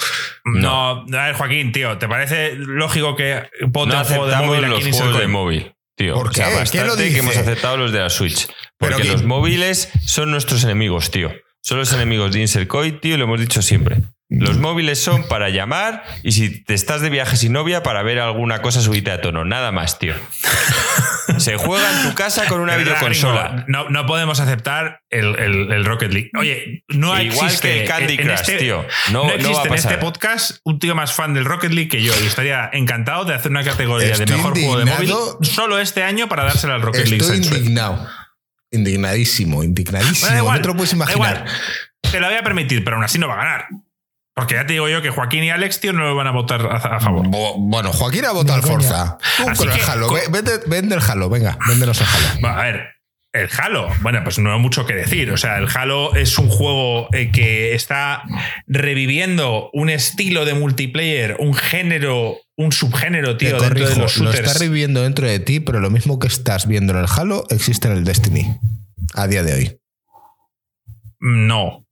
C: No, a ver, Joaquín, tío, ¿te parece lógico que ponte
A: No
C: un juego de
A: aceptamos
C: móvil
A: los
C: aquí en
A: juegos de móvil, tío.
B: ¿Por
A: O sea,
B: qué?
A: bastante
B: ¿Quién lo
A: que hemos aceptado los de la Switch. Porque
B: que-
A: los móviles son nuestros enemigos, tío. Son los enemigos de Insercoin, tío, y lo hemos dicho siempre. Los móviles son para llamar y si te estás de viaje sin novia para ver alguna cosa subida a tono. Nada más, tío. Se juega en tu casa con una
C: verdad,
A: videoconsola.
C: Gringo, No, no podemos aceptar el, el- el Rocket League. Oye, no
A: Igual
C: existe
A: que el Candy
C: en
A: Crush,
C: este-
A: tío. No,
C: No,
A: no
C: existe
A: va a
C: en este
A: pasar.
C: podcast un tío más fan del Rocket League que yo. Y estaría encantado de hacer una categoría de
B: Estoy
C: mejor juego de móvil solo este año para dársela al Rocket League.
B: Estoy indignado. Indignadísimo, indignadísimo.
C: Bueno, da igual,
B: no te lo puedes
C: da
B: imaginar.
C: igual. Te la voy a permitir, pero aún así no va a ganar. Porque ya te digo yo que Joaquín y Alex, tío, no lo van a votar a, a favor.
B: Bo- Bueno, Joaquín ha votado al. Forza. Tú
C: Así
B: con el Halo. Vende, vende el Halo, venga, véndenos el Halo.
C: Bueno, a ver, el Halo, bueno, pues no hay mucho que decir. O sea, el Halo es un juego eh, que está reviviendo un estilo de multiplayer, un género, un subgénero,
B: Te
C: tío, dentro de los
B: lo
C: shooters.
B: estás reviviendo dentro de ti, pero lo mismo que estás viendo en el Halo existe en el Destiny. A día de hoy.
C: No.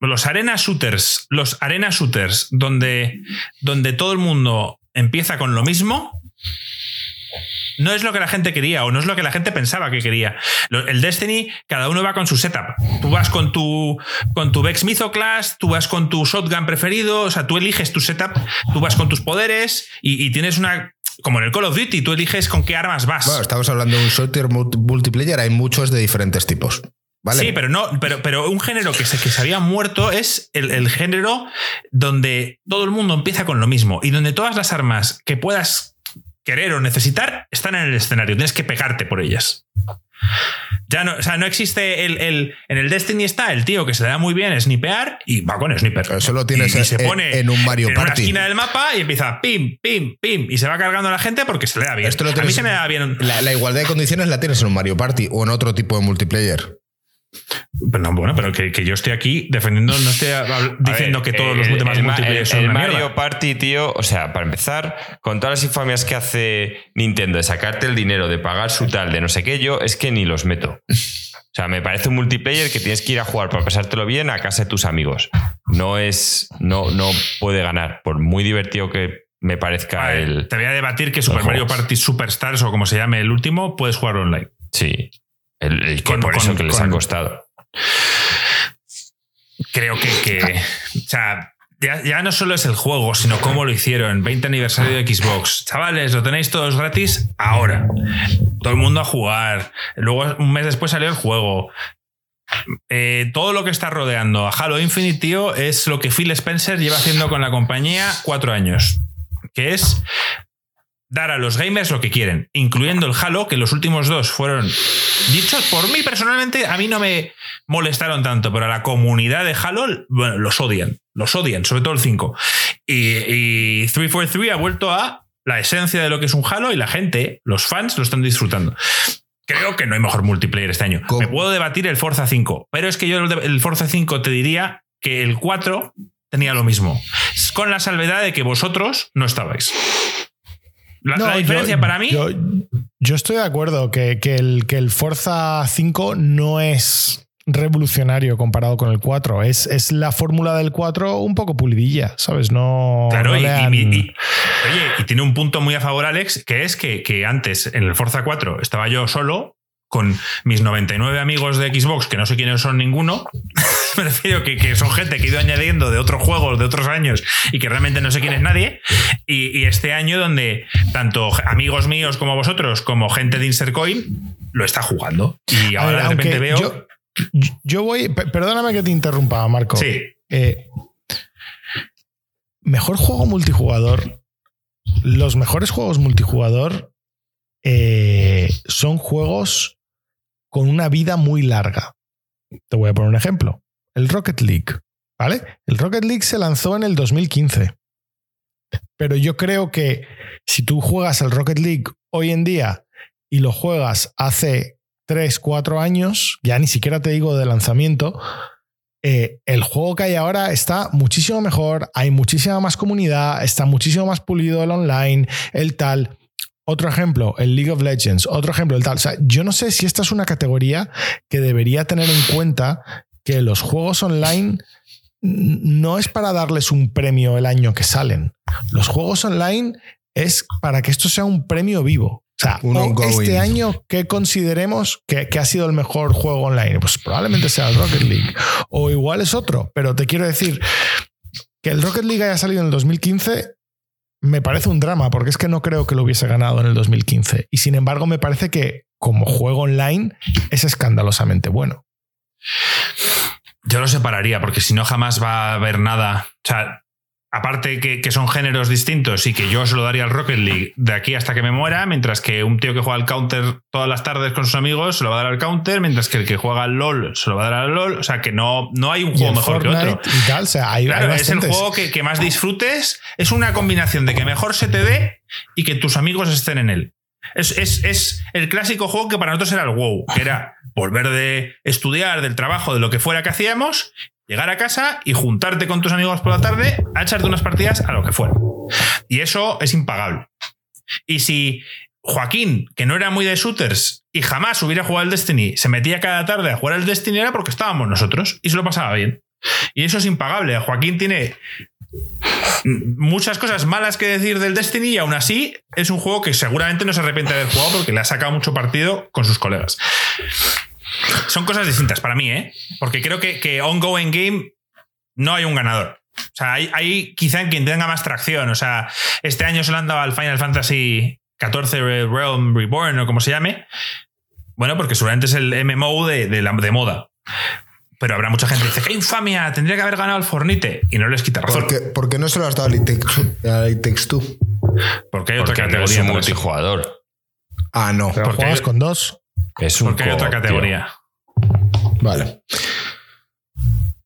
C: Los arena shooters, los arena shooters, donde, donde todo el mundo empieza con lo mismo, no es lo que la gente quería o no es lo que la gente pensaba que quería. El Destiny, cada uno va con su setup. Tú vas con tu, con tu Vex Mythoclast, tú vas con tu shotgun preferido, o sea, tú eliges tu setup, tú vas con tus poderes y, y tienes una. Como en el Call of Duty, tú eliges con qué armas vas.
B: Bueno, estamos hablando de un shooter multi- multiplayer, hay muchos de diferentes tipos. ¿Vale?
C: Sí, pero no, pero, pero un género que se, que se había muerto es el, el género donde todo el mundo empieza con lo mismo y donde todas las armas que puedas querer o necesitar están en el escenario. Tienes que pegarte por ellas. Ya no, o sea, no existe el, el- En el Destiny está el tío que se le da muy bien snipear y va con sniper.
B: Eso lo tienes
C: y, y se
B: en-
C: pone
B: en un Mario
C: en una
B: Party.
C: esquina del mapa y empieza pim, pim, pim. Y se va cargando a la gente porque se le da bien.
B: Esto lo
C: a mí se me da bien.
B: La, la igualdad de condiciones la tienes en un Mario Party o en otro tipo de multiplayer.
C: Pero no, bueno, pero que, que yo estoy aquí defendiendo, no estoy diciendo
A: ver,
C: que todos
A: eh,
C: los demás
A: el,
C: son
A: el
C: una
A: Mario
C: mierda.
A: Party, tío, o sea, para empezar, con todas las infamias que hace Nintendo de sacarte el dinero, de pagar su tal, de no sé qué, yo es que ni los meto. O sea, me parece un multiplayer que tienes que ir a jugar para pasártelo bien a casa de tus amigos. No es. No, no puede ganar. Por muy divertido que me parezca el.
C: Te voy a debatir que Super Mario. Party Superstars o como se llame el último, puedes jugar online.
A: Sí. El, el que
C: Con-
A: por eso
C: con-
A: que les
C: con-
A: ha costado.
C: Creo que, que- o sea, ya, ya no solo es el juego, sino cómo lo hicieron. 20 aniversario de Xbox. Chavales, lo tenéis todos gratis ahora. Todo el mundo a jugar. Luego, un mes después salió el juego. Eh, todo lo que está rodeando a Halo Infinite, tío, es lo que Phil Spencer lleva haciendo con la compañía cuatro años. Que es dar a los gamers lo que quieren, incluyendo el Halo, que los últimos dos fueron dichos por mí personalmente, a mí no me molestaron tanto, pero a la comunidad de Halo, bueno, los odian, los odian, sobre todo el 5. Y, y 343 ha vuelto a la esencia de lo que es un Halo y la gente, los fans, lo están disfrutando. Creo que no hay mejor multiplayer este año.
B: ¿Cómo?
C: Me puedo debatir el Forza 5, pero es que yo el Forza 5 te diría que el 4 tenía lo mismo, con la salvedad de que vosotros no estabais. La,
D: No,
C: la
D: yo-
C: diferencia para mí
D: Yo, yo estoy de acuerdo que, que el, que el Forza 5 no es revolucionario comparado con el 4. Es, es la fórmula del 4 un poco pulidilla, ¿sabes? No.
C: Claro,
D: no
C: y,
D: le
C: y-
D: han-
C: y- oye, y tiene un punto muy a favor, Alex, que es que, que antes en el Forza 4 estaba yo solo con mis 99 amigos de Xbox, que no sé quiénes son ninguno. Me refiero que, que son gente que he ido añadiendo de otros juegos, de otros años, y que realmente no sé quién es nadie. Y, y este año, donde tanto amigos míos como vosotros, como gente de Insercoin, lo está jugando. Y ahora
D: ver,
C: de repente veo.
D: Yo, yo voy. pe- Perdóname que te interrumpa, Marco.
C: sí,
D: Eh, mejor juego multijugador. Los mejores juegos multijugador eh, son juegos con una vida muy larga. Te voy a poner un ejemplo. El Rocket League. ¿Vale? El Rocket League se lanzó en el 2015. Pero yo creo que si tú juegas al Rocket League hoy en día y lo juegas hace 3, 4 años, ya ni siquiera te digo de lanzamiento, eh, el juego que hay ahora está muchísimo mejor, hay muchísima más comunidad, está muchísimo más pulido el online, el tal. Otro ejemplo, el League of Legends. Otro ejemplo, el tal. O sea, yo no sé si esta es una categoría que debería tener en cuenta que los juegos online no es para darles un premio el año que salen. Los juegos online es para que esto sea un premio vivo. O sea, o este año que consideremos que, que ha sido el mejor juego online, pues probablemente sea el Rocket League. O igual es otro, pero te quiero decir que el Rocket League haya salido en el 2015 me parece un drama, porque es que no creo que lo hubiese ganado en el 2015. Y sin embargo, me parece que como juego online es escandalosamente bueno.
C: Yo lo separaría, porque si no jamás va a haber nada. O sea, aparte que, que son géneros distintos y que yo se lo daría al Rocket League de aquí hasta que me muera, mientras que un tío que juega al counter todas las tardes con sus amigos se lo va a dar al counter, mientras que el que juega al LOL se lo va a dar al LOL. O sea, que no, no hay un juego mejor que otro.
D: Y tal, o sea, hay,
C: Claro,
D: hay
C: es el juego que, que más disfrutes. Es una combinación de que mejor se te dé y que tus amigos estén en él. Es, es- es el clásico juego que para nosotros era el WoW, que era volver de estudiar, del trabajo, de lo que fuera que hacíamos, llegar a casa y juntarte con tus amigos por la tarde a echarte unas partidas a lo que fuera. Y eso es impagable. Y si Joaquín, que no era muy de shooters y jamás hubiera jugado al Destiny, se metía cada tarde a jugar al Destiny era porque estábamos nosotros y se lo pasaba bien. Y eso es impagable. Joaquín tiene muchas cosas malas que decir del Destiny y aún así es un juego que seguramente no se arrepiente de haber jugado porque le ha sacado mucho partido con sus colegas. Son cosas distintas para mí, ¿eh? Porque creo que, que ongoing game no hay un ganador. O sea, hay, hay quizá quien tenga más tracción. O sea, este año se lo han dado al Final Fantasy XIV Realm Reborn o como se llame. Bueno, porque seguramente es el MMO de, de la, de moda. Pero habrá mucha gente que dice, ¡qué infamia! Tendría que haber ganado el Fornite. Y no les quita razón.
B: ¿Por qué, por qué no se lo has dado al It Takes- al It Takes Two?
C: Porque hay otra
A: Porque no
C: categoría.
A: es un multijugador.
B: Ah, no.
D: Pero
C: porque-
D: juegas con dos.
A: Es un
C: Porque hay otra
A: tío.
C: categoría.
B: Vale.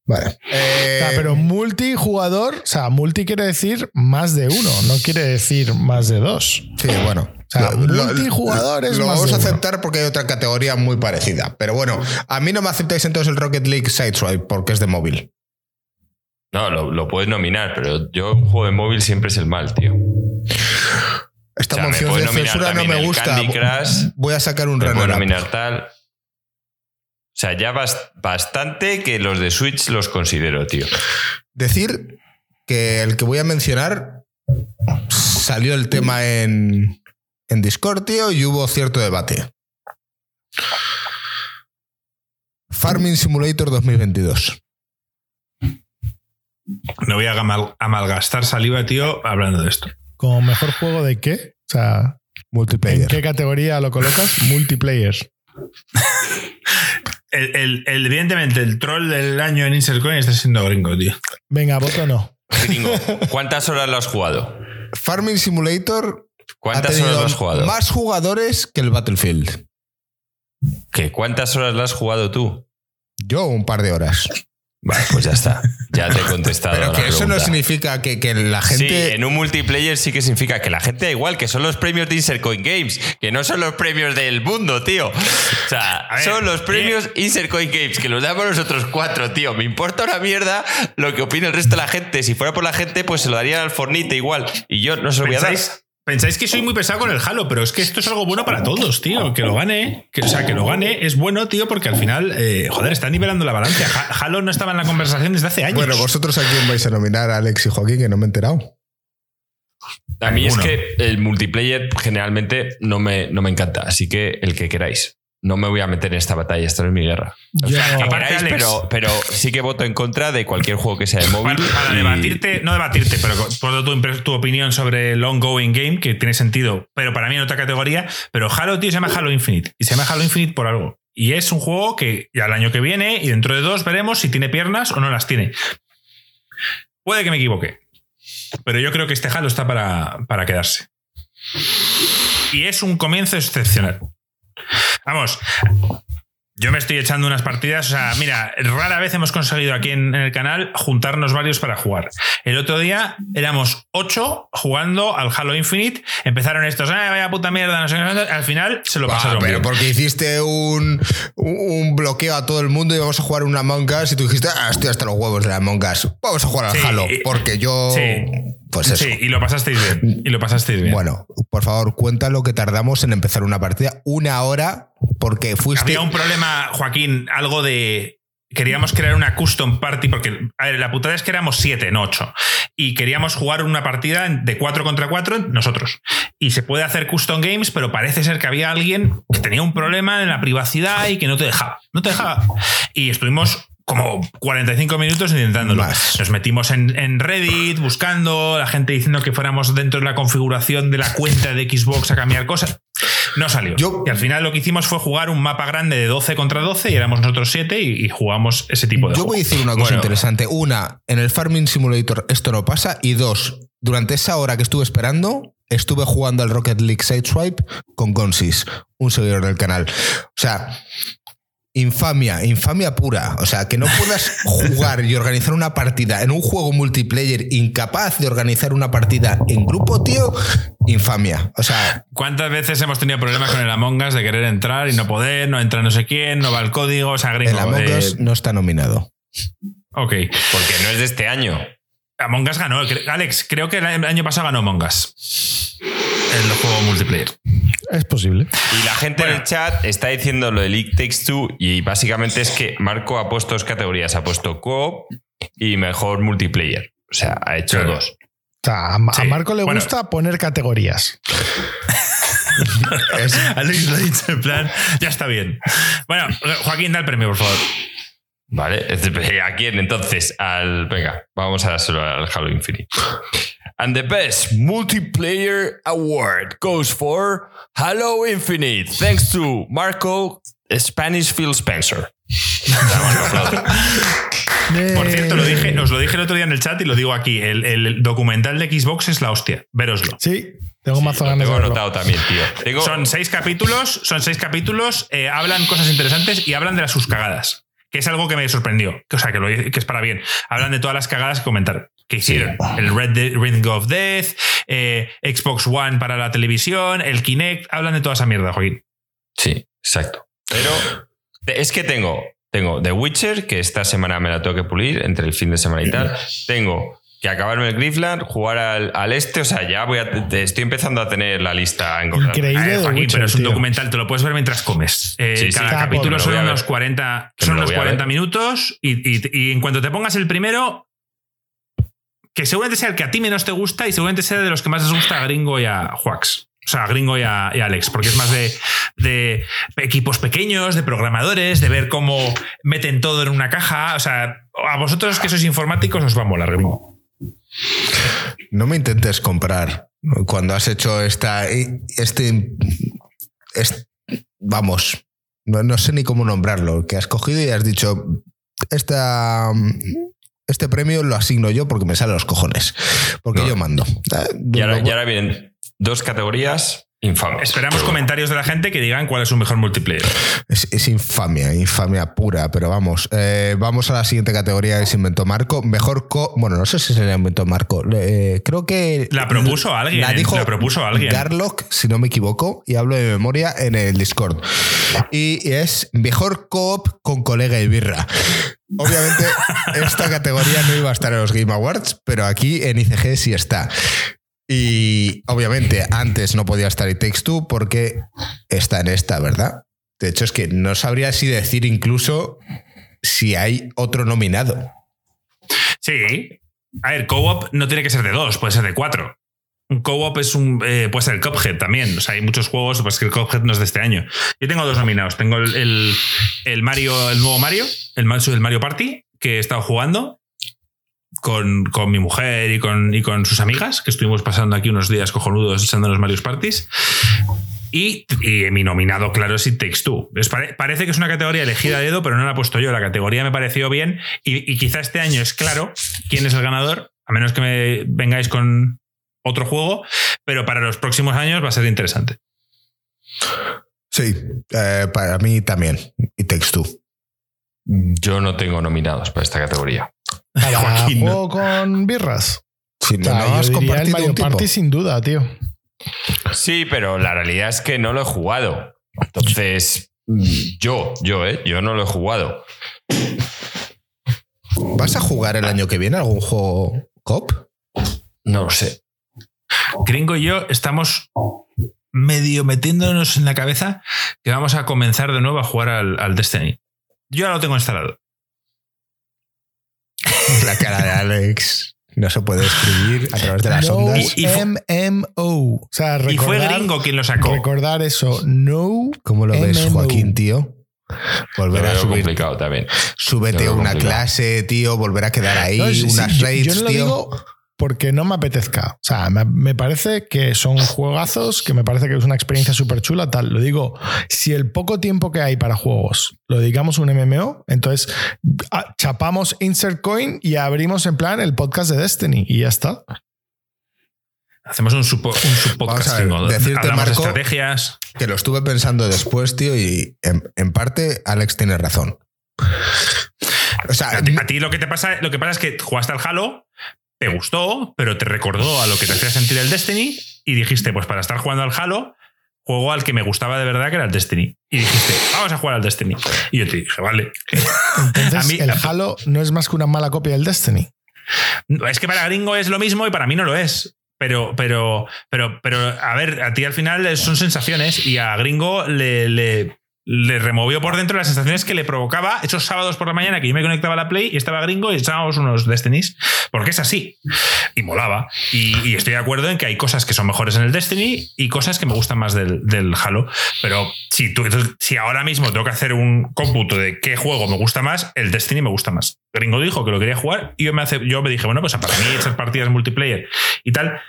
B: Vale.
D: O
B: Eh,
D: sea, pero multijugador, o sea, multi quiere decir más de uno, no quiere decir más de dos.
B: Sí, bueno.
D: O sea, multijugador es
B: Lo
D: más
B: vamos a
D: uno.
B: aceptar porque hay otra categoría muy parecida. Pero bueno, a mí no me aceptáis entonces el Rocket League Sideswipe porque es de móvil.
A: No, lo, lo puedes nominar, pero yo un juego de móvil siempre es el mal, tío.
B: Esta
A: O sea, me
B: moción de censura no me gusta.
A: Crush,
B: Voy a sacar un runner
A: nominar tal. O sea, ya bas- bastante que los de Switch los considero, tío.
B: Decir que el que voy a mencionar salió el tema en, en Discord, tío, y hubo cierto debate. Farming Simulator 2022.
C: No voy a amal- amalgastar saliva, tío, hablando de esto.
D: ¿Como mejor juego de qué? O sea, ¿en
B: Multiplayer.
D: qué categoría lo colocas? Multiplayer.
C: El, el- el- evidentemente, el troll del año en Insert Coin está siendo gringo, tío.
D: Venga, voto no.
A: Gringo, ¿cuántas horas lo has jugado?
B: Farming Simulator
A: ¿Cuántas horas lo has jugado?
B: más jugadores que el Battlefield.
A: ¿Qué? ¿Cuántas horas lo has jugado tú?
B: Yo un par de horas.
A: Vale, pues ya está. Ya te he contestado.
B: Pero
A: la
B: que eso no significa que, que la gente...
A: Sí, en un multiplayer sí que significa que la gente da igual, que son los premios de Insert Coin Games, que no son los premios del mundo, tío. O sea,
C: ver,
A: son los
C: eh.
A: premios Insert Coin Games, que los damos nosotros cuatro, tío. Me importa una mierda lo que opina el resto de la gente. Si fuera por la gente, pues se lo darían al Fornite igual. Y yo no se lo voy a dar.
C: ¿Pensáis, que soy muy pesado con el Halo, pero es que esto es algo bueno para todos, tío. Que lo gane, que, o sea, que lo gane es bueno, tío, porque al final, eh, joder, está nivelando la balanza. Ha- Halo no estaba en la conversación desde hace años.
B: Bueno, vosotros a quién vais a nominar, Alex y Joaquín, que no me he enterado.
A: A mí es que el multiplayer generalmente no me, no me encanta, así que el que queráis. No me voy a meter en esta batalla, esta no es mi guerra. Que queráis, pero, pero sí que voto en contra de cualquier juego que sea de móvil.
C: Para, para
A: y-
C: debatirte, no debatirte, pero por tu, tu opinión sobre el ongoing game, que tiene sentido, pero para mí en otra categoría. Pero Halo, tío, se llama Halo Infinite. Y se llama Halo Infinite por algo. Y es un juego que ya el año que viene y dentro de dos veremos si tiene piernas o no las tiene. Puede que me equivoque. Pero yo creo que este Halo está para, para quedarse. Y es un comienzo excepcional. Vamos, yo me estoy echando unas partidas. O sea, mira, rara vez hemos conseguido aquí en, en el canal juntarnos varios para jugar. El otro día éramos ocho jugando al Halo Infinite. Empezaron estos, ah, vaya puta mierda, no sé qué. Al final se lo
B: Bah,
C: pasaron.
B: pero
C: bien.
B: porque hiciste un, un un bloqueo a todo el mundo y vamos a jugar una Among Us y tú dijiste, ah, estoy hasta los huevos de la Among Us. Vamos a jugar al
C: Sí,
B: Halo. Porque yo.
C: sí.
B: Pues eso.
C: Sí, y lo pasasteis bien. Y lo pasasteis bien.
B: Bueno, por favor, cuenta lo que tardamos en empezar una partida. Una hora, porque fuiste.
C: Había un problema, Joaquín, algo de. Queríamos crear una custom party, porque a ver, la putada es que éramos siete, no ocho. Y queríamos jugar una partida de cuatro contra cuatro nosotros. Y se puede hacer custom games, pero parece ser que había alguien que tenía un problema en la privacidad y que no te dejaba. No te dejaba. Y estuvimos como 45 minutos intentándolo.
B: Más.
C: Nos metimos en, en Reddit buscando, la gente diciendo que fuéramos dentro de la configuración de la cuenta de Xbox a cambiar cosas. No salió.
B: Yo-
C: y al final lo que hicimos fue jugar un mapa grande de 12 contra 12 y éramos nosotros 7 y, y jugamos ese tipo de
B: Yo
C: juego.
B: voy a decir una cosa
A: Bueno.
B: interesante. Una, en el Farming Simulator esto no pasa. Y dos, durante esa hora que estuve esperando, estuve jugando al Rocket League Sideswipe con Gonsis, un seguidor del canal. O sea, infamia, infamia pura. O sea, que no puedas jugar y organizar una partida en un juego multiplayer incapaz de organizar una partida en grupo, tío, infamia. O sea,
C: ¿Cuántas veces hemos tenido problemas con el Among Us de querer entrar y no poder, no entra no sé quién, no va el código? O sea, gringo,
B: el Among
C: eh,
B: Us no está nominado.
C: Ok.
A: Porque no es de este año.
C: Among Us ganó. Alex, creo que el año pasado ganó Among Us. El juego multiplayer.
D: Es posible.
A: Y la gente en el chat está diciendo lo de League Takes Two y básicamente es que Marco ha puesto dos categorías. Ha puesto co y mejor multiplayer. O sea, ha hecho
C: Claro.
A: dos.
D: O sea, a, Ma- a
C: Sí,
D: Marco le
C: bueno.
D: gusta poner categorías.
C: Alex lo ha dicho en plan, ya está bien. Bueno, Joaquín, da el premio, por favor.
A: ¿Vale? ¿A quién entonces? Al. Venga, vamos a dárselo al Halo Infinite. And the best multiplayer award goes for Halo Infinite, thanks to Marco Spanish Phil Spencer.
C: Por cierto, lo dije, os lo dije el otro día en el chat y lo digo aquí. El, el documental de Xbox es la hostia. Veroslo.
D: Sí, tengo mazo
A: Lo
D: ganas de
A: tengo
D: verlo.
A: anotado también, tío. Tengo,
C: Son seis capítulos, son seis capítulos, eh, hablan cosas interesantes y hablan de las sus cagadas. Que es algo que me sorprendió. O sea, que, lo- que es para bien. Hablan de todas las cagadas que comentaron. Que hicieron. El Red Ring of Death, eh, Xbox One para la televisión, el Kinect. Hablan de toda esa mierda, Joaquín.
A: Sí, exacto. Pero es que tengo, tengo The Witcher, que esta semana me la tengo que pulir entre el fin de semana y tal. Tengo que acabarme el Griffland, jugar al, al este. O sea, ya voy a, te- estoy empezando a tener la lista engordada.
D: Increíble.
C: Joaquín,
D: Witcher,
C: pero es un
D: tío.
C: documental, te lo puedes ver mientras comes. Eh,
A: Sí,
C: cada capítulo son unos
A: ver.
C: 40,
A: Que
C: son unos
A: voy a
C: 40
A: ver.
C: minutos y, y- y en cuanto te pongas el primero, que seguramente sea el que a ti menos te gusta y seguramente sea de los que más les gusta a Gringo y a Juax. O sea, a Gringo y a, Alex, porque es más de, de equipos pequeños, de programadores, de ver cómo meten todo en una caja. O sea, a vosotros que sois informáticos os va a molar, Gringo.
B: No me intentes comprar cuando has hecho esta. Este. es- vamos. No, no sé ni cómo nombrarlo. Que has cogido y has dicho. Esta. Este premio lo asigno yo porque me sale a los cojones. Porque
A: No.
B: yo mando.
A: Y ahora, y ahora vienen dos categorías infames.
C: Esperamos
A: Pero-
C: comentarios de la gente que digan cuál es su mejor multiplayer.
B: Es, es infamia, infamia pura, pero vamos. eh, vamos a la siguiente categoría que se inventó Marco. Mejor co. Bueno, no sé si se la inventó Marco. eh, creo que.
C: La propuso alguien,
B: La dijo
C: la propuso alguien.
B: Garlock, si no me equivoco, y hablo de memoria en el Discord. Y es mejor coop con colega y birra. Obviamente, esta categoría no iba a estar en los Game Awards, pero aquí en ICG sí está. Y obviamente antes no podía estar It Takes Two porque está en esta, ¿verdad? De hecho, es que no sabría si decir incluso si hay otro nominado.
C: Sí. A ver, co-op no tiene que ser de dos, puede ser de cuatro. Un co-op es un. eh, puede ser el Cuphead también. O sea, hay muchos juegos, pues que el Cuphead no es de este año. Yo tengo dos nominados. Tengo el, el- Mario, el nuevo Mario, el, el Mario Party, que he estado jugando con, con mi mujer y con, y con sus amigas, que estuvimos pasando aquí unos días cojonudos echando los Mario Parties. Y, y mi nominado, claro, es It Takes Two. Es pare- parece que es una categoría elegida a dedo, pero no la he puesto yo. La categoría me pareció bien y, y quizá este año es claro quién es el ganador, a menos que me vengáis con otro juego, pero para los próximos años va a ser interesante.
B: Sí, eh, para mí también. It Takes Two.
A: Yo no tengo nominados para esta categoría.
D: Para
C: Joaquín, ¿no?
D: juego con birras.
B: Si
D: O
B: no,
D: sea,
B: no has
D: diría el
B: compartido
D: Mario
B: un tipo.
D: Party sin duda, tío.
A: Sí, pero la realidad es que no lo he jugado. Entonces, yo, yo, ¿eh? Yo no lo he jugado.
B: ¿Vas a jugar el año que viene algún juego cop?
A: No lo sé.
C: Gringo y yo estamos medio metiéndonos en la cabeza que vamos a comenzar de nuevo a jugar al, al Destiny. Yo ya lo tengo instalado.
B: La cara de Alex no se puede escribir a través de las
D: no
B: ondas.
C: Y- y
D: MMO. O sea,
C: y fue Gringo quien lo sacó.
D: recordar eso. No.
B: ¿Cómo lo ves,
D: MMO.
B: Joaquín, tío? Volver a subir.
A: complicado también.
B: Súbete una
A: complicado.
B: clase, tío. Volver a quedar ahí.
D: No, sí, sí,
B: unas
D: yo-
B: raids,
D: yo no lo
B: tío.
D: digo porque no me apetezca. O sea, me, me parece que son juegazos, que me parece que es una experiencia súper chula, tal. Lo digo, si el poco tiempo que hay para juegos lo dedicamos a un MMO, entonces chapamos Insert Coin y abrimos en plan el podcast de Destiny y ya está.
C: Hacemos un, supo- un subpodcast.
B: Decirte,
C: Hablamos de
B: Marco,
C: estrategias.
B: Que lo estuve pensando después, tío, y en, en parte Alex tiene razón. O sea,
C: A ti, a ti lo que te pasa, lo que pasa es que jugaste al Halo, te gustó, pero te recordó a lo que te hacía sentir el Destiny y dijiste, pues para estar jugando al Halo, juego al que me gustaba de verdad, que era el Destiny. Y dijiste, vamos a jugar al Destiny. Y yo te dije, vale.
D: Entonces,
C: A mí-
D: el Halo no es más que una mala copia del Destiny.
C: Es que para Gringo es lo mismo y para mí no lo es. Pero, pero, pero, pero, a ver, a ti al final son sensaciones y a Gringo le, le, le removió por dentro las sensaciones que le provocaba esos sábados por la mañana que yo me conectaba a la Play y estaba Gringo y echábamos unos Destinies, porque es así. Y molaba. Y, estoy de acuerdo en que hay cosas que son mejores en el Destiny y cosas que me gustan más del, Halo. Pero si, tú, si ahora mismo tengo que hacer un cómputo de qué juego me gusta más, el Destiny me gusta más. Gringo dijo que lo quería jugar y yo me, hace, yo me dije, bueno, pues para mí esas partidas multiplayer y tal,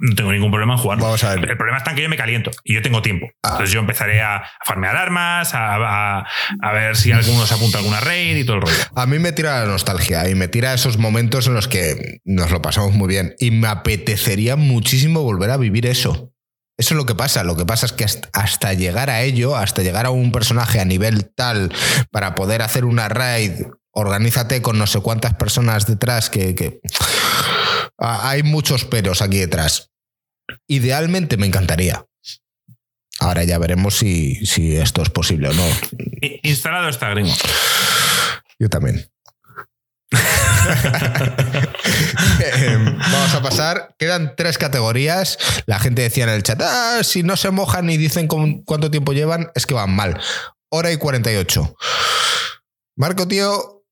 C: no tengo ningún problema en jugar.
B: Vamos a ver.
C: El problema está en que yo me caliento y yo tengo tiempo.
B: Ah.
C: Entonces yo empezaré a, a farmear armas, a, a- a ver si alguno se apunta a alguna raid y todo el rollo.
B: A mí me tira la nostalgia y me tira esos momentos en los que nos lo pasamos muy bien. Y me apetecería muchísimo volver a vivir eso. Eso es lo que pasa. Lo que pasa es que hasta- llegar a ello, hasta llegar a un personaje a nivel tal para poder hacer una raid, organízate con no sé cuántas personas detrás que. que- Hay muchos peros aquí detrás. Idealmente me encantaría. Ahora ya veremos si, si esto es posible o no.
C: Instalado está Gringo.
B: Yo también. Em, Vamos a pasar. Quedan tres categorías. La gente decía en el chat, "Ah, si no se mojan y dicen con- cuánto tiempo llevan, es que van mal. Hora y 48. Marco, tío,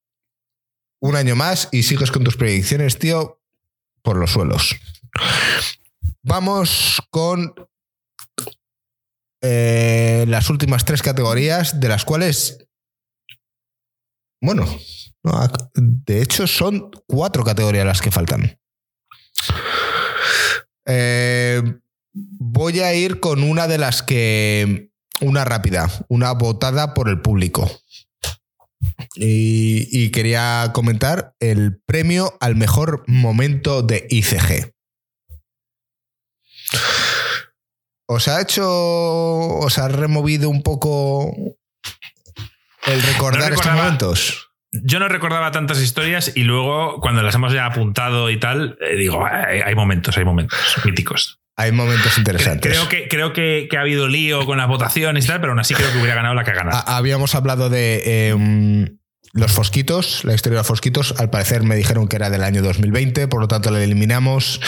B: un año más y sigues con tus predicciones, tío. Por los suelos. Vamos con eh, las últimas tres categorías, de las cuales, bueno, de hecho son cuatro categorías las que faltan. Eh, voy a ir con una de las que, una rápida, una votada por el público. Y, y quería comentar el premio al mejor momento de ICG. ¿Os ha hecho, os ha removido un poco el recordar estos momentos?
C: Yo no recordaba tantas historias y luego cuando las hemos ya apuntado y tal, eh, digo, hay, hay momentos, hay momentos míticos.
B: Hay momentos interesantes.
C: Creo que, creo que, que ha habido lío con las votaciones y tal, pero aún así creo que hubiera ganado la que ha ganado.
B: Ha- habíamos hablado de em, los Fosquitos, la historia de los Fosquitos. Al parecer me dijeron que era del año 2020, por lo tanto la eliminamos.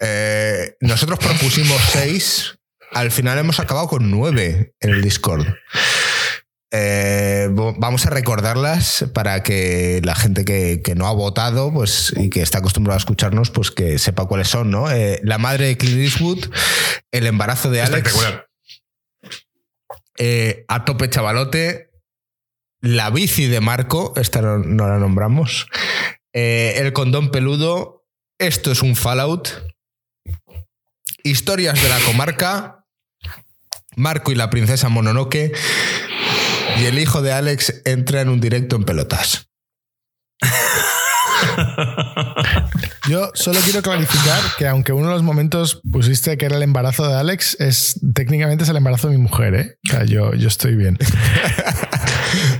B: Eh, nosotros propusimos seis, al final hemos acabado con nueve en el Discord. Eh, vamos a recordarlas para que la gente que, que no ha votado pues, y que está acostumbrada a escucharnos, pues que sepa cuáles son, ¿no? Eh, la madre de Clint Eastwood, el embarazo de Alex. Eh, a tope chavalote. La bici de Marco, esta no, no la nombramos. El condón peludo. Esto es un Fallout. Historias de la comarca. Marco y la princesa Mononoke. Y el hijo de Alex entra en un directo en pelotas.
D: Yo solo quiero clarificar que aunque uno de los momentos pusiste que era el embarazo de Alex, es técnicamente es el embarazo de mi mujer, ¿eh? O sea, yo, yo estoy bien.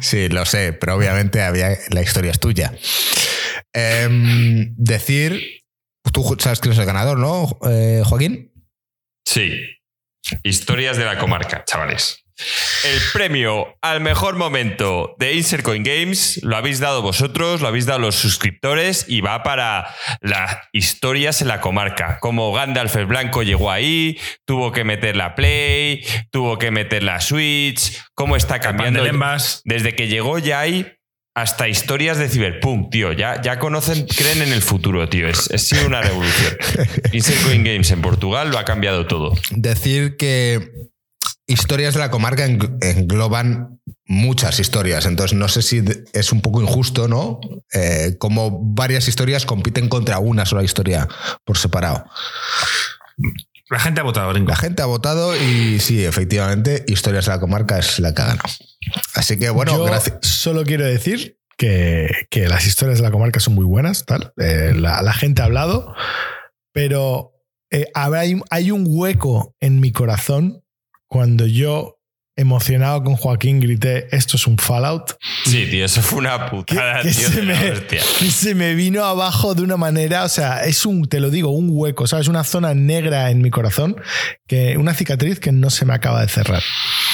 B: Sí, lo sé, pero obviamente había, la historia es tuya. Em, decir. Tú sabes quién es el ganador, ¿no, eh, Joaquín?
A: Sí. Historias de la comarca, chavales. El premio al mejor momento de Insert Coin Games lo habéis dado vosotros, lo habéis dado los suscriptores y va para las historias en la comarca. Como Gandalf el Blanco llegó ahí, tuvo que meter la Play, tuvo que meter la Switch, cómo está cambiando. Desde que llegó ya hay hasta historias de Cyberpunk, tío. Ya, ya conocen, creen en el futuro, tío. Es, ha sido una revolución. Insert Coin Games en Portugal lo ha cambiado todo.
B: decir que historias de la comarca eng- engloban muchas historias. Entonces, no sé si es un poco injusto, ¿no? Eh, como varias historias compiten contra una sola historia por separado.
C: La gente ha votado, Ringo.
B: La gente ha votado y sí, efectivamente, historias de la comarca es la que ha ganado. Así que, bueno,
D: Yo
B: gracias.
D: solo quiero decir que, que las historias de la comarca son muy buenas, tal. Eh, la, la gente ha hablado, pero eh, habrá- hay un hueco en mi corazón cuando yo, emocionado con Joaquín, grité: Esto es un Fallout.
A: Sí, tío, eso fue una
D: que,
A: putada,
D: que
A: tío,
D: se, me, que se me vino abajo de una manera, o sea, es un, te lo digo, un hueco, ¿sabes? Una zona negra en mi corazón, que una cicatriz que no se me acaba de cerrar.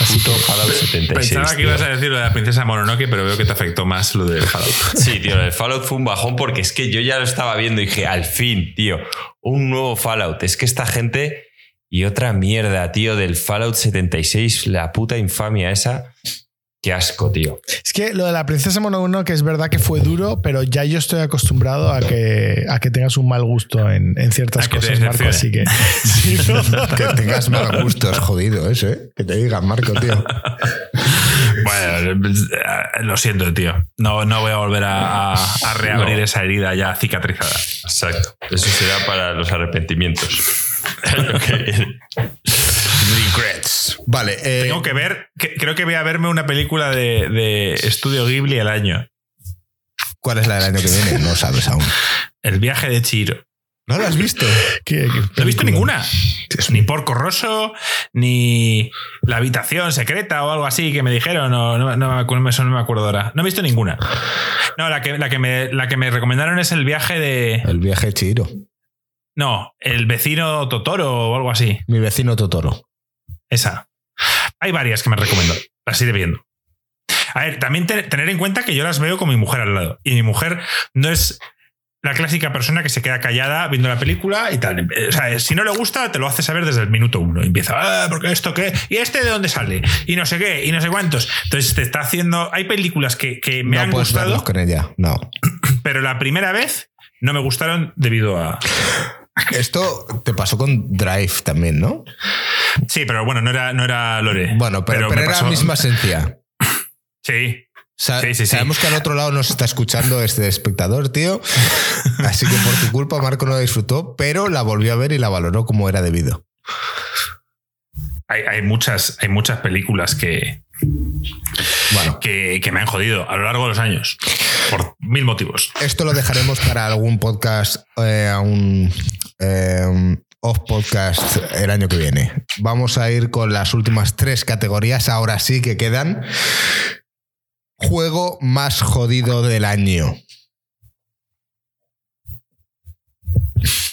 D: Así
A: Puto Fallout 76.
C: Pensaba que
A: tío.
C: ibas a decir lo de la princesa Mononoke, pero veo que te afectó más lo del Fallout.
A: Sí, tío, el Fallout fue un bajón porque es que yo ya lo estaba viendo y dije, al fin, tío, un nuevo Fallout. Es que esta gente y otra mierda, tío, del Fallout 76, la puta infamia esa. Qué asco, tío.
D: Es que lo de la princesa Mononoke que es verdad que fue duro, pero ya yo estoy acostumbrado a que, a que tengas un mal gusto en, en ciertas
C: A
D: cosas, Marco, así que... Sí, ¿no?
B: Que tengas mal gusto, es jodido eso, ¿eh? Que te digan, Marco, tío.
C: Bueno, eh, lo siento, tío. No, no voy a volver a, a- a reabrir
A: No.
C: esa herida ya cicatrizada.
A: Exacto. Eso será para los arrepentimientos.
B: Regrets. Vale, eh,
C: Tengo que ver, que- creo que voy a verme una película de, de Estudio Ghibli el año.
B: ¿cuál es la del año que viene? No sabes aún.
C: El viaje de Chiro.
B: ¿No lo has visto?
D: ¿Qué- qué
C: No he visto ninguna.
B: Dios
C: Ni. Porco Rosso, ni La habitación secreta o algo así que me dijeron. o no, no me acuerdo, eso no me acuerdo ahora. No he visto ninguna. No, la que, la que, me, la que me recomendaron es el viaje de.
B: El viaje de Chihiro.
C: No, el vecino Totoro o algo así.
B: Mi vecino Totoro.
C: Esa. Hay varias que me recomiendo. Las iré viendo. A ver, también te- tener en cuenta que yo las veo con mi mujer al lado. Y mi mujer no es la clásica persona que se queda callada viendo la película y tal. O sea, si no le gusta, te lo hace saber desde el minuto uno. Y empieza, ah, porque esto qué, y este de dónde sale, y no sé qué, y no sé cuántos. Entonces te está haciendo. Hay películas que, que me
B: no
C: han
B: puedes
C: gustado,
B: con ella. No.
C: pero la primera vez no me gustaron debido a.
B: Esto te pasó con Drive también, ¿no?
C: Sí, pero bueno, no era, no era Lore.
B: Bueno, pero, era
C: pasó-
B: la misma esencia.
C: Sí.
B: Sa-
C: Sí, sí, sí.
B: Sabemos que al otro lado nos está escuchando este espectador, tío. Así que por tu culpa Marco no la disfrutó, pero la volvió a ver y la valoró como era debido.
C: Hay, hay muchas, hay muchas películas que,
B: Bueno,
C: que, que me han jodido a lo largo de los años. Por mil motivos.
B: esto lo dejaremos para algún podcast, eh, un eh, off podcast el año que viene. Vamos a ir con las últimas tres categorías. Ahora sí que quedan. Juego más jodido del año.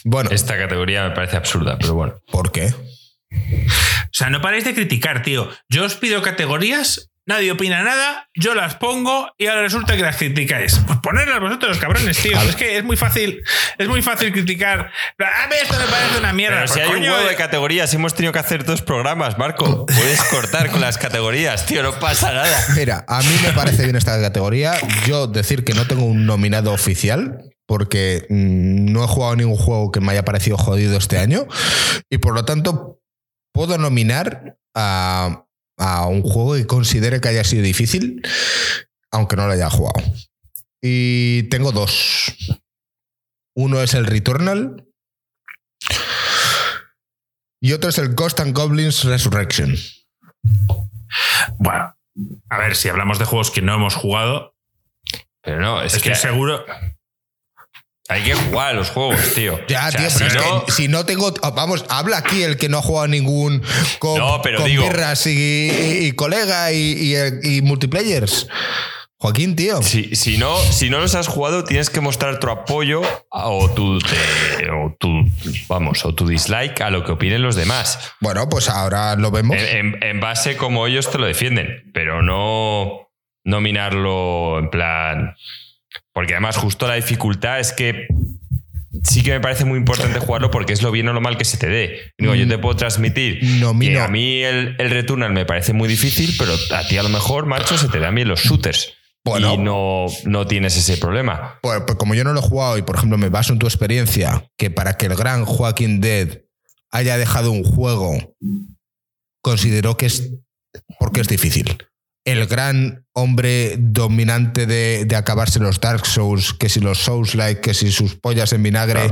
B: Bueno,
A: Esta categoría me parece absurda, pero bueno.
B: ¿por qué?
C: O sea, no paréis de criticar, tío. Yo os pido categorías, nadie opina nada, yo las pongo y ahora resulta que las criticáis. Pues ponerlas vosotros, cabrones, tío. Es que es muy fácil, es muy fácil criticar. A mí esto me parece una mierda.
A: Pero si
C: Pues,
A: hay un huevo
C: eh,
A: de categorías, hemos tenido que hacer dos programas, Marco. Puedes cortar con las categorías, tío, no pasa nada.
B: Mira, a mí me parece bien esta categoría. Yo decir que no tengo un nominado oficial, porque mm, no he jugado ningún juego que me haya parecido jodido este año. Y por lo tanto, puedo nominar a, a un juego que considere que haya sido difícil, aunque no lo haya jugado. Y tengo dos. Uno es el Returnal. Y otro es el Ghost and Goblins Resurrection.
C: Bueno, a ver, si hablamos de juegos que no hemos jugado,
A: Pero no, es
C: estoy
A: que
C: seguro.
A: Hay que jugar a los juegos, tío.
B: Ya,
A: O sea,
B: tío,
A: si
B: es
A: no-
B: que si no tengo. Vamos, habla aquí el que no ha jugado ningún con,
A: No, pero
B: con
A: digo-
B: birras y, y- y colega y, y- multiplayers. Joaquín, tío.
A: Si, si no, si no los has jugado, tienes que mostrar tu apoyo a- o tu, te- o tu, vamos, o tu dislike a lo que opinen los demás.
B: Bueno, pues ahora lo vemos.
A: En, en- en base como ellos te lo defienden, pero no nominarlo en plan. Porque además, justo la dificultad es que sí que me parece muy importante jugarlo porque es lo bien o lo mal que se te dé. Digo, yo te puedo transmitir
B: Nomino.
A: que a mí el, el Returnal me parece muy difícil, pero a ti a lo mejor, macho, se te dan bien los shooters.
B: Bueno.
A: Y no, no tienes ese problema.
B: Pues, pues como yo no lo he jugado y, por ejemplo, me baso en tu experiencia, que para que el gran Joaquín Dead haya dejado un juego, consideró que es. porque es difícil. El gran hombre dominante de, de acabarse los Dark Souls, que si los Souls like, que si sus pollas en vinagre,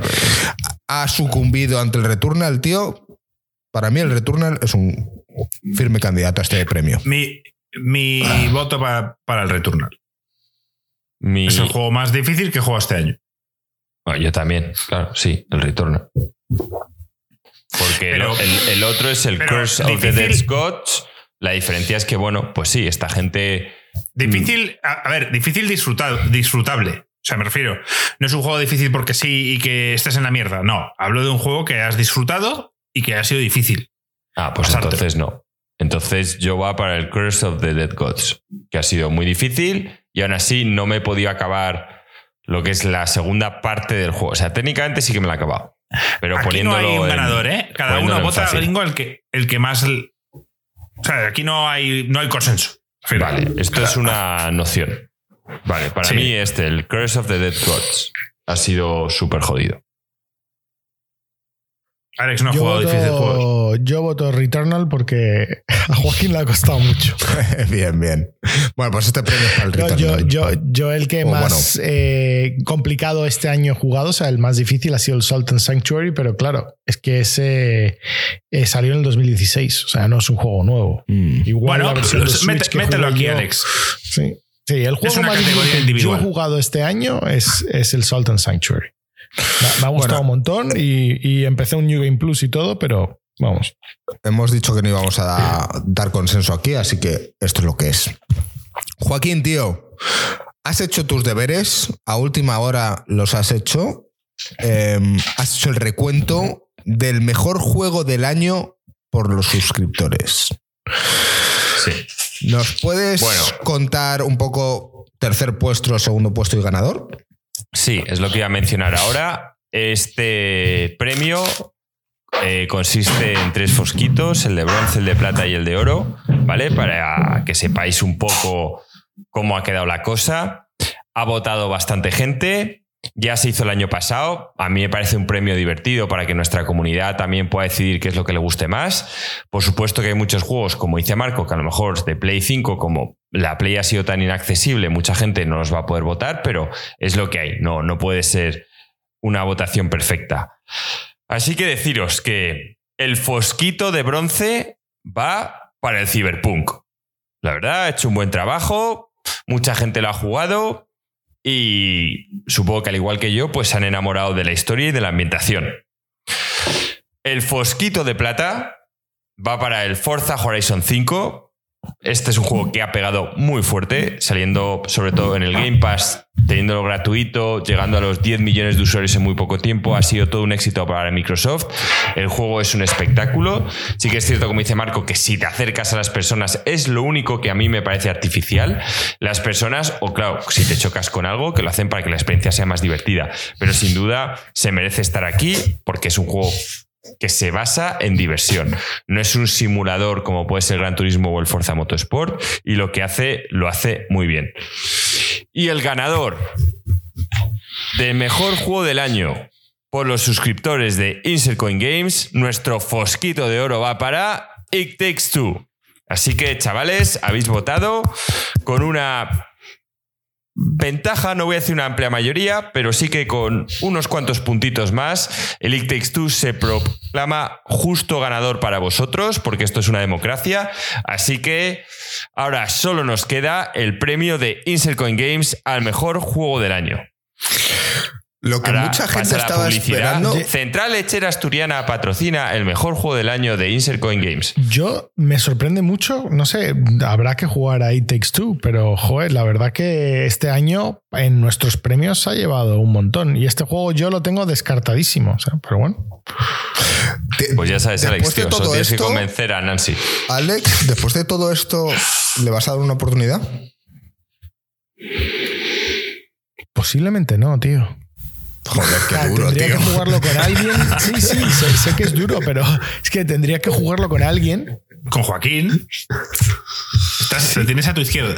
B: ha sucumbido ante el Returnal, tío. Para mí, el Returnal es un firme candidato a este premio.
C: Mi, mi voto pa- para el Returnal.
A: Mi-
C: Es el juego más difícil que he jugado este año.
A: Ah, yo también, claro, sí, el Returnal. Porque el-
C: Pero-
A: el, el otro es el Curse of the Dead Gods. La diferencia es que, bueno, pues sí, esta gente.
C: Difícil, a, a ver, difícil disfrutar, disfrutable. O sea, me refiero, no es un juego difícil porque sí y que estés en la mierda. No, hablo de un juego que has disfrutado y que ha sido difícil.
A: Ah, pues
C: Pasártelo.
A: entonces no. Entonces yo va para el Curse of the Dead Gods, que ha sido muy difícil y aún así no me he podido acabar lo que es la segunda parte del juego. O sea, técnicamente sí que me la he acabado. Pero
C: Aquí no
A: poniéndolo
C: hay un
A: en-
C: ganador, ¿eh? Cada uno vota gringo el que, el que más. O sea, aquí no hay, no hay consenso.
A: Vale, esto es una noción. Vale, para
C: Sí.
A: mí este, el Curse of the Dead Gods, ha sido súper jodido.
C: Alex no ha
D: Yo
C: jugado difícil juegos.
D: voto, yo voto Returnal porque a Joaquín le ha costado mucho.
B: bien, bien. Bueno, pues este premio es para el
D: Yo,
B: Returnal.
D: yo, yo, yo el que
B: Oh,
D: más eh, complicado este año he jugado, o sea, el más difícil ha sido el Salt and Sanctuary, pero claro, es que ese eh, salió en el 2016, o sea, no es un juego nuevo.
B: Mm.
D: Igual
C: Bueno, mete- mételo aquí,
D: yo-
C: Alex.
D: Sí, sí el juego más difícil que yo he jugado este año es, es el Salt and Sanctuary. Me, me ha gustado
B: Bueno.
D: un montón y, y empecé un New Game Plus y todo, pero vamos.
B: Hemos dicho que no íbamos a da- dar consenso aquí, así que esto es lo que es. Joaquín, tío, has hecho tus deberes, a última hora los has hecho. Eh, has hecho el recuento del mejor juego del año por los suscriptores.
A: Sí.
B: ¿Nos puedes
A: Bueno.
B: contar un poco tercer puesto, segundo puesto y ganador?
A: Sí, es lo que iba a mencionar ahora. Este premio eh, consiste en tres fosquitos, el de bronce, el de plata y el de oro, ¿vale? Para que sepáis un poco cómo ha quedado la cosa. Ha votado bastante gente Ya se hizo el año pasado. A mí me parece un premio divertido para que nuestra comunidad también pueda decidir qué es lo que le guste más. Por supuesto que hay muchos juegos, como dice Marco, que a lo mejor de Play 5, como la Play ha sido tan inaccesible, mucha gente no los va a poder votar, pero es lo que hay. No, no puede ser una votación perfecta. Así que deciros que el fosquito de bronce va para el Cyberpunk. La verdad, ha hecho un buen trabajo, mucha gente lo ha jugado, y supongo que al igual que yo, pues se han enamorado de la historia y de la ambientación. El Fosquito de Plata va para el Forza Horizon 5, este es un juego que ha pegado muy fuerte, saliendo sobre todo en el Game Pass, teniéndolo gratuito, llegando a los 10 millones de usuarios en muy poco tiempo. Ha sido todo un éxito para Microsoft. El juego es un espectáculo. Sí que es cierto, como dice Marco, que si te acercas a las personas es lo único que a mí me parece artificial. Las personas, o claro, si te chocas con algo, que lo hacen para que la experiencia sea más divertida. Pero sin duda se merece estar aquí porque es un juego que se basa en diversión. No es un simulador como puede ser Gran Turismo o el Forza Motorsport y lo que hace lo hace muy bien. Y el ganador del mejor juego del año por los suscriptores de Insert Coin Games, nuestro fosquito de oro va para It Takes Two. Así que, chavales, habéis votado con una Ventaja, no voy a decir una amplia mayoría, pero sí que con unos cuantos puntitos más, el It se proclama justo ganador para vosotros, porque esto es una democracia. Así que ahora solo nos queda el premio de Insert Coin Games al mejor juego del año.
B: Lo que mucha gente estaba esperando.
A: Central Lechera Asturiana patrocina el mejor juego del año de Insert Coin Games.
D: Yo me sorprende mucho, no sé, habrá que jugar a It Takes Two, pero joder, la verdad que este año en nuestros premios ha llevado un montón y este juego yo lo tengo descartadísimo, pero bueno.
A: Pues ya sabes, Alex, tío, tienes que convencer a Nancy.
B: Alex, después de todo esto, ¿le vas a dar una oportunidad?
D: Posiblemente no, tío.
B: Joder, qué duro,
D: tendría que jugarlo con alguien. Sí, sí, sé, que es duro, pero es que tendría que jugarlo con alguien.
C: Con Joaquín. Estás, Lo tienes a tu izquierda.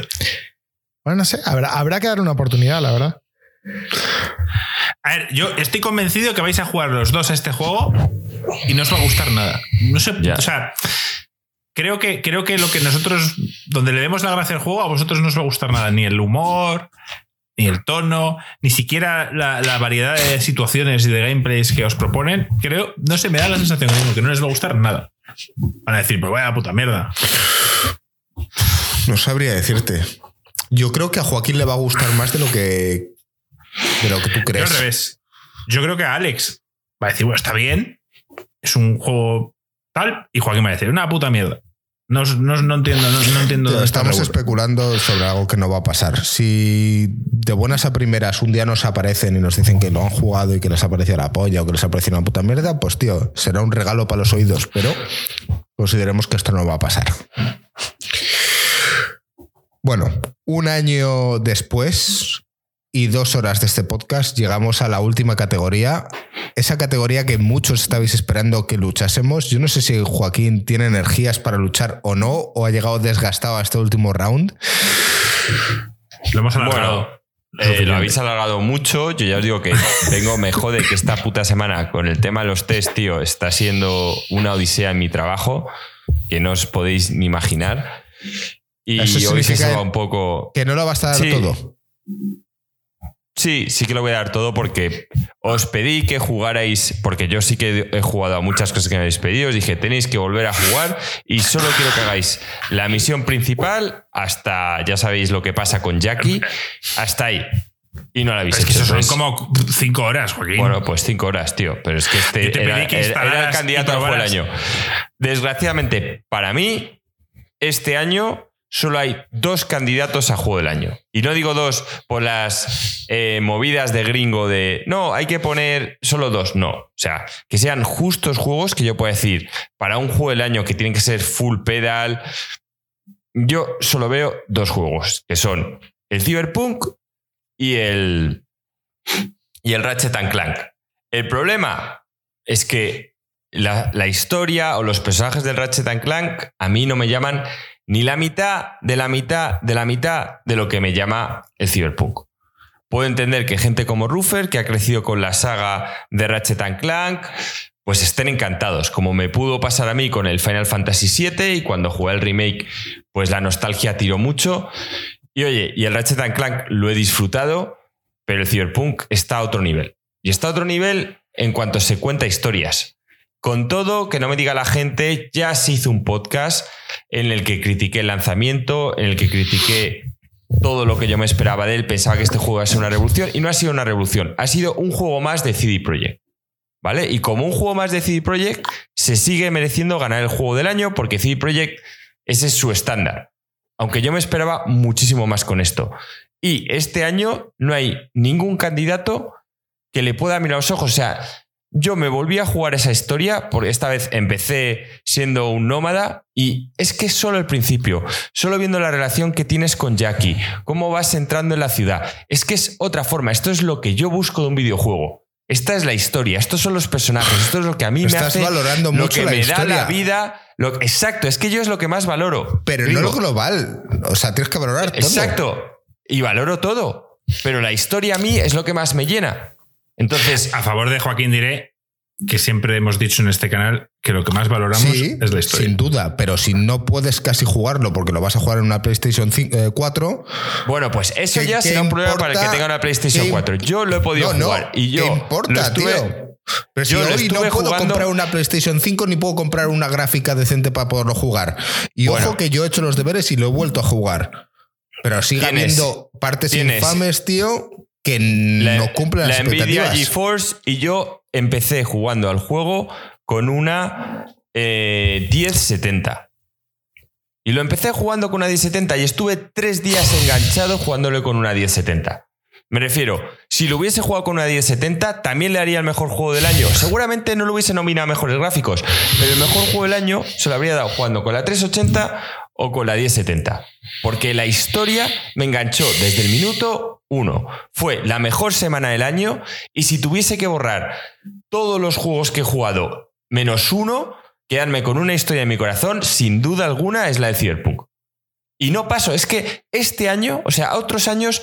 D: Bueno, no sé, habrá, habrá que dar una oportunidad, la verdad.
C: A ver, yo estoy convencido que vais a jugar los dos a este juego y no os va a gustar nada. No sé, o sea, creo que, creo que lo que nosotros, donde le demos la gracia al juego, a vosotros no os va a gustar nada, ni el humor, ni el tono, ni siquiera la, variedad de situaciones y de gameplays que os proponen, creo, no sé, me da la sensación que no les va a gustar nada. Van a decir, pues vaya puta mierda.
B: No sabría decirte. Yo creo que a Joaquín le va a gustar más de lo que, de lo que tú crees.
C: Yo al revés. Yo creo que a Alex va a decir, bueno, está bien, es un juego tal, y Joaquín va a decir, una puta mierda. No, entiendo, no, entiendo.
B: estamos especulando sobre algo que no va a pasar. Si de buenas a primeras un día nos aparecen y nos dicen que lo han jugado y que les ha parecido la polla o que les ha parecido una puta mierda, pues tío, será un regalo para los oídos, pero consideremos que esto no va a pasar. Bueno, un año después, y dos horas de este podcast llegamos a la última categoría, esa categoría que muchos estabais esperando que luchásemos. Yo no sé si Joaquín tiene energías para luchar o no, o ha llegado desgastado a este último round.
C: Lo hemos alargado.
A: Eh, lo habéis alargado mucho. Yo ya os digo que tengo, me jode que esta puta semana con el tema de los test, tío, está siendo una odisea en mi trabajo que no os podéis ni imaginar. Y hoy se va un poco.
B: Que no lo va a estar todo.
A: Sí, sí que lo voy a dar todo porque os pedí que jugarais, porque yo sí que he jugado a muchas cosas que me habéis pedido, os dije, tenéis que volver a jugar y solo quiero que hagáis la misión principal hasta, ya sabéis lo que pasa con Jackie, hasta ahí. Y no la habéis
C: hecho. son como cinco horas, Joaquín.
A: Bueno, pues cinco horas, tío. Pero es que este era, el candidato al año. Desgraciadamente, para mí, este año solo hay dos candidatos a juego del año. Y no digo dos por las eh, movidas de gringo de, no, hay que poner solo dos. No, o sea, que sean justos juegos que yo pueda decir, para un juego del año que tienen que ser full pedal, yo solo veo dos juegos, que son el Cyberpunk y el, y el Ratchet Clank. El problema es que la, la historia o los personajes del Ratchet Clank a mí no me llaman ni la mitad de la mitad de la mitad de lo que me llama el Cyberpunk. puedo entender que gente como Ruffer, que ha crecido con la saga de Ratchet and Clank, pues estén encantados, como me pudo pasar a mí con el Final Fantasy VII y cuando jugué el remake, pues la nostalgia tiró mucho. Y oye, y el Ratchet and Clank lo he disfrutado, pero el Cyberpunk está a otro nivel. Y está a otro nivel en cuanto se cuenta historias. Con todo, que no me diga la gente, ya se hizo un podcast en el que critiqué el lanzamiento, en el que critiqué todo lo que yo me esperaba de él, pensaba que este juego iba a ser una revolución y no ha sido una revolución, ha sido un juego más de CD Projekt. ¿Vale? Y como un juego más de CD Projekt, se sigue mereciendo ganar el juego del año porque CD Projekt ese es su estándar. Aunque yo me esperaba muchísimo más con esto. Y este año no hay ningún candidato que le pueda mirar los ojos. O sea, yo me volví a jugar esa historia, porque esta vez empecé siendo un nómada y es que es solo el principio, solo viendo la relación que tienes con Jackie, cómo vas entrando en la ciudad, es que es otra forma, esto es lo que yo busco de un videojuego. Esta es la historia, estos son los personajes, esto es lo que a mí me hace
B: valorando
A: lo
B: mucho
A: que
B: la
A: me da
B: historia.
A: la vida. Lo, exacto, es que yo es lo que más valoro.
B: Pero
A: Digo,
B: no lo global. O sea, tienes que valorar todo.
A: Exacto. Y valoro todo. Pero la historia a mí es lo que más me llena. Entonces,
C: A favor de Joaquín diré que siempre hemos dicho en este canal que lo que más valoramos
B: Sí,
C: es la historia.
B: sin duda, pero si no puedes casi jugarlo porque lo vas a jugar en una PlayStation 5, eh, 4,
A: bueno, pues eso
B: ¿Qué-
A: ya será un problema para el que tenga una PlayStation
B: ¿Qué-
A: 4. Yo lo he podido
B: no, no,
A: jugar y yo
B: ¿qué importa,
A: lo estuve-
B: tío? Pero si
A: yo
B: hoy no puedo
A: jugando-
B: comprar una PlayStation 5 ni puedo comprar una gráfica decente para poderlo jugar. Y
A: Bueno.
B: ojo que yo he hecho los deberes y lo he vuelto a jugar. Pero sigue habiendo partes infames, tío, que
A: la,
B: no cumplen
A: la
B: las
A: Nvidia
B: expectativas.
A: GeForce y yo empecé jugando al juego con una eh, 1070. Y lo empecé jugando con una 1070 y estuve tres días enganchado jugándolo con una 1070. Me refiero, si lo hubiese jugado con una 1070, también le haría el mejor juego del año. Seguramente no lo hubiese nominado a mejores gráficos, pero el mejor juego del año se lo habría dado jugando con la 380 o con la 1070. Porque la historia me enganchó desde el minuto uno. Fue la mejor semana del año y si tuviese que borrar todos los juegos que he jugado menos uno, quedarme con una historia en mi corazón, sin duda alguna, es la de Cyberpunk. Y no paso, es que este año, o sea, otros años,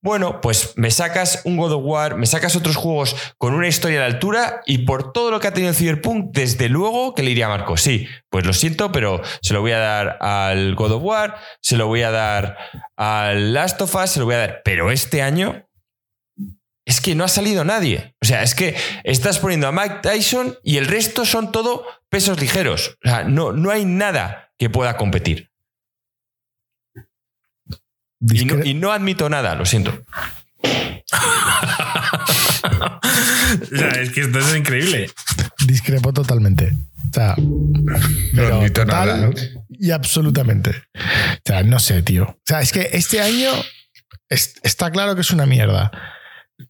A: bueno, pues me sacas un God of War, me sacas otros juegos con una historia de altura y por todo lo que ha tenido Cyberpunk, desde luego que le iría a Marco. Sí, pues lo siento, pero se lo voy a dar al God of War, se lo voy a dar al Last of Us, se lo voy a dar. Pero este año es que no ha salido nadie. O sea, es que estás poniendo a Mike Tyson y el resto son todo pesos ligeros. O sea, no, no hay nada que pueda competir. Y no, y no admito nada, lo siento.
C: O sea, es que esto es increíble.
D: Discrepo totalmente. O sea, pero
B: admito
D: total
B: nada, ¿no?
D: y absolutamente. O sea, no sé, tío. O sea, es que este año es- está claro que es una mierda.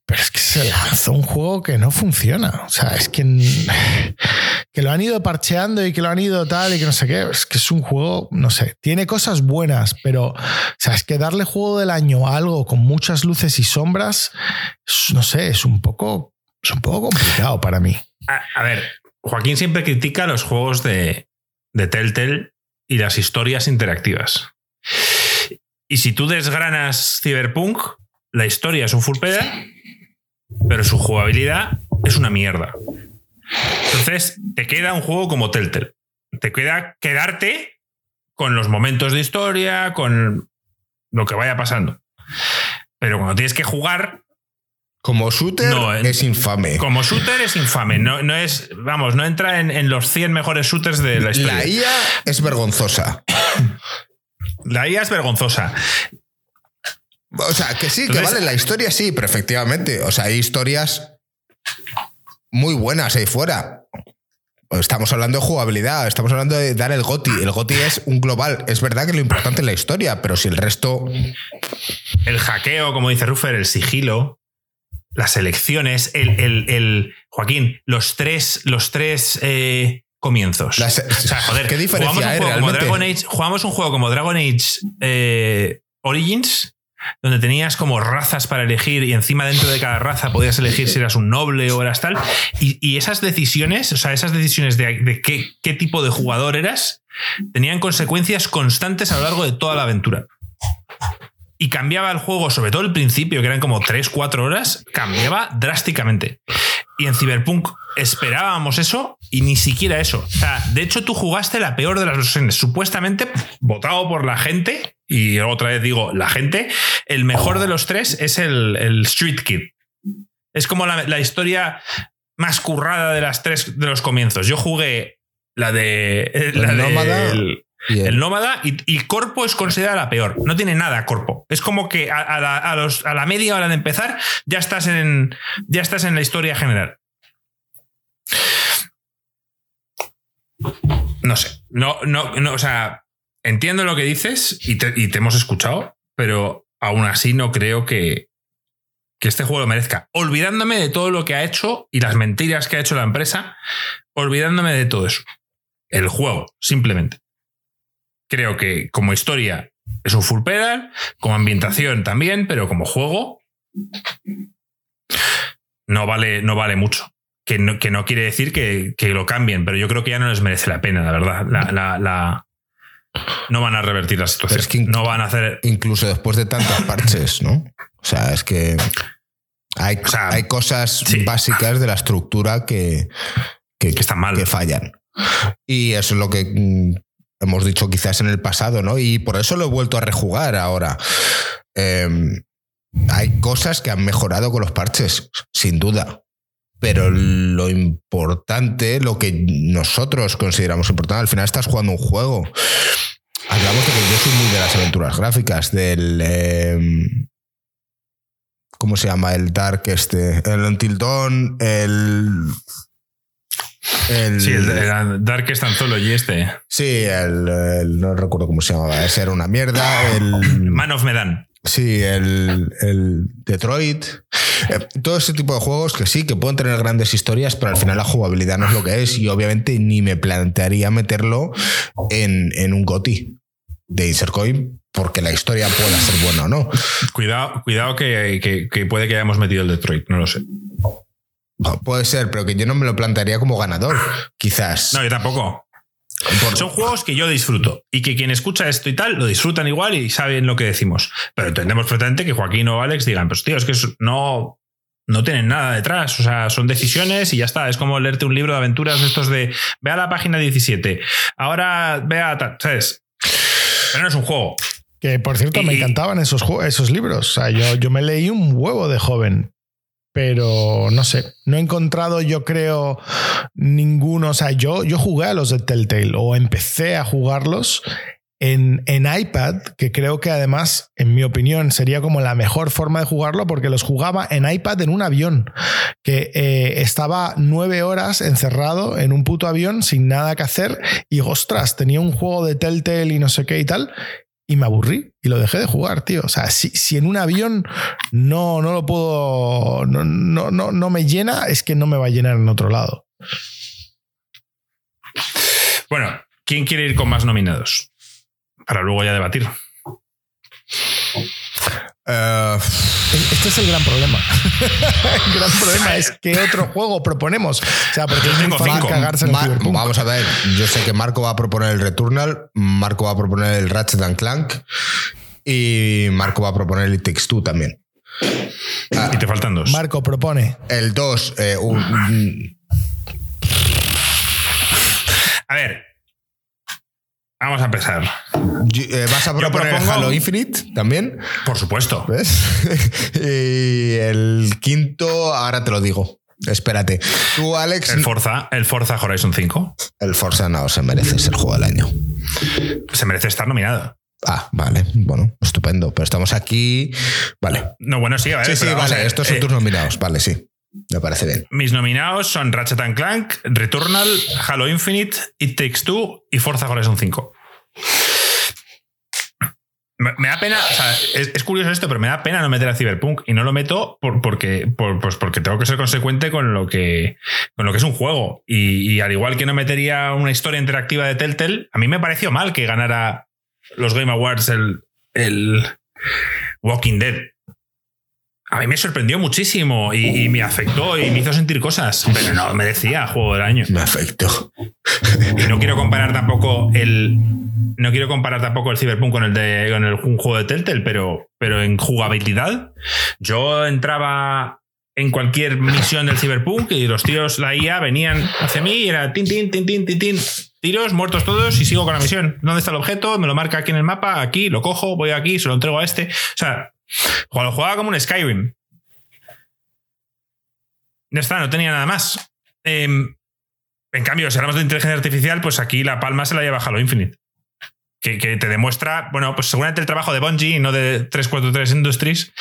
D: Pero es que se lanzó un juego que no funciona. O sea, es que, que lo han ido parcheando y que lo han ido tal y que no sé qué. Es que es un juego, no sé, tiene cosas buenas, pero o sea, es que darle juego del año a algo con muchas luces y sombras, no sé, es un poco, es un poco complicado para mí.
C: A, a ver, Joaquín siempre critica los juegos de, de Telltale y las historias interactivas. Y si tú desgranas Cyberpunk, la historia es un full peda, pero su jugabilidad es una mierda. Entonces, te queda un juego como Telltale. Te queda quedarte con los momentos de historia, con lo que vaya pasando. Pero cuando tienes que jugar,
B: Como shooter
C: No, eh.
B: es infame.
C: como shooter es infame. No, no es, vamos, no entra en, en los 100 mejores shooters de la historia.
B: La IA es vergonzosa.
C: La IA es vergonzosa.
B: O sea, que sí, que vale, la historia sí, pero efectivamente. O sea, hay historias muy buenas ahí fuera. Estamos hablando de jugabilidad, estamos hablando de dar el GOTI. El GOTI es un global. Es verdad que lo importante es la historia, pero si el resto.
C: El hackeo, como dice Ruffer, el sigilo, las elecciones, el, el- el- Joaquín, los tres, los tres eh, comienzos.
B: Las-
C: o sea, joder,
B: ¿qué diferencia
C: jugamos un,
B: hay
C: juego como? Dragon Age, jugamos un juego como Dragon Age eh, Origins, donde tenías como razas para elegir y encima dentro de cada raza podías elegir si eras un noble o eras tal. Y, y esas decisiones, o sea, esas decisiones de, de qué, qué tipo de jugador eras, tenían consecuencias constantes a lo largo de toda la aventura. Y cambiaba el juego, sobre todo el principio, que eran como 3-4 horas, cambiaba drásticamente. Y en Cyberpunk esperábamos eso y ni siquiera eso. O sea, de hecho, tú jugaste la peor de las versiones. Supuestamente, votado por la gente, y otra vez digo, la gente, el mejor de los tres es el, el Street Kid. Es como la, la historia más currada de las tres de los comienzos. Yo jugué la de. La
B: El
C: de-
B: Nómada.
C: el-
B: El-
C: nómada y, y Corpo es considerada la peor. No tiene nada Corpo. Es como que a, la, los- a la media hora de empezar ya estás en, ya estás en la historia general. No sé. No, no, no, o sea, entiendo lo que dices y te, y te hemos escuchado, pero aún así no creo que, que este juego lo merezca. Olvidándome de todo lo que ha hecho y las mentiras que ha hecho la empresa, olvidándome de todo eso. El juego, simplemente creo que como historia es un full pedal, como ambientación también, pero como juego no vale, no vale mucho. Que no, que no quiere decir que, que lo cambien, pero yo creo que ya no les merece la pena, la verdad. La, la- la- no van a revertir la situación.
B: Es que-
C: no van a hacer.
B: incluso después de tantos parches, ¿no? O sea, es que hay,
C: O sea,
B: hay cosas
C: sí.
B: básicas de la estructura que, que,
C: Que están mal.
B: que fallan. Y eso es lo que mm, hemos dicho quizás en el pasado, ¿no? Y por eso lo he vuelto a rejugar ahora. Em, hay cosas que han mejorado con los parches, sin duda. Pero lo importante, lo que nosotros consideramos importante, al final estás jugando un juego. Hablamos de que yo soy de las aventuras gráficas, del. em, ¿Cómo se llama? El Dark, este. El Until Dawn, el. El,
C: Sí, el, el Darkest Anthology este.
B: Sí, el, el- no recuerdo cómo se llamaba. Ese era una mierda. El,
C: Man of Medan.
B: sí, el, el Detroit. Eh, todo ese tipo de juegos que sí, que pueden tener grandes historias, pero al final la jugabilidad no es lo que es. Y obviamente ni me plantearía meterlo en, en un GOTI de Insert Coin porque la historia pueda ser buena o no.
C: Cuidado, cuidado que, que- que puede que hayamos metido el Detroit, no lo sé.
B: Puede ser, pero que yo no me lo plantearía como ganador, quizás.
C: No, yo tampoco.
B: Por-
C: Son juegos que yo disfruto y que quien escucha esto y tal lo disfrutan igual y saben lo que decimos. Pero entendemos perfectamente que Joaquín o Alex digan, pues tío, es que no, no tienen nada detrás. O sea, son decisiones y ya está. Es como leerte un libro de aventuras de estos de ve a la página 17. Ahora ve a tal, ¿sabes? Pero no es un juego.
D: Que por cierto, me encantaban esos, esos libros. O sea, yo, yo me leí un huevo de joven. Pero no sé, no he encontrado, yo creo, ninguno. O sea, yo, yo jugué a los de Telltale o empecé a jugarlos en, en iPad, que creo que además, en mi opinión, sería como la mejor forma de jugarlo porque los jugaba en iPad en un avión, que eh, estaba nueve horas encerrado en un puto avión sin nada que hacer y ostras, tenía un juego de Telltale y no sé qué y tal. Y me aburrí y lo dejé de jugar, tío. O sea, si, si en un avión no, no lo puedo. No, no, no, no me llena, es que no me va a llenar en otro lado.
C: Bueno, ¿quién quiere ir con más nominados? Para luego ya debatir.
B: Eh,
D: Este es el gran problema. el gran problema es qué otro juego proponemos. O sea, porque es muy fácil cagarse en el
B: Mar-
D: Cyberpunk.
B: vamos a ver, yo sé que Marco va a proponer el Returnal, Marco va a proponer el Ratchet and Clank y Marco va a proponer el It Takes Two también. Ah,
C: Y te faltan dos.
D: Marco propone.
B: el 2, eh, un- un-
C: A ver. Vamos a empezar.
B: eh, ¿vas a proponer
C: propongo-
B: Halo Infinite también?
C: Por supuesto.
B: ¿Ves? y el quinto, ahora te lo digo. Espérate. Tú, Alex,
C: El Forza, el Forza Horizon 5
B: el Forza no se merece ser juego del año.
C: se merece estar nominado.
B: Ah, vale, bueno, estupendo. Pero estamos aquí. Vale.
C: No, bueno, sí, a ver,
B: Sí, sí,
C: pero vamos a
B: vale.
C: ver,
B: Estos son
C: eh,
B: tus nominados. Vale, sí. Me parece bien.
C: Mis nominados son Ratchet and Clank, Returnal, Halo Infinite, It Takes Two y Forza Horizon 5. Me, me da pena, o sea, es, es curioso esto, pero me da pena no meter a Cyberpunk y no lo meto por- porque, por- pues porque tengo que ser consecuente con lo que, con lo que es un juego. Y, y al igual que no metería una historia interactiva de Telltale, a mí me pareció mal que ganara los Game Awards el, el Walking Dead. a mí me sorprendió muchísimo y, y me afectó y me hizo sentir cosas, pero no merecía juego del año.
B: Me afectó.
C: Y no quiero comparar tampoco el. No quiero comparar tampoco el Cyberpunk con el de con el un juego de Telltale, pero, pero en jugabilidad. Yo entraba en cualquier misión del Cyberpunk y los tiros, la IA, venían hacia mí y era tin, tin, tin, tin, tin, tin. Tiros, muertos todos y sigo con la misión. ¿Dónde está el objeto? Me lo marca aquí en el mapa, aquí, lo cojo, voy aquí, se lo entrego a este. O sea, lo jugaba como un Skyrim. Ya está, no tenía nada más. Em, en cambio, si hablamos de inteligencia artificial, pues aquí la palma se la lleva Halo Infinite. Que, que te demuestra, bueno, pues seguramente el trabajo de Bungie no de 343 Industries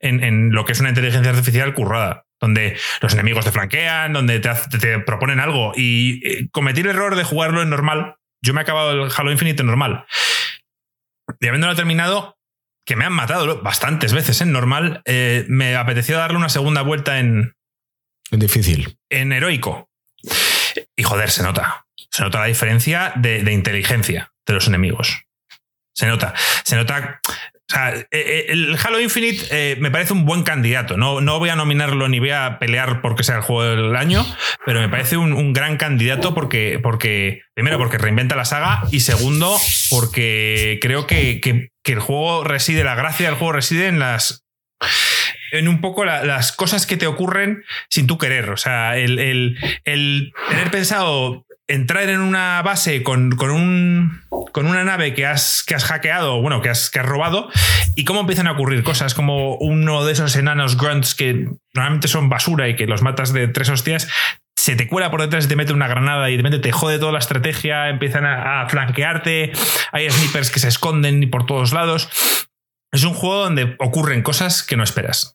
C: en, en lo que es una inteligencia artificial currada, donde los enemigos te flanquean, donde te, proponen algo. Y eh, cometí el error de jugarlo en normal. Yo me he acabado el Halo Infinite en normal. Y habiéndolo terminado, que me han matado bastantes veces en normal, eh, me apeteció darle una segunda vuelta en,
B: Difícil.
C: en heroico. Y joder, se nota. Se nota la diferencia de, de inteligencia de los enemigos. Se nota. Se nota. O sea, eh, eh, el Halo Infinite eh, me parece un buen candidato. No, no voy a nominarlo ni voy a pelear porque sea el juego del año, pero me parece un, gran candidato porque, porque, primero, porque reinventa la saga y segundo, porque creo que, que- el juego reside, la gracia del juego reside en las en un poco la- las cosas que te ocurren sin tú querer. O sea, el, el- el tener pensado entrar en una base con, con un, con una nave que has, que has hackeado, bueno, que has, que has robado, y cómo empiezan a ocurrir cosas como uno de esos enanos grunts que normalmente son basura y que los matas de tres hostias. Se te cuela por detrás y te mete una granada y de repente te jode toda la estrategia, empiezan a, a flanquearte, hay snipers que se esconden por todos lados. Es un juego donde ocurren cosas que no esperas.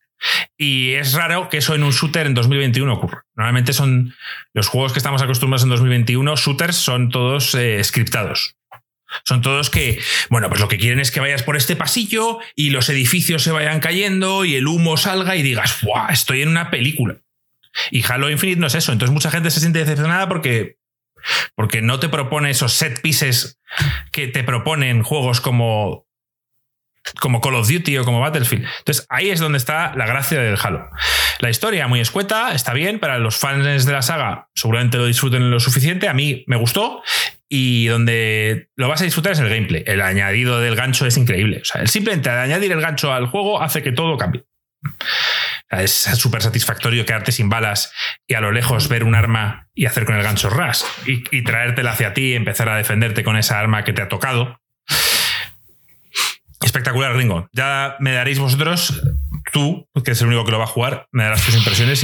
C: Y es raro que eso en un shooter en 2021 ocurra. Normalmente son los juegos que estamos acostumbrados en 2021, shooters son todos eh, scriptados. Son todos que, bueno, pues lo que quieren es que vayas por este pasillo y los edificios se vayan cayendo y el humo salga y digas, ¡buah! Estoy en una película. Y Halo Infinite no es eso. Entonces mucha gente se siente decepcionada porque, porque no te propone esos set pieces que te proponen juegos como como Call of Duty o como Battlefield. Entonces ahí es donde está la gracia del Halo. La historia muy escueta, está bien, para los fans de la saga seguramente lo disfruten lo suficiente, a mí me gustó y donde lo vas a disfrutar es el gameplay. El añadido del gancho es increíble. O sea, simplemente añadir el gancho al juego hace que todo cambie. Es súper satisfactorio quedarte sin balas y a lo lejos ver un arma y hacer con el gancho ras y traértela hacia ti y empezar a defenderte con esa arma que te ha tocado. Espectacular, Ringo. Ya me daréis vosotros, tú, que es el único que lo va a jugar, me darás tus impresiones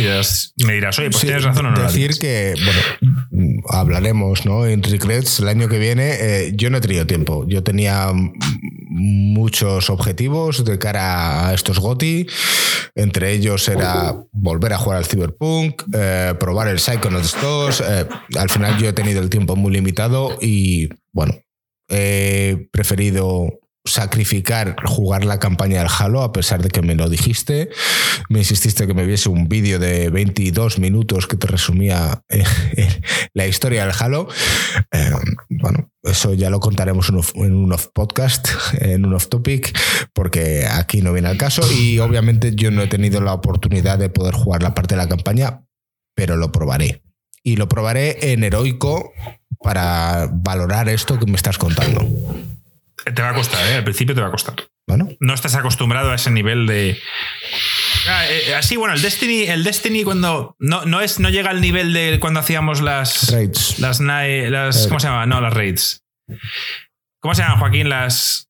C: y me dirás, oye, pues
B: Sí,
C: tienes razón o no.
B: Decir que, bueno, hablaremos, ¿no? En Regrets el año que viene. eh, yo no he tenido tiempo. Yo tenía muchos objetivos de cara a estos GOTI. Entre ellos era volver a jugar al Cyberpunk, eh, probar el Psychonauts 2. eh, al final yo he tenido el tiempo muy limitado y, bueno, he preferido sacrificar jugar la campaña del Halo a pesar de que me lo dijiste. Me insististe que me viese un vídeo de 22 minutos que te resumía eh, eh, la historia del Halo. Eh, bueno eso ya lo contaremos en un podcast en un off topic porque aquí no viene al caso. Y obviamente yo no he tenido la oportunidad de poder jugar la parte de la campaña pero lo probaré. Y lo probaré en heroico para valorar esto que me estás contando
C: Te va a costar, ¿eh? Al principio te va a costar.
B: bueno
C: No estás acostumbrado a ese nivel de. Ah, eh, Así, bueno, el Destiny, el Destiny cuando. No, no, es, no llega al nivel de cuando hacíamos las.
B: Raids.
C: Las, nae- las
B: Eh.
C: ¿Cómo se llama? No, las raids. ¿Cómo se llaman, Joaquín? Las,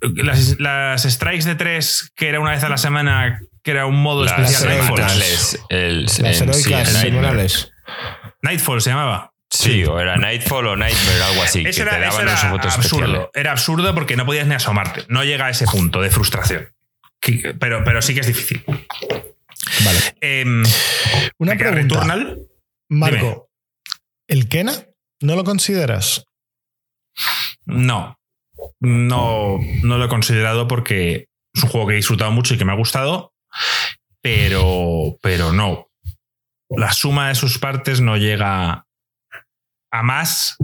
C: las. Las strikes de tres, que era una vez a la semana, que era un modo
A: Las
C: especial.
A: semanales, el,
B: las heroicas semanales
C: Nightfall se llamaba.
A: Sí, o era Nightfall o Nightmare, algo así. que
C: Eso
A: te
C: era, eso
A: daban
C: era
A: los objetos
C: absurdo.
A: especiales.
C: Era absurdo porque no podías ni asomarte. No llega a ese punto de frustración. Que- Pero, pero sí que es difícil.
B: vale
C: Em,
D: Una pregunta.
C: Returnal.
D: Marco, ¿el Kena no lo consideras?
C: No. No, no lo he considerado porque es un juego que he disfrutado mucho y que me ha gustado. Pero, pero no. La suma de sus partes no llega a más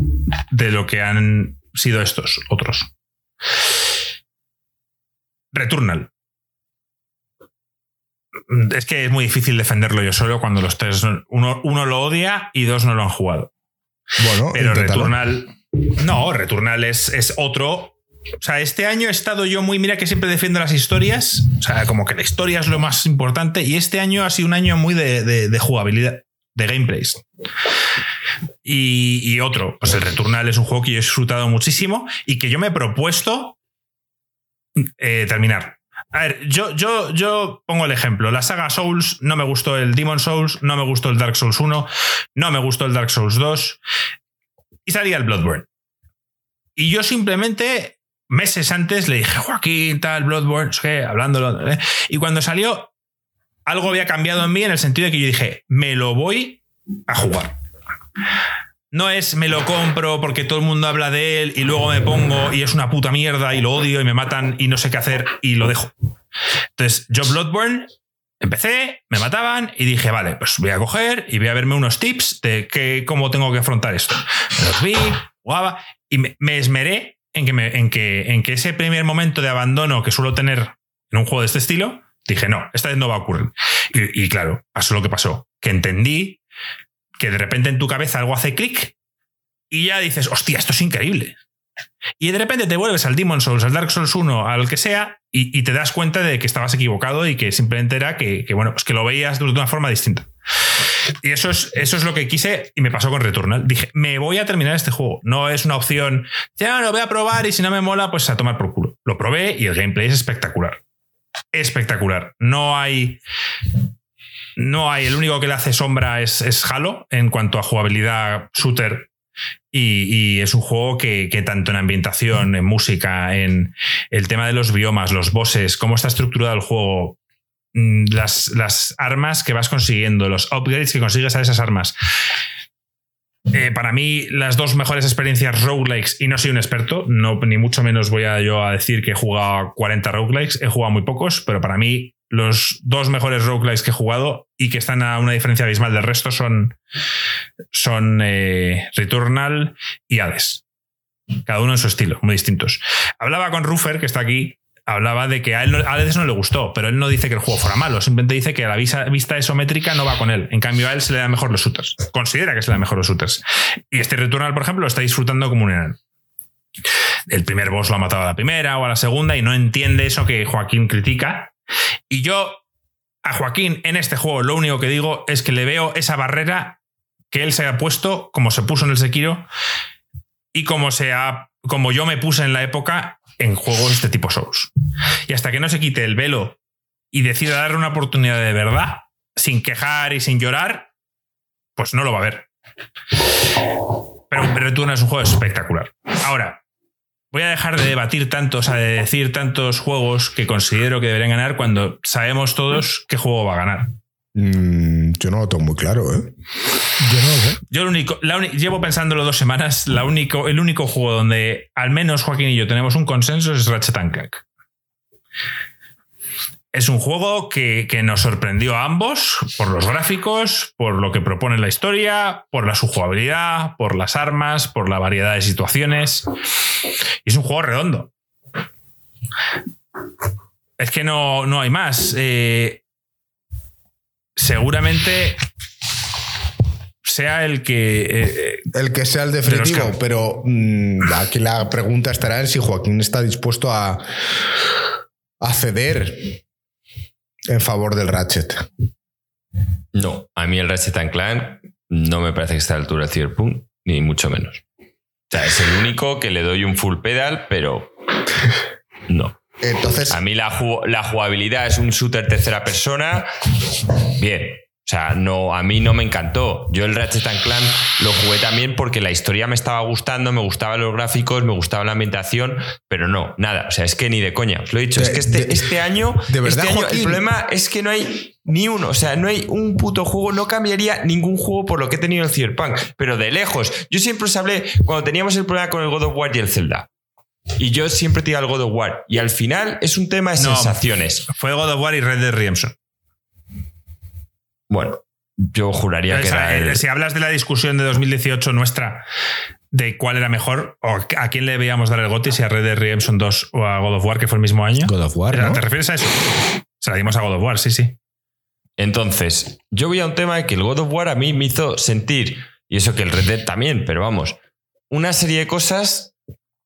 C: de lo que han sido estos otros. Returnal. es que es muy difícil defenderlo yo solo cuando los tres, uno, uno lo odia y dos no lo han jugado.
B: Bueno,
C: Pero. Returnal. No, Returnal es, es otro. O sea, este año he estado yo muy. Mira que siempre defiendo las historias. O sea, como que la historia es lo más importante. Y este año ha sido un año muy de, de- de jugabilidad, de gameplays. Y, otro, pues el Returnal es un juego que yo he disfrutado muchísimo y que yo me he propuesto eh, terminar. A ver, yo, yo, yo pongo el ejemplo. La saga Souls no me gustó el Demon Souls, no me gustó el Dark Souls 1, no me gustó el Dark Souls 2 y salía el Bloodborne. Y yo simplemente, meses antes, le dije, Joaquín, tal, Bloodborne, qué, hablándolo. ¿eh? Y cuando salió, algo había cambiado en mí en el sentido de que yo dije, me lo voy a jugar. No es me lo compro porque todo el mundo habla de él y luego me pongo y es una puta mierda y lo odio y me matan y no sé qué hacer y lo dejo. Entonces, yo Bloodborne empecé, me mataban y dije, vale, pues voy a coger y voy a verme unos tips de que, cómo tengo que afrontar esto. Los vi, jugaba y me, me esmeré en que, en, que, en que ese primer momento de abandono que suelo tener en un juego de este estilo, dije, no, esta vez no va a ocurrir. Y, y claro, pasó lo que pasó, que entendí que de repente en tu cabeza algo hace clic y ya dices, hostia, esto es increíble. Y de repente te vuelves al Demon Souls, al Dark Souls 1, al que sea, y, te das cuenta de que estabas equivocado y que simplemente era que, que, bueno, pues que lo veías de una forma distinta. Y eso es, eso es lo que quise y me pasó con Returnal. Dije, me voy a terminar este juego. No es una opción, ya lo voy a probar y si no me mola, pues a tomar por culo. Lo probé y el gameplay es espectacular. Espectacular. No hay. No hay. El único que le hace sombra es, es Halo en cuanto a jugabilidad shooter. Y, y es un juego que, que tanto en ambientación, en música, en el tema de los biomas, los bosses, cómo está estructurado el juego, mm, las, las armas que vas consiguiendo, los upgrades que consigues a esas armas. Eh, para mí, las dos mejores experiencias roguelikes, y no soy un experto, no, ni mucho menos voy a yo a decir que he jugado a 40 roguelikes, he jugado muy pocos, pero para mí los dos mejores roguelikes que he jugado y que están a una diferencia abismal del resto son, son eh, Returnal y Hades. Cada uno en su estilo, muy distintos. Hablaba con Ruffer, que está aquí, hablaba de que a él no- a no le gustó, pero él no dice que el juego fuera malo, simplemente dice que la vista isométrica no va con él. En cambio, a él se le dan mejor los shooters. Considera que se le dan mejor los shooters. Y este Returnal, por ejemplo, lo está disfrutando como un enano. El primer boss lo ha matado a la primera o a la segunda y no entiende eso que Joaquín critica. Y yo a Joaquín en este juego lo único que digo es que le veo esa barrera que él se ha puesto, como se puso en el Sekiro, y como, se ha, como yo me puse en la época en juegos de este tipo Souls. Y hasta que no se quite el velo y decida darle una oportunidad de verdad, sin quejar y sin llorar, pues no lo va a ver. Pero Return es un juego espectacular. Ahora, voy a dejar de debatir tanto, o sea, de decir tantos juegos que considero que deberían ganar cuando sabemos todos qué juego va a ganar.
B: Mm, yo no lo tengo muy claro, ¿eh?
D: Yo no lo sé.
C: Yo el único, la llevo pensándolo dos semanas. La único, el único juego donde al menos Joaquín y yo tenemos un consenso es Ratchet and Clank. Es un juego que, que nos sorprendió a ambos por los gráficos, por lo que propone la historia, por la su jugabilidad, por las armas, por la variedad de situaciones. Y es un juego redondo. Es que no, no hay más. Eh, seguramente sea el que. eh,
B: El que sea el definitivo, pero mm, aquí la pregunta estará en si Joaquín está dispuesto a, a ceder en favor del Ratchet.
A: No, a mí el Ratchet and Clank no me parece que esté a la altura del Cyberpunk, ni mucho menos. O sea, es el único que le doy un full pedal, pero no.
B: Entonces,
A: A mí la, la jugabilidad es un shooter tercera persona. Bien. O sea, no, a mí no me encantó. Yo el Ratchet and Clank lo jugué también porque la historia me estaba gustando, me gustaban los gráficos, me gustaba la ambientación, pero no, nada. O sea, es que ni de coña. Os lo he dicho.
B: De-
A: es que este,
B: de-
A: este año,
B: de verdad,
A: este año el problema es que no hay ni uno. O sea, no hay un puto juego. No cambiaría ningún juego por lo que he tenido el Cyberpunk. Pero de lejos. Yo siempre os hablé cuando teníamos el problema con el God of War y el Zelda. Y yo siempre tiro al God of War. Y al final es un tema de
C: No.
A: sensaciones.
C: fue God of War y Red Dead Redemption.
A: Bueno, yo juraría que era el-
C: eh, Si hablas de la discusión de 2018 nuestra de cuál era mejor o a quién le veíamos dar el GOTY, si a Red Dead Redemption 2 o a God of War, que fue el mismo año.
B: God of War, ¿no?
C: ¿Te refieres a eso? Se la dimos a God of War, sí, sí.
A: Entonces, yo voy a un tema que el God of War a mí me hizo sentir, y eso que el Red Dead también, pero vamos, una serie de cosas.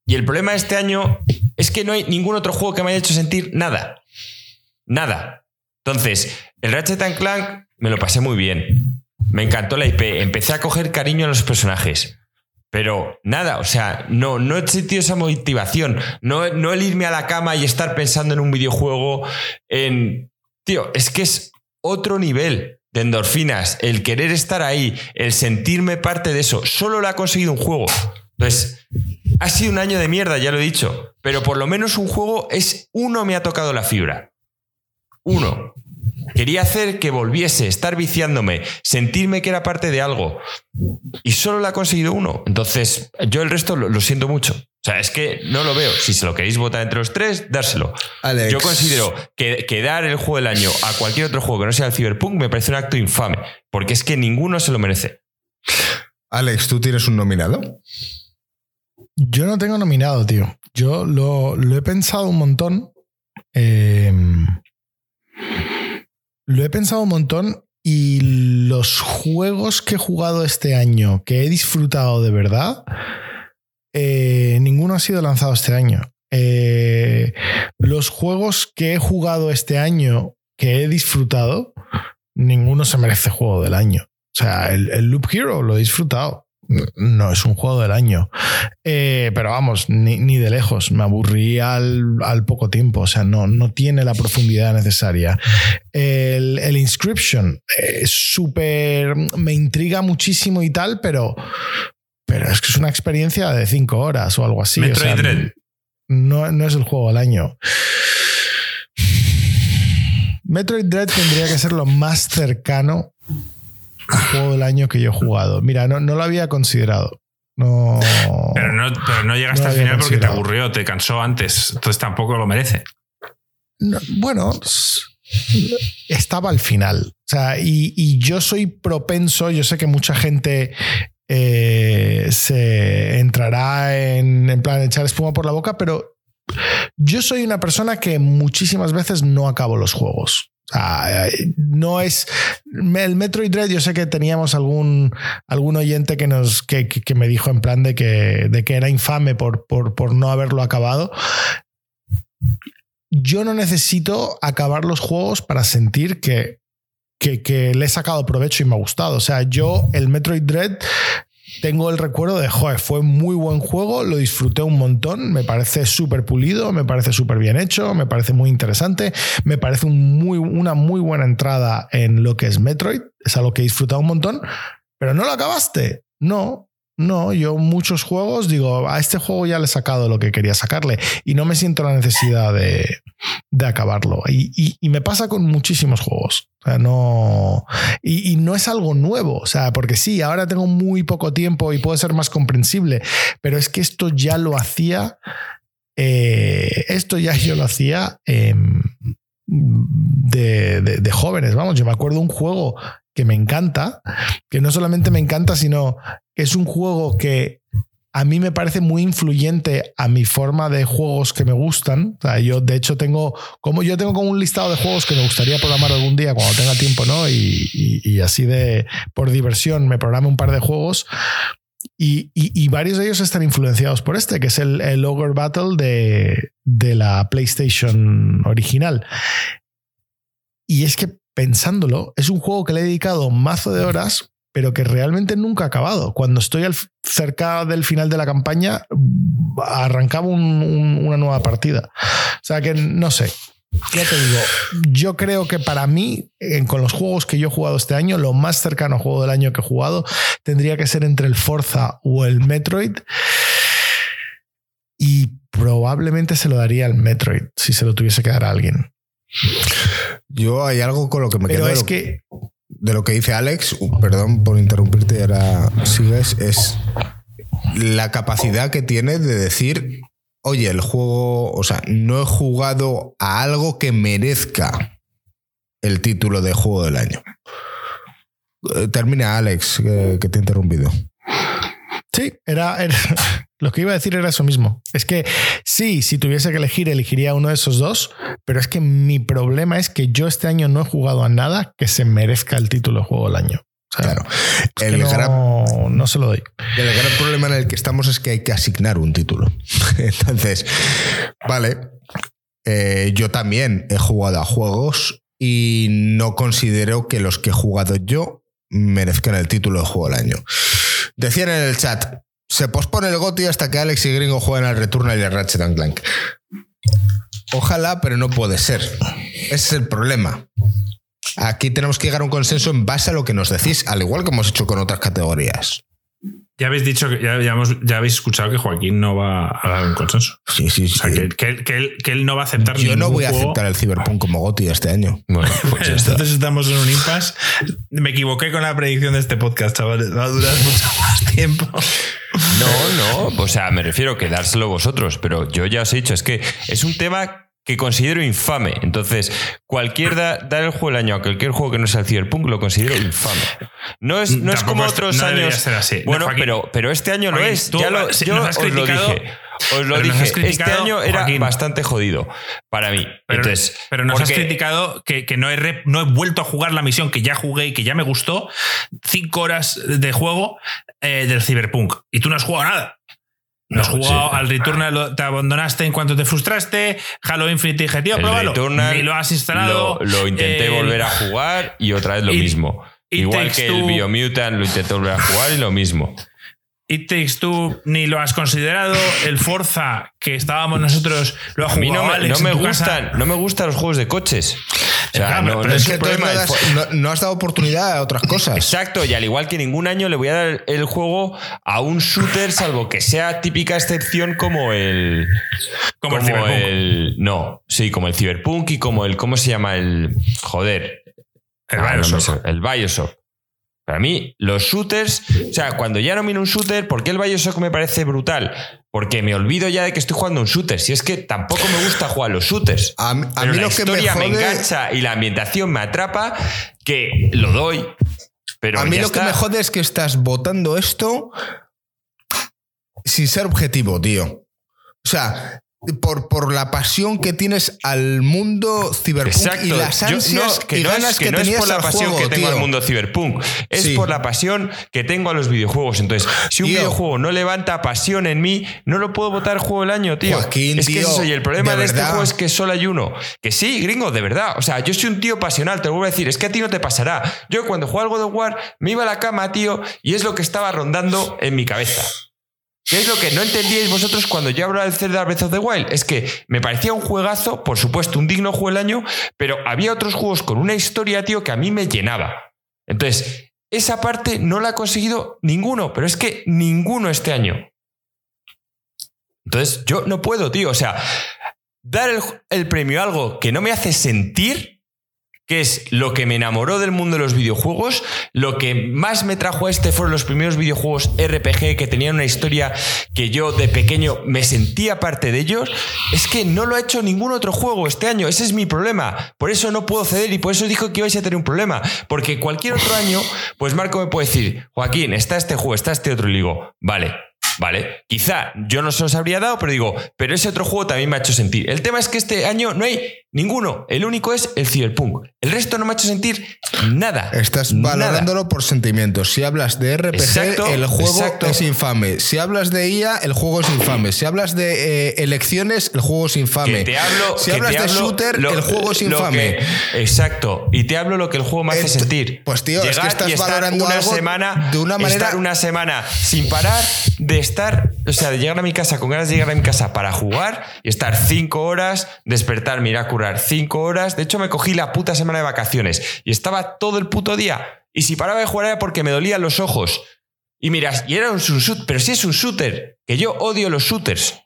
A: Y el problema de este año es que no hay ningún otro juego que me haya hecho sentir nada. Nada. Entonces, el Ratchet Clank me lo pasé muy bien. Me encantó la IP. Empecé a coger cariño a los personajes. Pero nada, o sea, no, no he sentido esa motivación. No, no el irme a la cama y estar pensando en un videojuego. En. Tío, es que es otro nivel de endorfinas. El querer estar ahí, el sentirme parte de eso. Solo lo ha conseguido un juego. Entonces, ha sido un año de mierda, ya lo he dicho. Pero por lo menos un juego es. Uno me ha tocado la fibra. Uno. Quería hacer que volviese, estar viciándome, sentirme que era parte de algo. Y solo lo ha conseguido uno. Entonces, yo el resto lo, lo siento mucho. O sea, es que no lo veo. Si se lo queréis votar entre los tres, dárselo.
B: Alex.
A: Yo considero que, que dar el juego del año a cualquier otro juego que no sea el Cyberpunk me parece un acto infame. Porque es que ninguno se lo merece.
B: Alex, ¿tú tienes un nominado?
D: Yo no tengo nominado, tío. Yo lo, lo he pensado un montón. Eh, lo he pensado un montón y los juegos que he jugado este año, que he disfrutado de verdad, eh, ninguno ha sido lanzado este año. Eh, los juegos que he jugado este año, que he disfrutado, ninguno se merece juego del año. O sea, el, el Loop Hero lo he disfrutado. No es un juego del año. Eh, pero vamos, ni, ni, de lejos. Me aburrí al, al, poco tiempo. O sea, no, no tiene la profundidad necesaria. El, el Inscription es súper. Me intriga muchísimo y tal, pero. Pero es que es una experiencia de cinco horas o algo así.
C: Metroid
D: o sea,
C: Dread.
D: No, no es el juego del año. Metroid Dread tendría que ser lo más cercano juego del año que yo he jugado. Mira, no, no lo había considerado. No,
C: pero, no, pero no llegaste
D: no
C: al final porque te aburrió, te cansó antes. Entonces tampoco lo merece.
D: no, bueno, estaba al final. O sea, y, y yo soy propenso, yo sé que mucha gente eh, se entrará en, en plan echar espuma por la boca, pero yo soy una persona que muchísimas veces no acabo los juegos. Sea, eh, no es el Metroid Dread. Yo sé que teníamos algún, algún oyente que nos que- que me dijo en plan de que, de que era infame por, por, por no haberlo acabado. Yo no necesito acabar los juegos para sentir que, que, que le he sacado provecho y me ha gustado. O sea, yo el Metroid Dread tengo el recuerdo de, joder, fue muy buen juego, lo disfruté un montón, me parece súper pulido, me parece súper bien hecho, me parece muy interesante, me parece una muy buena entrada en lo que es Metroid, es algo que he disfrutado un montón, pero no lo acabaste. No, no, yo muchos juegos digo, a este juego ya le he sacado lo que quería sacarle y no me siento la necesidad de, de acabarlo. Y, y- me pasa con muchísimos juegos. O sea, no. Y, no es algo nuevo. O sea, porque sí, ahora tengo muy poco tiempo y puede ser más comprensible, pero es que esto ya lo hacía. eh, esto ya yo lo hacía em, de, de- de jóvenes. Vamos, yo me acuerdo un juego que me encanta, que no solamente me encanta, sino es un juego que a mí me parece muy influyente a mi forma de juegos que me gustan. O yo de hecho tengo como yo tengo como un listado de juegos que me gustaría programar algún día cuando tenga tiempo, ¿no? Y, así de por diversión me programe un par de juegos. Y varios de ellos están influenciados por este, que es el, el Ogre Battle de, de la PlayStation original. Y es que pensándolo, es un juego que le he dedicado mazo de horas, pero que realmente nunca ha acabado. Cuando estoy al, cerca del final de la campaña, arrancaba un- un- una nueva partida. O sea que no sé. Ya te digo, yo creo que para mí, en- con los juegos que yo he jugado este año, lo más cercano a juego del año que he jugado tendría que ser entre el Forza o el Metroid. Y probablemente se lo daría al Metroid si se lo tuviese que dar a alguien.
B: Yo hay algo con lo que me
D: Pero
B: quedo de
D: es que
B: de lo que dice Alex, perdón por interrumpirte, y ahora sigues, es la capacidad que tiene de decir, oye, el juego, o sea, no he jugado a algo que merezca el título de juego del año. Eh, Termina, Alex, que, que te he interrumpido.
D: Sí, era, era- Lo que iba a decir era eso mismo. Es que sí, si tuviese que elegir, elegiría uno de esos dos, pero es que mi problema es que yo este año no he jugado a nada que se merezca el título de juego del año. O sea,
B: Claro. El
D: no,
B: gran-
D: no se lo doy.
B: El gran problema en el que estamos es que hay que asignar un título. Entonces, vale. eh, yo también he jugado a juegos y no considero que los que he jugado yo merezcan el título de juego del año. Decían en el chat, se pospone el GOTY hasta que Alex y Gringo jueguen al Returnal y al Ratchet and Clank. Ojalá, pero no puede ser. Ese es el problema. Aquí tenemos que llegar a un consenso en base a lo que nos decís, al igual que hemos hecho con otras categorías.
C: Ya habéis dicho que ya, ya hemos- ya habéis escuchado que Joaquín no va a dar un consenso.
B: Sí, sí,
C: O
B: sí.
C: sea, que, que él, que él- que él no va a aceptar
B: Yo no voy a
C: juego.
B: aceptar el Cyberpunk como GOTY este año.
A: Bueno, pues ya está.
C: Entonces estamos en un impasse. Me equivoqué con la predicción de este podcast, chavales. Va a durar mucho más tiempo.
A: No, no, o sea, me refiero a quedárselo vosotros, pero yo ya os he dicho, es que es un tema que considero infame. Entonces, cualquier da- dar el juego del año a cualquier juego que no sea el Cyberpunk lo considero infame. No es, no es como
C: es-
A: otros
C: no
A: años.
C: ser así. No,
A: Bueno,
C: Joaquín.
A: pero, pero este año lo
C: Joaquín,
A: es.
C: tú,
A: Ya lo, yo
C: nos has
A: os lo
C: criticado-
A: dije. Os lo dije. Este año era
C: Joaquín.
A: bastante jodido para mí.
C: Pero,
A: Entonces,
C: pero nos has criticado que, que no, he re- no he vuelto a jugar la misión que ya jugué y que ya me gustó. Cinco horas de juego eh, del Cyberpunk. Y tú no has jugado nada. No has jugado
A: sí.
C: al Returnal, te abandonaste en cuanto te frustraste. Halo Infinite dije, tío,
A: el
C: pruébalo. Ni lo has instalado.
A: Lo, lo intenté
C: Eh,
A: volver a jugar y otra vez lo mismo. Igual que el
C: Two-
A: Biomutant lo intenté volver a jugar y lo mismo.
C: It Takes Two ni lo has considerado. El Forza, que estábamos nosotros, lo ha
A: A mí
C: jugado
A: no me,
C: Alex
A: no me
C: en tu casa.
A: gustan, no me gustan los juegos de coches. O sea,
C: Claro,
A: no,
C: pero
A: no
C: es
B: que
A: problema.
B: no,
A: El
B: das- no- has dado oportunidad a otras cosas.
A: Exacto, y al igual que ningún año le voy a dar el juego a un shooter, salvo que sea típica excepción como el.
C: Como el
A: el- no, sí, como el Cyberpunk y como el. ¿Cómo se llama? El. Joder.
C: El
A: Ah,
C: Bioshock.
A: el Bioshock. Para mí, los shooters, o sea, cuando ya nomino un shooter, ¿por qué el Bioshock me parece brutal? Porque me olvido ya de que estoy jugando un shooter. Si es que tampoco me gusta jugar los shooters.
B: A, mí- a
A: Pero
B: mí
A: la
B: lo que me
A: historia me, engancha y la ambientación me atrapa, que lo doy. Pero
B: a mí lo que me jode es que estás votando esto sin ser objetivo, tío. O sea, por, por la pasión que tienes al mundo ciberpunk
A: Exacto.
B: y las
A: Yo-
B: ansias
A: no, que
B: y
A: no
B: ganas
A: es,
B: que,
A: que no es por la pasión
B: juego,
A: que tengo
B: tío.
A: al mundo cyberpunk, es
B: Sí.
A: por la pasión que tengo a los videojuegos. Entonces, si un
B: Tío.
A: videojuego no levanta pasión en mí, no lo puedo votar juego del año, tío.
B: Joaquín,
A: es que es eso, y el problema
B: de
A: de, este juego es que solo hay uno. Que sí, gringo, de verdad. O sea, yo soy un tío pasional, te lo vuelvo a decir, es que a ti no te pasará. Yo cuando juego al God of War me iba a la cama, tío, y es lo que estaba rondando en mi cabeza. ¿Qué es lo que no entendíais vosotros cuando yo hablaba del Zelda Breath of the Wild? Es que me parecía un juegazo, por supuesto, un digno juego del año, pero había otros juegos con una historia, tío, que a mí me llenaba. Entonces, esa parte no la ha conseguido ninguno, pero es que ninguno este año. Entonces, yo no puedo, tío. O sea, dar el, el premio a algo que no me hace sentir, que es lo que me enamoró del mundo de los videojuegos, lo que más me trajo a este fueron los primeros videojuegos RPG que tenían una historia que yo de pequeño me sentía parte de ellos, es que no lo ha hecho ningún otro juego este año, ese es mi problema, por eso no puedo ceder y por eso dijo que ibais a tener un problema, porque cualquier otro año, pues Marco me puede decir, Joaquín, está este juego, está este otro, y digo, vale, Vale, quizá yo no se los habría dado, pero digo, pero ese otro juego también me ha hecho sentir. El tema es que este año no hay ninguno. El único es el Cyberpunk. El resto no me ha hecho sentir nada.
B: Estás
A: Nada.
B: valorándolo por sentimientos. Si hablas de RPG,
A: Exacto,
B: el juego
A: exacto.
B: es infame. Si hablas de IA, el juego es infame. Si hablas de eh, elecciones, el juego es infame.
A: Que te hablo,
B: si
A: que
B: hablas
A: te
B: de
A: hablo
B: shooter,
A: lo-
B: el juego es infame.
A: que- exacto. Y te hablo lo que el juego me hace
B: Ent-
A: sentir.
B: pues, tío, es que estás
A: y estar
B: valorando
A: una
B: algo
A: semana,
B: de una manera-
A: estar una semana sin parar de estar, o sea, de llegar a mi casa con ganas de llegar a mi casa para jugar y estar cinco horas, despertar, ir a curar cinco horas. De hecho, me cogí la puta semana de vacaciones y estaba todo el puto día. Y si paraba de jugar era porque me dolían los ojos. Y miras, y era un shooter, pero sí es un shooter, que yo odio los shooters.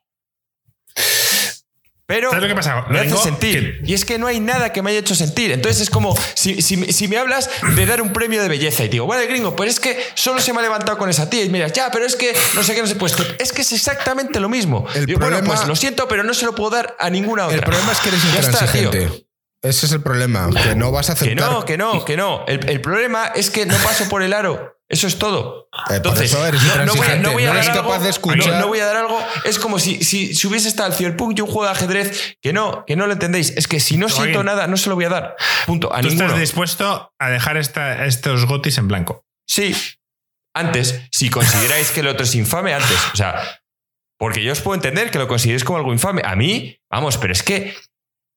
A: Pero
C: ¿Sabes lo que pasa?
A: me hace sentir. Y es que no hay nada que me haya hecho sentir. Entonces es como si, si- si me hablas de dar un premio de belleza y digo, bueno, gringo, pero es que solo se me ha levantado con esa tía. Y miras, ya, pero es que no sé qué, no sé. Pues es que es exactamente lo mismo.
B: El
A: Digo, bueno,
B: problema-
A: pues lo siento, pero no se lo puedo dar a ninguna otra.
B: El problema es que eres
A: está,
B: intransigente. Ese es el problema, que no vas a
A: Que
B: aceptar.
A: no, que no, que no. El, el problema es que no paso por el aro. Eso es todo.
B: Eh,
A: Entonces,
B: eres
A: no, no voy, a- no voy dar
B: capaz
A: algo,
B: de escuchar.
A: no, voy a dar algo. Es como si, si, si hubiese estado el Cyberpunk y un juego de ajedrez que no, que no lo entendéis. Es que si no siento nada, no se lo voy a dar. Punto. A
C: Tú
A: ninguno.
C: estás dispuesto a dejar esta- estos gotis en blanco.
A: Sí. Antes, si consideráis que el otro es infame, antes. O sea, porque yo os puedo entender que lo consideréis como algo infame. A mí, vamos, pero es que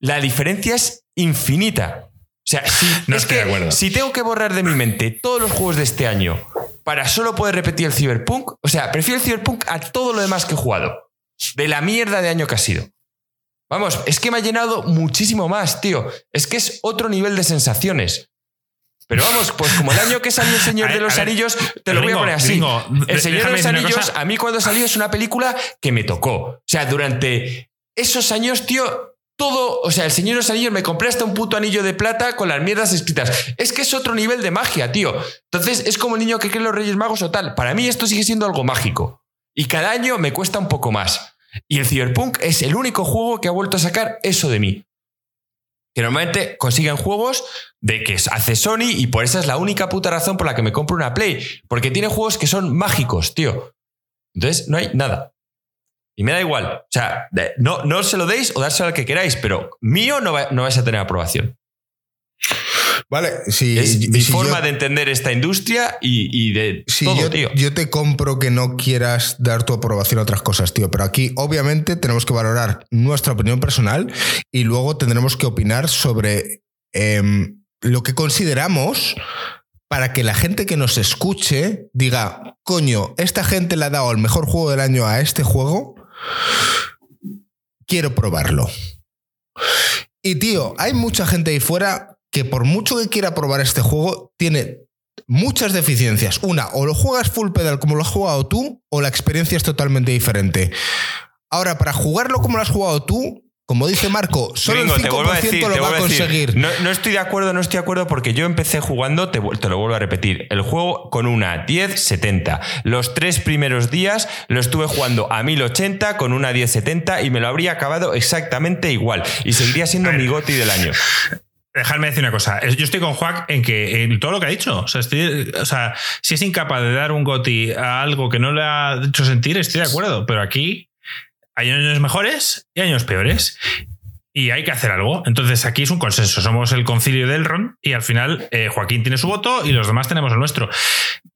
A: la diferencia es infinita. O sea, si,
C: No
A: es
C: estoy
A: que
C: de acuerdo.
A: si tengo que borrar de mi mente todos los juegos de este año para solo poder repetir el Cyberpunk, o sea, prefiero el Cyberpunk a todo lo demás que he jugado. De la mierda de año que ha sido. Vamos, es que me ha llenado muchísimo más, tío. Es que es otro nivel de sensaciones. Pero vamos, pues como el año que salió El Señor de los
C: ver,
A: Anillos, te lo voy a poner así.
C: Gringo,
A: El Señor de los Anillos, a mí cuando salió es una película que me tocó. O sea, durante esos años, tío, todo, o sea, El Señor de los Anillos me compré hasta un puto anillo de plata con las mierdas escritas. Es que es otro nivel de magia, tío. Entonces, es como el niño que cree los Reyes Magos o tal. Para mí esto sigue siendo algo mágico. Y cada año me cuesta un poco más. Y el Cyberpunk es el único juego que ha vuelto a sacar eso de mí. Que normalmente consiguen juegos de que hace Sony y por esa es la única puta razón por la que me compro una Play. Porque tiene juegos que son mágicos, tío. Entonces no hay nada. Y me da igual. O sea, no, no se lo deis o dárselo al que queráis, pero mío no, va- no vais a tener aprobación.
B: Vale, si,
A: Es mi
B: si
A: forma
B: yo-
A: de entender esta industria y, y de
B: si
A: todo,
B: yo,
A: tío.
B: yo te compro que no quieras dar tu aprobación a otras cosas, tío, pero aquí obviamente tenemos que valorar nuestra opinión personal y luego tendremos que opinar sobre em, lo que consideramos para que la gente que nos escuche diga, coño, esta gente le ha dado el mejor juego del año a este juego, quiero probarlo. Y tío, hay mucha gente ahí fuera que por mucho que quiera probar este juego, tiene muchas deficiencias. Una, o lo juegas full pedal como lo has jugado tú, o la experiencia es totalmente diferente. Ahora, para jugarlo como lo has jugado tú, como dice Marco, solo
A: Gringo,
B: el
A: te
B: 5%
A: vuelvo a decir,
B: lo
A: te
B: va a
A: vuelvo a decir,
B: conseguir.
A: No, no estoy de acuerdo, no estoy de acuerdo porque yo empecé jugando, te, lo vuelvo a repetir, el juego con una 1070. Los tres primeros días lo estuve jugando a 1080 con una 1070 y me lo habría acabado exactamente igual. Y seguiría siendo mi goti del año.
C: Dejadme decir una cosa. Yo estoy con Juan en que en todo lo que ha dicho. O sea, estoy- o sea, si es incapaz de dar un goti a algo que no le ha hecho sentir, estoy de acuerdo. Pero aquí hay años mejores y años peores. Y hay que hacer algo. Entonces aquí es un consenso. Somos el concilio del Ron y al final eh, Joaquín tiene su voto y los demás tenemos el nuestro.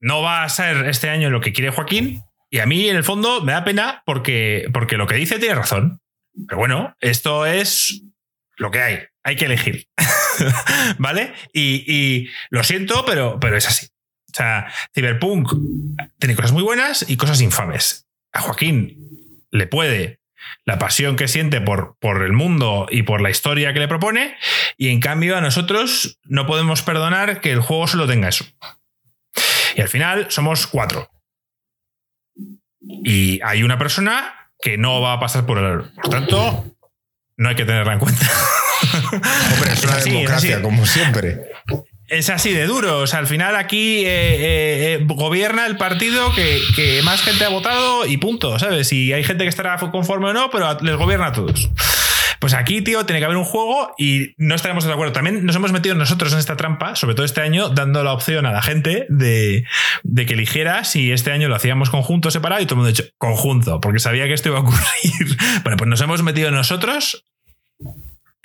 C: No va a ser este año lo que quiere Joaquín. Y a mí, en el fondo, me da pena porque, porque lo que dice tiene razón. Pero bueno, esto es lo que hay. Hay que elegir. ¿Vale? Y, y lo siento, pero, pero es así. O sea, Cyberpunk tiene cosas muy buenas y cosas infames. A Joaquín le puede la pasión que siente por, por el mundo y por la historia que le propone, y en cambio a nosotros no podemos perdonar que el juego solo tenga eso. Y al final somos cuatro. Y hay una persona que no va a pasar por el... Por tanto, no hay que tenerla en cuenta.
B: Hombre, es una
C: así,
B: democracia, como siempre.
C: Es así de duro. O sea, al final aquí eh, eh, eh, gobierna el partido que, más gente ha votado y punto, ¿sabes? Y hay gente que estará conforme o no, pero les gobierna a todos. Pues aquí, tío, tiene que haber un juego y no estaremos de acuerdo. También nos hemos metido nosotros en esta trampa, sobre todo este año, dando la opción a la gente de, de que eligiera si este año lo hacíamos conjunto o separado y todo el mundo ha dicho conjunto, porque sabía que esto iba a ocurrir. Bueno, pues nos hemos metido nosotros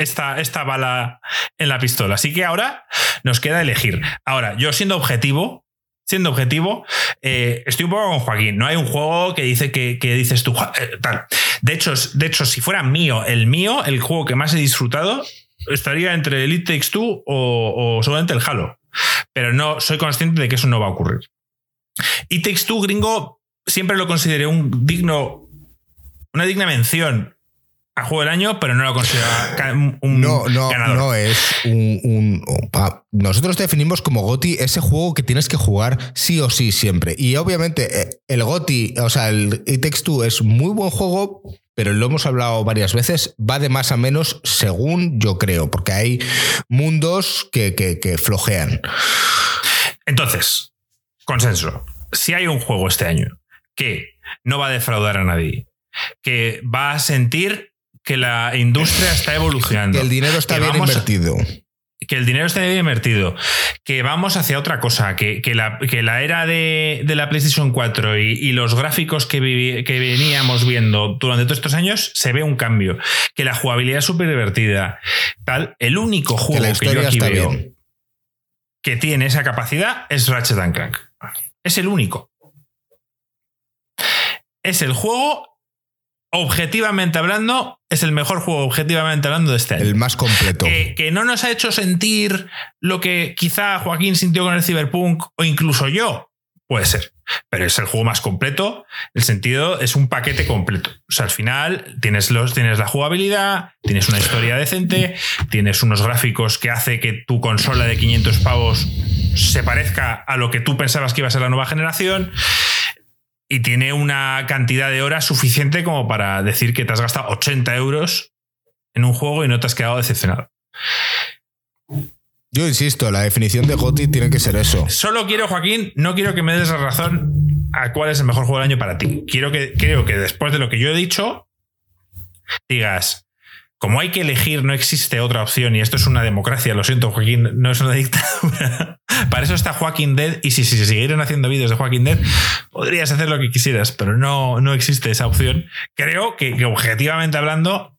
C: esta, esta bala en la pistola. Así que ahora nos queda elegir. Ahora, yo siendo objetivo, siendo objetivo, eh, estoy un poco con Joaquín. No hay un juego que dice que, que dices tú, "Joa, eh, tal. De hecho, de hecho, si fuera mío, el mío, el juego que más he disfrutado, estaría entre el It Takes Two o, o seguramente el Halo. Pero no, soy consciente de que eso no va a ocurrir. It Takes Two, gringo, siempre lo consideré un digno, una digna mención a juego del año, pero no lo considero ca- un
B: No, no,
C: ganador.
B: no es un. nosotros definimos como GOTI ese juego que tienes que jugar sí o sí siempre. Y obviamente eh, el GOTI, o sea, el It Takes Two es muy buen juego, pero lo hemos hablado varias veces, va de más a menos según yo creo, porque hay mundos que, que- que flojean.
C: Entonces, consenso. Si hay un juego este año que no va a defraudar a nadie, que va a sentir que la industria está evolucionando.
B: Que el dinero está
C: que
B: bien
C: a-
B: invertido.
C: que el dinero esté bien invertido, que vamos hacia otra cosa, que, que la, que la era de, de la PlayStation 4 y, y los gráficos que, vivi- que veníamos viendo durante todos estos años, se ve un cambio, que la jugabilidad es súper divertida, tal. El único juego que, yo aquí
B: está
C: veo
B: bien.
C: que tiene esa capacidad es Ratchet and Clank. Es el único. Es el juego, objetivamente hablando, es el mejor juego, objetivamente hablando, de este año.
B: El más completo.
C: Que, que no nos ha hecho sentir lo que quizá Joaquín sintió con el Cyberpunk o incluso yo. Puede ser. Pero es el juego más completo. El sentido es un paquete completo. O sea, al final tienes, los, tienes la jugabilidad, tienes una historia decente, tienes unos gráficos que hace que tu consola de 500 pavos se parezca a lo que tú pensabas que iba a ser la nueva generación. Y tiene una cantidad de horas suficiente como para decir que te has gastado 80 euros en un juego y no te has quedado decepcionado.
B: Yo insisto, la definición de GOTI tiene que ser eso.
C: Solo quiero, Joaquín, no quiero que me des la razón a cuál es el mejor juego del año para ti. Quiero que, creo que después de lo que yo he dicho, digas, como hay que elegir, no existe otra opción, y esto es una democracia, lo siento, Joaquín, no es una dictadura. para eso está Joaquín Dead, y si, si se siguieran haciendo vídeos de Joaquín Dead, podrías hacer lo que quisieras, pero no, no existe esa opción. Creo que, objetivamente hablando,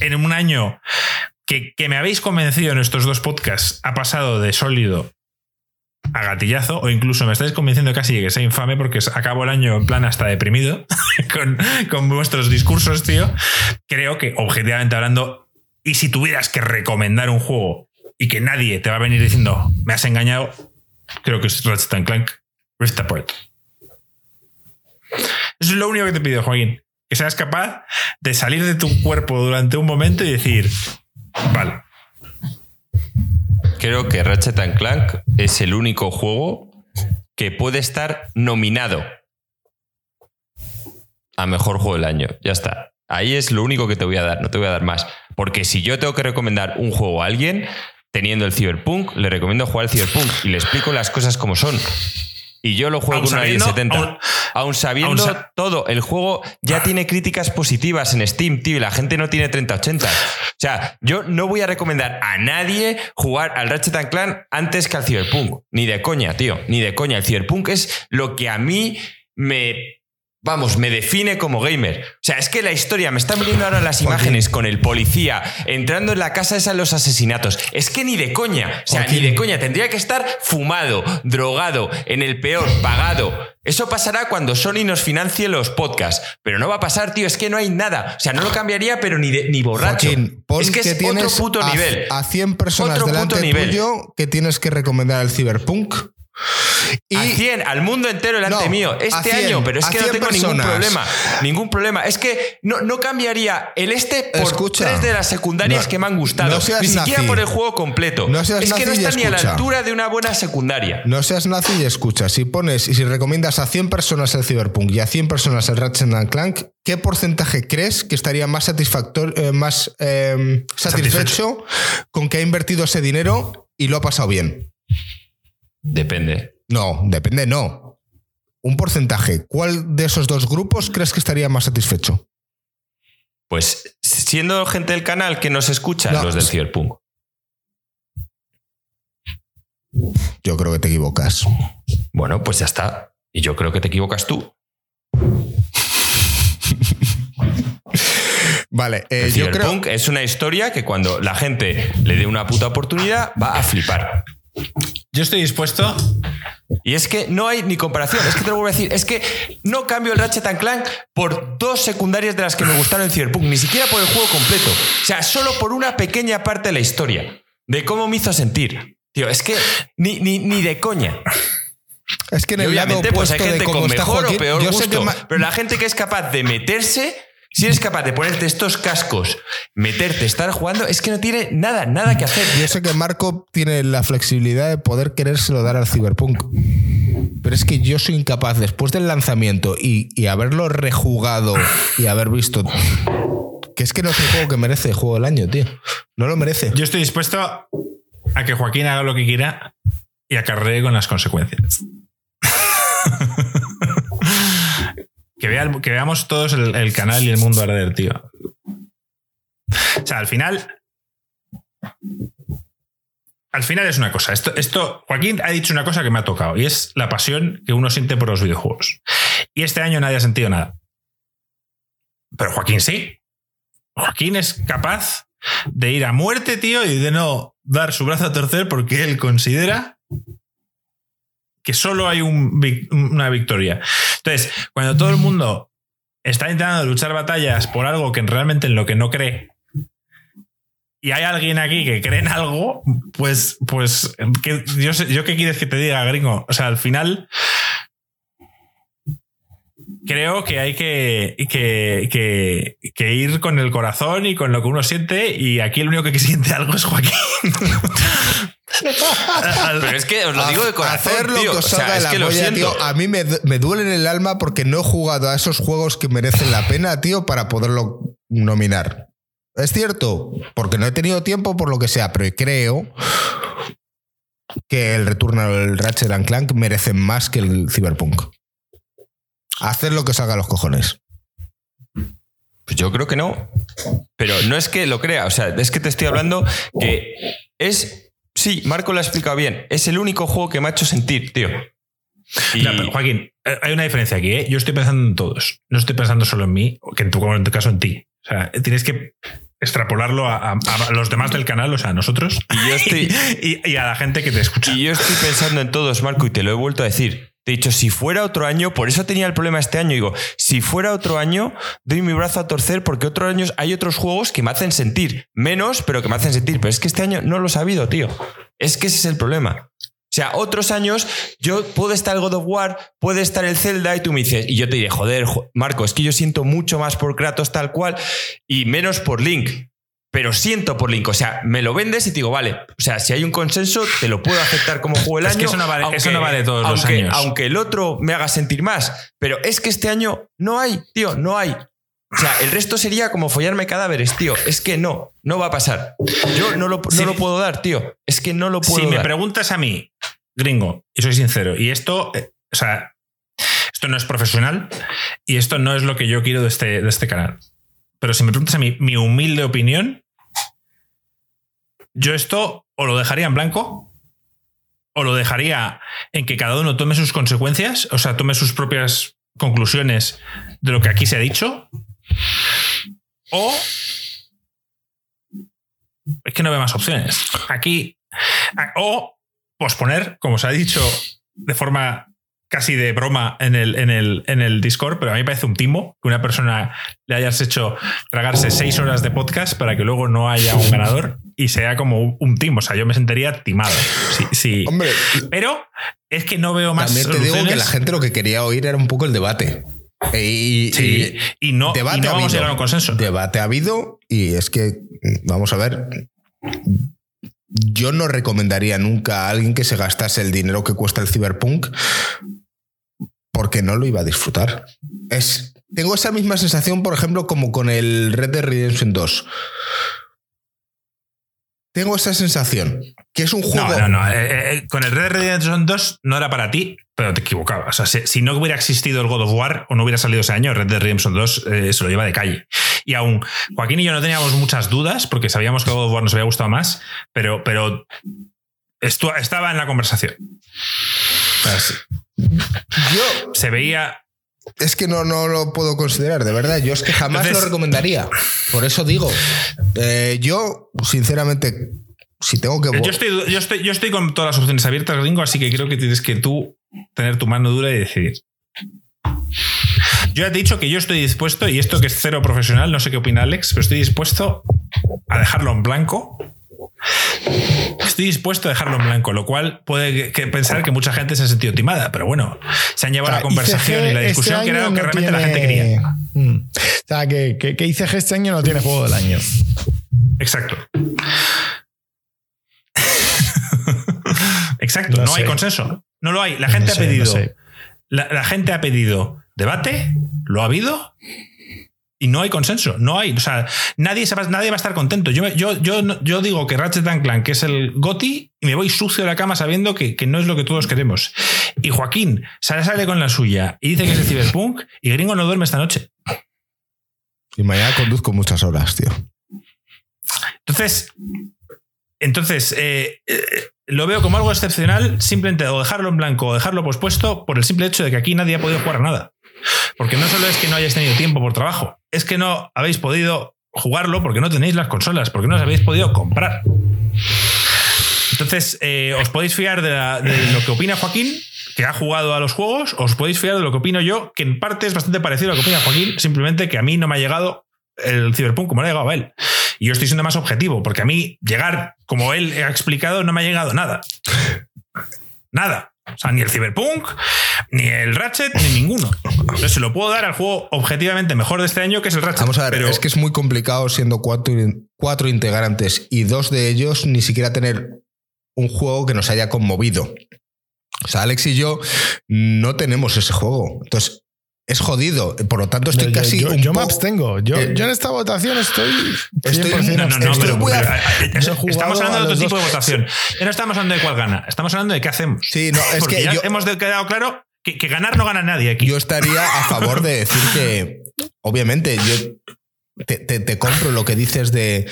C: en un año que, que me habéis convencido en estos dos podcasts ha pasado de sólido a gatillazo, o incluso me estáis convenciendo casi que sea infame porque acabo el año en plan hasta deprimido con, con vuestros discursos, tío. Creo que, objetivamente hablando, y si tuvieras que recomendar un juego y que nadie te va a venir diciendo me has engañado, creo que es Ratchet Clank Rift Apart. Es lo único que te pido, Joaquín. Que seas capaz de salir de tu cuerpo durante un momento y decir, vale,
A: Creo que Ratchet and Clank es el único juego que puede estar nominado a mejor juego del año. Ya está. Ahí es lo único que te voy a dar, no te voy a dar más. Porque si yo tengo que recomendar un juego a alguien, teniendo el Cyberpunk, le recomiendo jugar al Cyberpunk y le explico las cosas como son. Y yo lo juego con una
C: sabiendo-
A: 1070.
C: aun-
A: Aún sabiendo
C: sa-
A: todo, el juego ya tiene críticas positivas en Steam, tío, y la gente no tiene 3080. O sea, yo no voy a recomendar a nadie jugar al Ratchet and Clank antes que al Cyberpunk. Ni de coña, tío, ni de coña. El Cyberpunk es lo que a mí me. Vamos, me define como gamer. O sea, es que la historia, me están viendo ahora las imágenes con el policía entrando en la casa esa de los asesinatos. Es que ni de coña. O sea, ni de coña. Tendría que estar fumado, drogado, en el peor, pagado. Eso pasará cuando Sony nos financie los podcasts. Pero no va a pasar, tío. Es que no hay nada. O sea, no lo cambiaría, pero ni, de- ni borracho.
B: Joaquín,
A: es que, es
B: tienes
A: otro puto
B: a,
A: nivel.
B: a 100 personas
A: Otro
B: delante
A: puto nivel.
B: tuyo que tienes que recomendar el Cyberpunk. Y
A: a 100, al mundo entero delante
B: No,
A: mío. Este
B: 100,
A: año, pero es que no
B: 100
A: tengo ningún problema. Ningún problema. Es que no, no cambiaría el este por
B: Escucha.
A: tres de las secundarias
B: No,
A: que me han gustado.
B: no seas
A: Ni siquiera
B: nazi.
A: por el juego completo. Es que no está ni a la altura de una buena secundaria.
B: no seas nazi y escucha. Si pones y si recomiendas a 100 personas el Cyberpunk y a 100 personas el Ratchet and Clank, ¿qué porcentaje crees que estaría más eh, más eh, satisfecho con que ha invertido ese dinero y lo ha pasado bien?
A: Depende.
B: No, depende, no. Un porcentaje. ¿Cuál de esos dos grupos crees que estaría más satisfecho?
A: Pues siendo gente del canal que nos escucha,
B: No.
A: los del Cyberpunk.
B: Yo creo que te equivocas.
A: Bueno, pues ya está. Y yo creo que te equivocas tú.
B: Vale, eh,
A: El
B: yo creo.
A: Es una historia que cuando la gente le dé una puta oportunidad va a flipar.
C: Yo estoy dispuesto
A: Y es que no hay ni comparación. Es que te lo vuelvo a decir. Es que no cambio el Ratchet and Clank por dos secundarias de las que me gustaron en Cyberpunk. Ni siquiera por el juego completo. O sea, solo por una pequeña parte de la historia. De cómo me hizo sentir. Tío, es que ni, ni, ni de coña.
B: Es que en
A: Y
B: el lado
A: obviamente, pues hay
B: de
A: gente
B: cómo
A: con
B: está
A: mejor
B: Joaquín,
A: o peor
B: que
A: gusto.
B: ma-
A: Pero la gente que es capaz de meterse, si eres capaz de ponerte estos cascos, meterte, estar jugando, es que no tiene nada, nada que hacer.
B: Yo sé que Marco tiene la flexibilidad de poder querérselo dar al Cyberpunk. Pero es que yo soy incapaz, después del lanzamiento y, y haberlo rejugado y haber visto. Que es que no es el juego que merece el juego del año, tío. No lo merece.
C: Yo estoy dispuesto a que Joaquín haga lo que quiera y acarree con las consecuencias. que, veamos todos el, el canal y el mundo arder, tío. O sea, al final. al final es una cosa. Esto, esto, Joaquín ha dicho una cosa que me ha tocado y es la pasión que uno siente por los videojuegos. Y este año nadie ha sentido nada. Pero Joaquín sí. Joaquín es capaz de ir a muerte, tío, y de no dar su brazo a torcer porque él considera que solo hay una victoria. Entonces, cuando todo el mundo está intentando luchar batallas por algo que realmente en lo que no cree, y hay alguien aquí que cree en algo, pues, pues, yo, yo qué quieres que te diga, gringo. O sea, al final, creo que hay que, que, ir con el corazón y con lo que uno siente. Y aquí el único que siente algo es Joaquín.
A: Pero es que os lo digo de corazón. Hacer lo que
B: es que lo siento. a mí me, me, duele en el alma porque no he jugado a esos juegos que merecen la pena, tío, para poderlo nominar. Es cierto, porque no he tenido tiempo por lo que sea, pero creo que el Return al Ratchet Clank merecen más que el Cyberpunk. Hacer lo que salga a los cojones.
A: Pues yo creo que no. Pero no es que lo crea, o sea, es que te estoy hablando que es. Sí, Marco lo ha explicado bien. Es el único juego que me ha hecho sentir, tío.
C: Joaquín, eh, hay una diferencia aquí, ¿eh? Yo estoy pensando en todos. No estoy pensando solo en mí, que en tu, en tu caso en ti. O sea, tienes que extrapolarlo a, los demás del canal, o sea, a nosotros.
A: Y, yo estoy,
C: y, a la gente que te escucha.
A: Y yo estoy pensando en todos, Marco, y te lo he vuelto a decir. Te he dicho, si fuera otro año, por eso tenía el problema este año. Digo, si fuera otro año, doy mi brazo a torcer porque otros años hay otros juegos que me hacen sentir menos, pero que me hacen sentir. Pero es que este año no lo he sabido, tío. Es que ese es el problema. O sea, otros años yo puedo estar el God of War, puede estar el Zelda y tú me dices, y yo te diré, joder, Marco, es que yo siento mucho más por Kratos tal cual y menos por Link pero siento por Link. O sea, me lo vendes y te digo, vale, o sea, si hay un consenso, te lo puedo aceptar como juego del año.
C: Es que eso no vale, eso no vale todos
A: los
C: años.
A: Aunque el otro me haga sentir más. Pero es que este año no hay, tío, no hay. O sea, el resto sería como follarme cadáveres, tío. Es que no, no va a pasar. Yo no lo, no lo puedo dar, tío. Es que no lo puedo
C: dar.
A: Si
C: me preguntas a mí, gringo, y soy sincero, y esto, eh, o sea, esto no es profesional y esto no es lo que yo quiero de este, de este canal. Pero si me preguntas a mí, mi humilde opinión, yo esto o lo dejaría en blanco o lo dejaría en que cada uno tome sus consecuencias, o sea, tome sus propias conclusiones de lo que aquí se ha dicho. O es que no veo más opciones. Aquí o posponer, como se ha dicho de forma casi de broma en el, en, el, en el Discord, pero a mí me parece un timo que una persona le hayas hecho tragarse seis horas de podcast para que luego no haya un ganador y sea como un timo. O sea, yo me sentiría timado. Sí, sí.
B: Hombre,
C: pero es que no veo más.
B: También te digo que la gente lo que quería oír era un poco el debate. Y,
C: sí, y, no, debate no vamos a llegar a un consenso.
B: Debate ha habido y es que, vamos a ver, yo no recomendaría nunca a alguien que se gastase el dinero que cuesta el Cyberpunk porque no lo iba a disfrutar. Es, tengo esa misma sensación, por ejemplo, como con el Red Dead Redemption 2. Tengo esa sensación, que es un juego...
C: No, no, no. Eh, eh, con el Red Dead Redemption 2 no era para ti, pero te equivocabas. O sea, si, no hubiera existido el God of War o no hubiera salido ese año, Red Dead Redemption 2 eh, se lo lleva de calle. Y aún Joaquín y yo no teníamos muchas dudas porque sabíamos que God of War nos había gustado más, pero, pero esto estaba en la conversación.
B: Yo
C: se veía.
B: Es que no, no lo puedo considerar, de verdad. Yo es que jamás lo recomendaría. Por eso digo, eh, yo, sinceramente, si tengo que.
C: Yo estoy, yo, estoy, yo estoy con todas las opciones abiertas, Gringo, así que creo que tienes que tú tener tu mano dura y decidir. Yo he dicho que yo estoy dispuesto, y esto que es cero profesional, no sé qué opina Alex, pero estoy dispuesto a dejarlo en blanco Estoy dispuesto a dejarlo en blanco, lo cual puede pensar que mucha gente se ha sentido timada, pero bueno, se han llevado la conversación y la este discusión que era que realmente la gente quería.
D: Mm. O sea, que, que, que ICG este año no tiene juego del año.
C: Exacto. Exacto, no, hay consenso. No lo hay. La gente ha pedido. la gente ha pedido debate, lo ha habido, y no hay consenso, no hay. O sea, nadie, va, nadie va a estar contento. Yo, yo, yo, yo digo que Ratchet Clank es el GOTI y me voy sucio de la cama sabiendo que, no es lo que todos queremos. Y Joaquín sale, sale con la suya y dice que es el Cyberpunk y Gringo no duerme esta noche.
B: Y mañana conduzco muchas horas, tío.
C: Entonces, Entonces, eh, eh, lo veo como algo excepcional, simplemente o dejarlo en blanco o dejarlo pospuesto por el simple hecho de que aquí nadie ha podido jugar a nada. Porque no solo es que no hayáis tenido tiempo por trabajo, es que no habéis podido jugarlo porque no tenéis las consolas, porque no las habéis podido comprar. Entonces, eh, ¿os podéis fiar de, la- de lo que opina Joaquín, que ha jugado a los juegos? ¿Os podéis fiar de lo que opino yo, que en parte es bastante parecido a lo que opina Joaquín, simplemente que a mí no me ha llegado el Cyberpunk como le ha llegado a él? Y yo estoy siendo más objetivo, porque a mí llegar, como él ha explicado, no me ha llegado nada. Nada. O sea, ni el Cyberpunk, ni el Ratchet, ni ninguno. Entonces se lo puedo dar al juego objetivamente mejor de este año, que es el Ratchet.
B: Vamos a ver,
C: pero
B: es que es muy complicado siendo cuatro, cuatro integrantes y dos de ellos ni siquiera tener un juego que nos haya conmovido. O sea, Alex y yo no tenemos ese juego. Entonces, es jodido. Por lo tanto, estoy
D: yo,
B: casi.
D: yo-
B: un
D: yo me abstengo. Yo,
B: Eh,
D: yo en esta votación estoy.
B: Estoy-
D: 100%
C: No, no, no,
B: Estoy
C: pero, eh, eh, estamos hablando de otro tipo
D: dos.
C: de votación. Ya no estamos hablando de cuál gana, estamos hablando de qué hacemos.
B: Sí, no, es
C: Porque
B: que
C: ya
B: yo,
C: hemos de- quedado claro que, que ganar no gana nadie aquí.
B: yo estaría a favor de decir que, obviamente, yo te, te- te compro lo que dices de.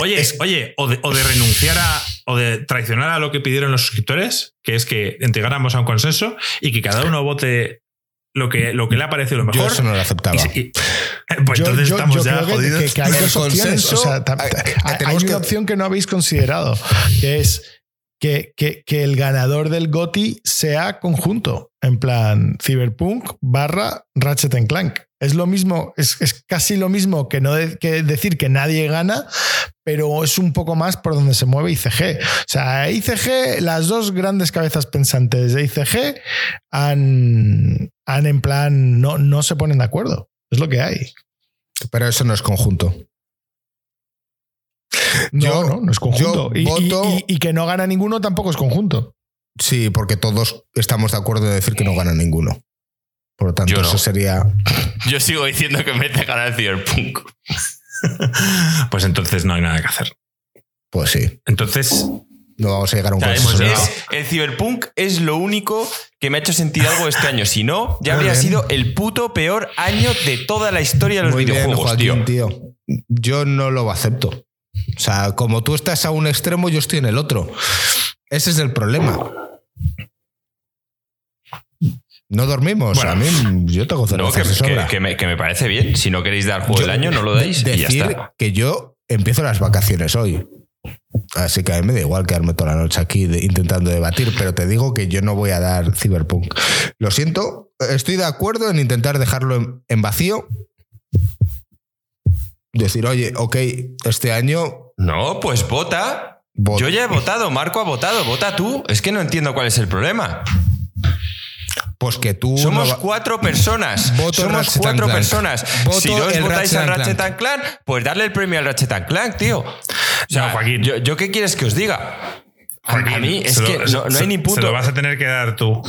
C: Oye,
B: es-
C: oye, o de, o de renunciar a o de traicionar a lo que pidieron los suscriptores, que es que entregáramos a un consenso y que cada uno vote lo que, lo que le ha parecido lo
B: Yo
C: mejor.
B: eso no lo aceptaba.
C: Y se- y- pues
D: Yo-
C: entonces
D: yo-
C: estamos
D: yo
C: ya jodidos.
D: Que, que hay dos opciones. O sea,
B: hay-
D: una
B: que-
D: opción que no habéis considerado, que es que, que- que el ganador del GOTI sea conjunto, en plan Cyberpunk barra Ratchet Clank. Es lo mismo, es, es casi lo mismo que no de- que decir que nadie gana, pero es un poco más por donde se mueve ICG. O sea, ICG, las dos grandes cabezas pensantes de ICG han, han en plan, no, no se ponen de acuerdo. Es lo que hay.
B: Pero eso no es conjunto.
D: No,
B: Yo-
D: no, no es conjunto. Y,
B: voto-
D: y- y que no gana ninguno tampoco es conjunto.
B: Sí, porque todos estamos de acuerdo en decir que no gana ninguno. Por lo tanto,
A: Yo no.
B: eso sería.
A: Yo sigo diciendo que merece ganar el Cyberpunk.
C: Pues entonces no hay nada que hacer.
B: Pues sí,
C: Entonces,
B: no vamos a llegar a un consenso.
A: el Cyberpunk es lo único que me ha hecho sentir algo este año. Si no, ya
B: Muy
A: habría
B: bien.
A: sido el puto peor año de toda la historia de los
B: Muy bien,
A: videojuegos,
B: Joaquín,
A: tío.
B: tío. Yo no lo acepto. O sea, como tú estás a un extremo, yo estoy en el otro. Ese es el problema. No dormimos.
C: Bueno.
B: a mí, yo tengo
A: No,
B: cervezas
A: que,
B: sobra.
A: que- que me, que me parece bien. Si no queréis dar juego
B: Yo-
A: del año, no lo dais
B: de-
A: y ya
B: decir
A: está.
B: que yo empiezo las vacaciones hoy. Así que a mí me da igual quedarme toda la noche aquí de- intentando debatir, pero te digo que yo no voy a dar Cyberpunk. Lo siento, estoy de acuerdo en intentar dejarlo en, en vacío. Decir, oye, ok, este año
A: No, pues vota.
B: voto.
A: Yo ya he votado, Marco ha votado, vota tú. Es que no entiendo cuál es el problema.
B: Pues que tú.
A: Somos
B: no
A: cuatro personas.
B: Voto
A: Somos
B: Ratchet
A: cuatro
B: Clank.
A: personas.
B: Voto
A: si dos votáis
B: Ratchet
A: al
B: and
A: Ratchet
B: Clank.
A: and Clank, pues darle el premio al Ratchet and Clank, tío. O sea,
C: No, Joaquín.
A: Yo, yo qué quieres que os diga? A, mí es
C: se lo-
A: que no, no
C: se-
A: hay ni
C: Se
A: punto.
C: lo vas a tener que dar tú.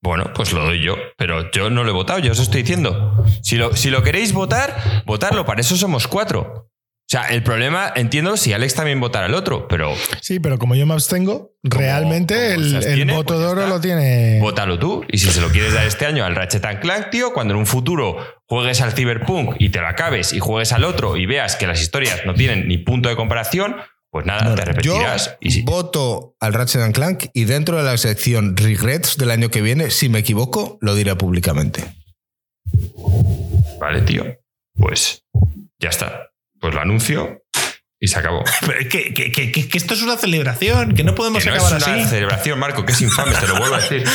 A: Bueno, pues lo doy yo, pero yo no lo he votado, ya os estoy diciendo. Si lo, si lo queréis votar, votarlo, para eso somos cuatro. O sea, el problema, entiendo si Alex también votara el otro, pero
D: Sí, pero como yo me abstengo, realmente
A: como
D: el, el voto
A: pues
D: de oro lo tiene.
A: vótalo tú. Y si se lo quieres dar este año al Ratchet and Clank, tío, cuando en un futuro juegues al Cyberpunk y te lo acabes y juegues al otro y veas que las historias no tienen ni punto de comparación, pues nada, te repetirás.
B: Yo
A: y
B: voto al Ratchet and Clank y dentro de la sección Regrets del año que viene, si me equivoco, lo diré públicamente.
A: Vale, tío. Pues ya está. Pues lo anuncio y se acabó.
C: Pero es que, que- que- que- que esto es una celebración, que no podemos
A: Que no es
C: acabar
A: una
C: así.
A: celebración, Marco, que es infame, te lo vuelvo a decir.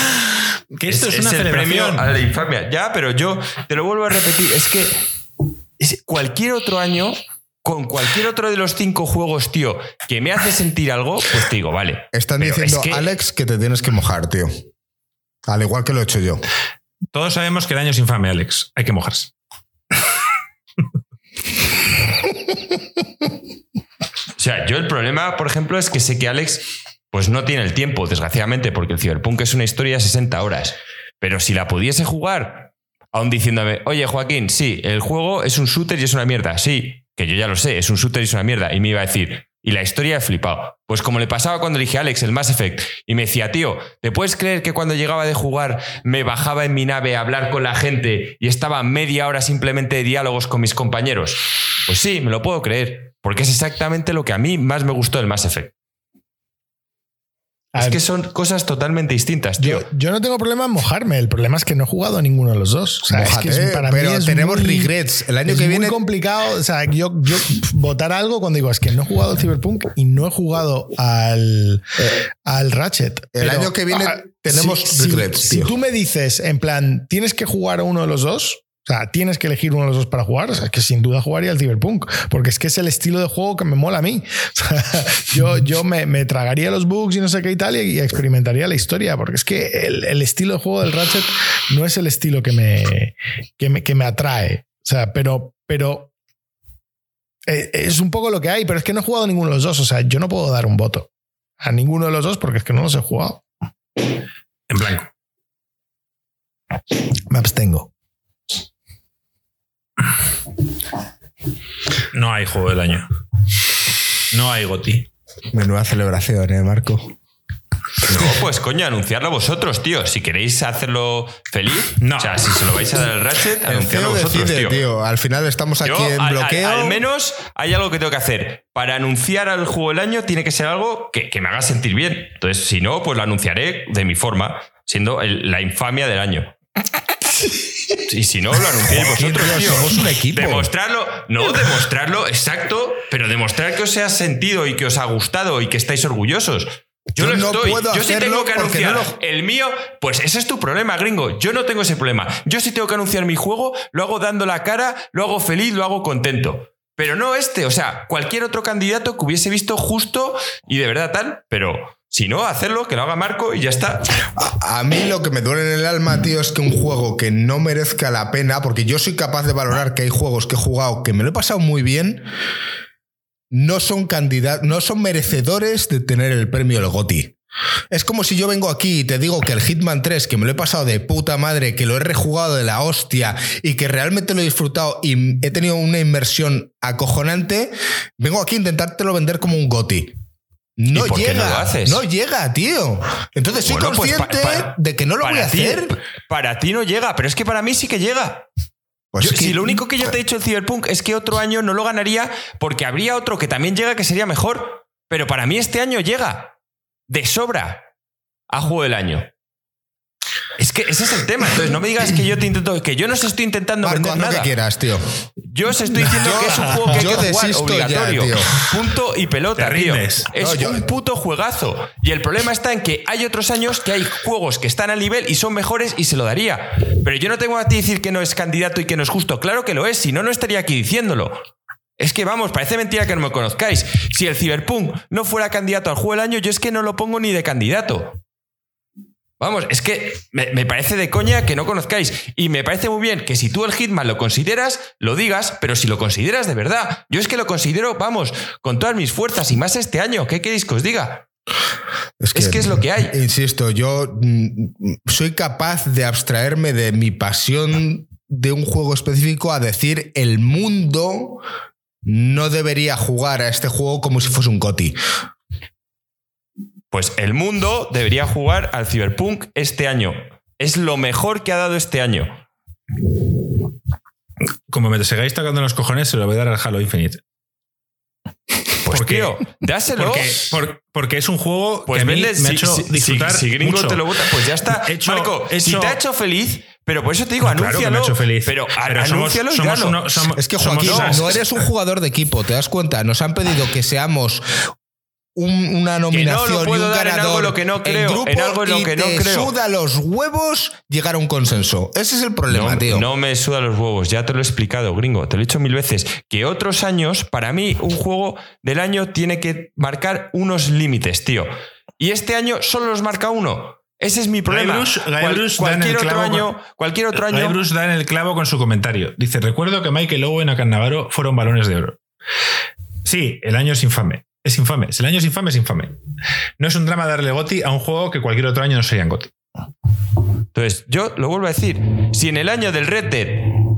C: Que esto es, una
A: el premio
C: celebración.
A: a la infamia. Ya, pero yo te lo vuelvo a repetir. Es que es- cualquier otro año, con cualquier otro de los cinco juegos, tío, que me hace sentir algo, pues te digo, vale.
B: Están diciendo,
A: es que-
B: Alex, que te tienes que mojar, tío. Al igual que lo he hecho yo.
C: Todos sabemos que el año es infame, Alex. Hay que mojarse.
A: Sea, yo el problema, por ejemplo, es que sé que Alex pues no tiene el tiempo, desgraciadamente, porque el Cyberpunk es una historia de 60 horas. Pero si la pudiese jugar, aún diciéndome, oye Joaquín, sí, el juego es un shooter y es una mierda. Sí, que yo ya lo sé, es un shooter y es una mierda. Y me iba a decir, y la historia he flipado. Pues como le pasaba cuando elegí a Alex el Mass Effect y me decía, tío, ¿te puedes creer que cuando llegaba de jugar me bajaba en mi nave a hablar con la gente y estaba media hora simplemente de diálogos con mis compañeros? Pues sí, me lo puedo creer. Porque es exactamente lo que a mí más me gustó del Mass Effect.
D: A
A: Es
D: ver,
A: que son cosas totalmente distintas, tío.
D: yo, yo no tengo problema en mojarme. El problema es que no he jugado a ninguno de los dos. O sea, es que es- para mí
B: pero
D: es
B: tenemos
D: muy-
B: regrets. El año
D: es
B: que
D: muy
B: viene
D: complicado. O sea, yo, yo votar algo cuando digo es que no he jugado al Cyberpunk y no he jugado al, al Ratchet.
B: el
D: Pero,
B: año que viene
D: ah,
B: tenemos
D: si,
B: regrets,
D: si
B: tío.
D: tú me dices, en plan, tienes que jugar a uno de los dos. O sea, tienes que elegir uno de los dos para jugar. O sea, es que sin duda jugaría al Cyberpunk, porque es que es el estilo de juego que me mola a mí. O sea, yo yo me, me tragaría los bugs y no sé qué y tal y, experimentaría la historia, porque es que el, el estilo de juego del Ratchet no es el estilo que me, que me, que me atrae. O sea, pero, pero eh, es un poco lo que hay, pero es que no he jugado a ninguno de los dos. O sea, yo no puedo dar un voto a ninguno de los dos porque es que no los he jugado.
C: En blanco.
D: Me abstengo.
C: No hay juego del año. No hay GOTI.
B: Menuda celebración, ¿eh, Marco?
A: No, pues coño, anunciarlo vosotros, tío. Si queréis hacerlo feliz,
C: No.
A: o sea, si se lo vais a dar al Ratchet, anunciarlo vosotros,
B: decide,
A: tío.
B: tío. Al final estamos aquí
A: Yo,
B: en
A: al, al-
B: bloqueo.
A: al menos hay algo que tengo que hacer. Para anunciar al juego del año tiene que ser algo que, que me haga sentir bien. Entonces, si no, pues lo anunciaré de mi forma, siendo el- la infamia del año. Y si no, lo anunciáis vosotros,
B: Tío, somos un equipo.
A: Demostrarlo, no demostrarlo, exacto, pero demostrar que os ha sentido y que os ha gustado y que estáis orgullosos. Yo,
B: Yo
A: lo
B: no
A: estoy.
B: puedo
A: Yo sí tengo que anunciar
B: no lo-
A: el mío, pues ese es tu problema, gringo. Yo no tengo ese problema. Yo sí tengo que anunciar mi juego, lo hago dando la cara, lo hago feliz, lo hago contento. Pero no este, o sea, cualquier otro candidato que hubiese visto justo y de verdad tal, pero si no, hacerlo, que lo haga Marco y ya está.
B: A, mí lo que me duele en el alma, tío, es que un juego que no merezca la pena, porque yo soy capaz de valorar que hay juegos que he jugado que me lo he pasado muy bien, no son candidatos, no son merecedores de tener el premio del GOTI. Es como si yo vengo aquí y te digo que el Hitman 3, que me lo he pasado de puta madre, que lo he rejugado de la hostia y que realmente lo he disfrutado y he tenido una inmersión acojonante, vengo aquí a intentártelo vender como un GOTI. No
A: ¿Y por qué
B: llega,
A: no lo haces?
B: no llega, tío. Entonces soy
A: Bueno, pues
B: consciente
A: pa-
B: de que no lo voy a
A: ti-
B: hacer.
A: Para ti no llega, pero es que para mí sí que llega.
B: Pues
A: Yo-
B: es que-
A: Si lo único que yo te he dicho el Cyberpunk es que otro año no lo ganaría porque habría otro que también llega que sería mejor. Pero para mí este año llega de sobra a juego del año. Es que ese es el tema. Entonces no me digas que yo te intento, que yo no os estoy intentando
B: Marco,
A: vender
B: haz lo
A: nada.
B: que quieras, tío.
A: Yo os estoy diciendo
B: Yo-
A: que es un juego que hay que jugar
B: ya,
A: obligatorio.
B: tío.
A: Punto y pelota,
C: Te
A: tío. Es
B: No, yo-
A: un puto juegazo. Y el problema está en que hay otros años que hay juegos que están al nivel y son mejores y se lo daría. Pero yo no tengo a ti decir que no es candidato y que no es justo. Claro que lo es, si no, no estaría aquí diciéndolo. Es que vamos, parece mentira que no me conozcáis. Si el Cyberpunk no fuera candidato al juego del año, yo es que no lo pongo ni de candidato. Vamos, es que me, me parece de coña que no conozcáis. Y me parece muy bien que si tú el Hitman lo consideras, lo digas, pero si lo consideras de verdad. Yo es que lo considero, vamos, con todas mis fuerzas y más este año. ¿Qué queréis que os diga? Es que es lo que hay.
B: Insisto, yo mm, soy capaz de abstraerme de mi pasión de un juego específico a decir el mundo no debería jugar a este juego como si fuese un GOTI.
A: Pues el mundo debería jugar al Cyberpunk este año. Es lo mejor que ha dado este año.
C: Como me sigáis tocando los cojones, se lo voy a dar al Halo Infinite.
A: Pues
C: ¿Por qué?
A: tío, dáselo.
C: Porque, por- porque es un juego
A: Pues
C: que a mí
A: vendes,
C: me ha
A: si,
C: hecho disfrutar
A: si- si Gringo
C: mucho.
A: te lo vota, pues ya está.
C: He hecho-
A: Marco,
C: he
A: si te ha hecho feliz, pero por eso te digo,
C: Claro que me
A: anúncialo.
C: ha hecho feliz.
A: Pero,
C: Pero somos-
A: anúncialo y
C: somos uno- somos-
B: Es que
C: somos
B: Joaquín,
C: unas-
B: no eres un jugador de equipo, ¿te das cuenta? Nos han pedido que seamos un- una nominación
A: puedo
B: y un
A: dar en
B: ganador
A: algo en lo que no creo,
B: grupo
A: en algo en lo
B: y
A: que no
B: te
A: creo.
B: suda los huevos llegar a un consenso. Ese es el problema,
A: No,
B: tío.
A: no me suda los huevos, ya te lo he explicado, gringo, te lo he dicho mil veces. Que otros años, para mí, un juego del año tiene que marcar unos límites, tío. Y este año solo los marca uno. Ese es mi problema. Cualquier
C: el
A: otro
C: clavo
A: año, cualquier otro año.
C: Da en el clavo con su comentario. Dice: Recuerdo que Michael Owen a Cannavaro fueron balones de oro. Sí, el año es infame. Es infame. Si el año es infame, es infame. No es un drama darle Goti a un juego que cualquier otro año no sería en Goti.
A: Entonces, yo lo vuelvo a decir. Si en el año del Red Dead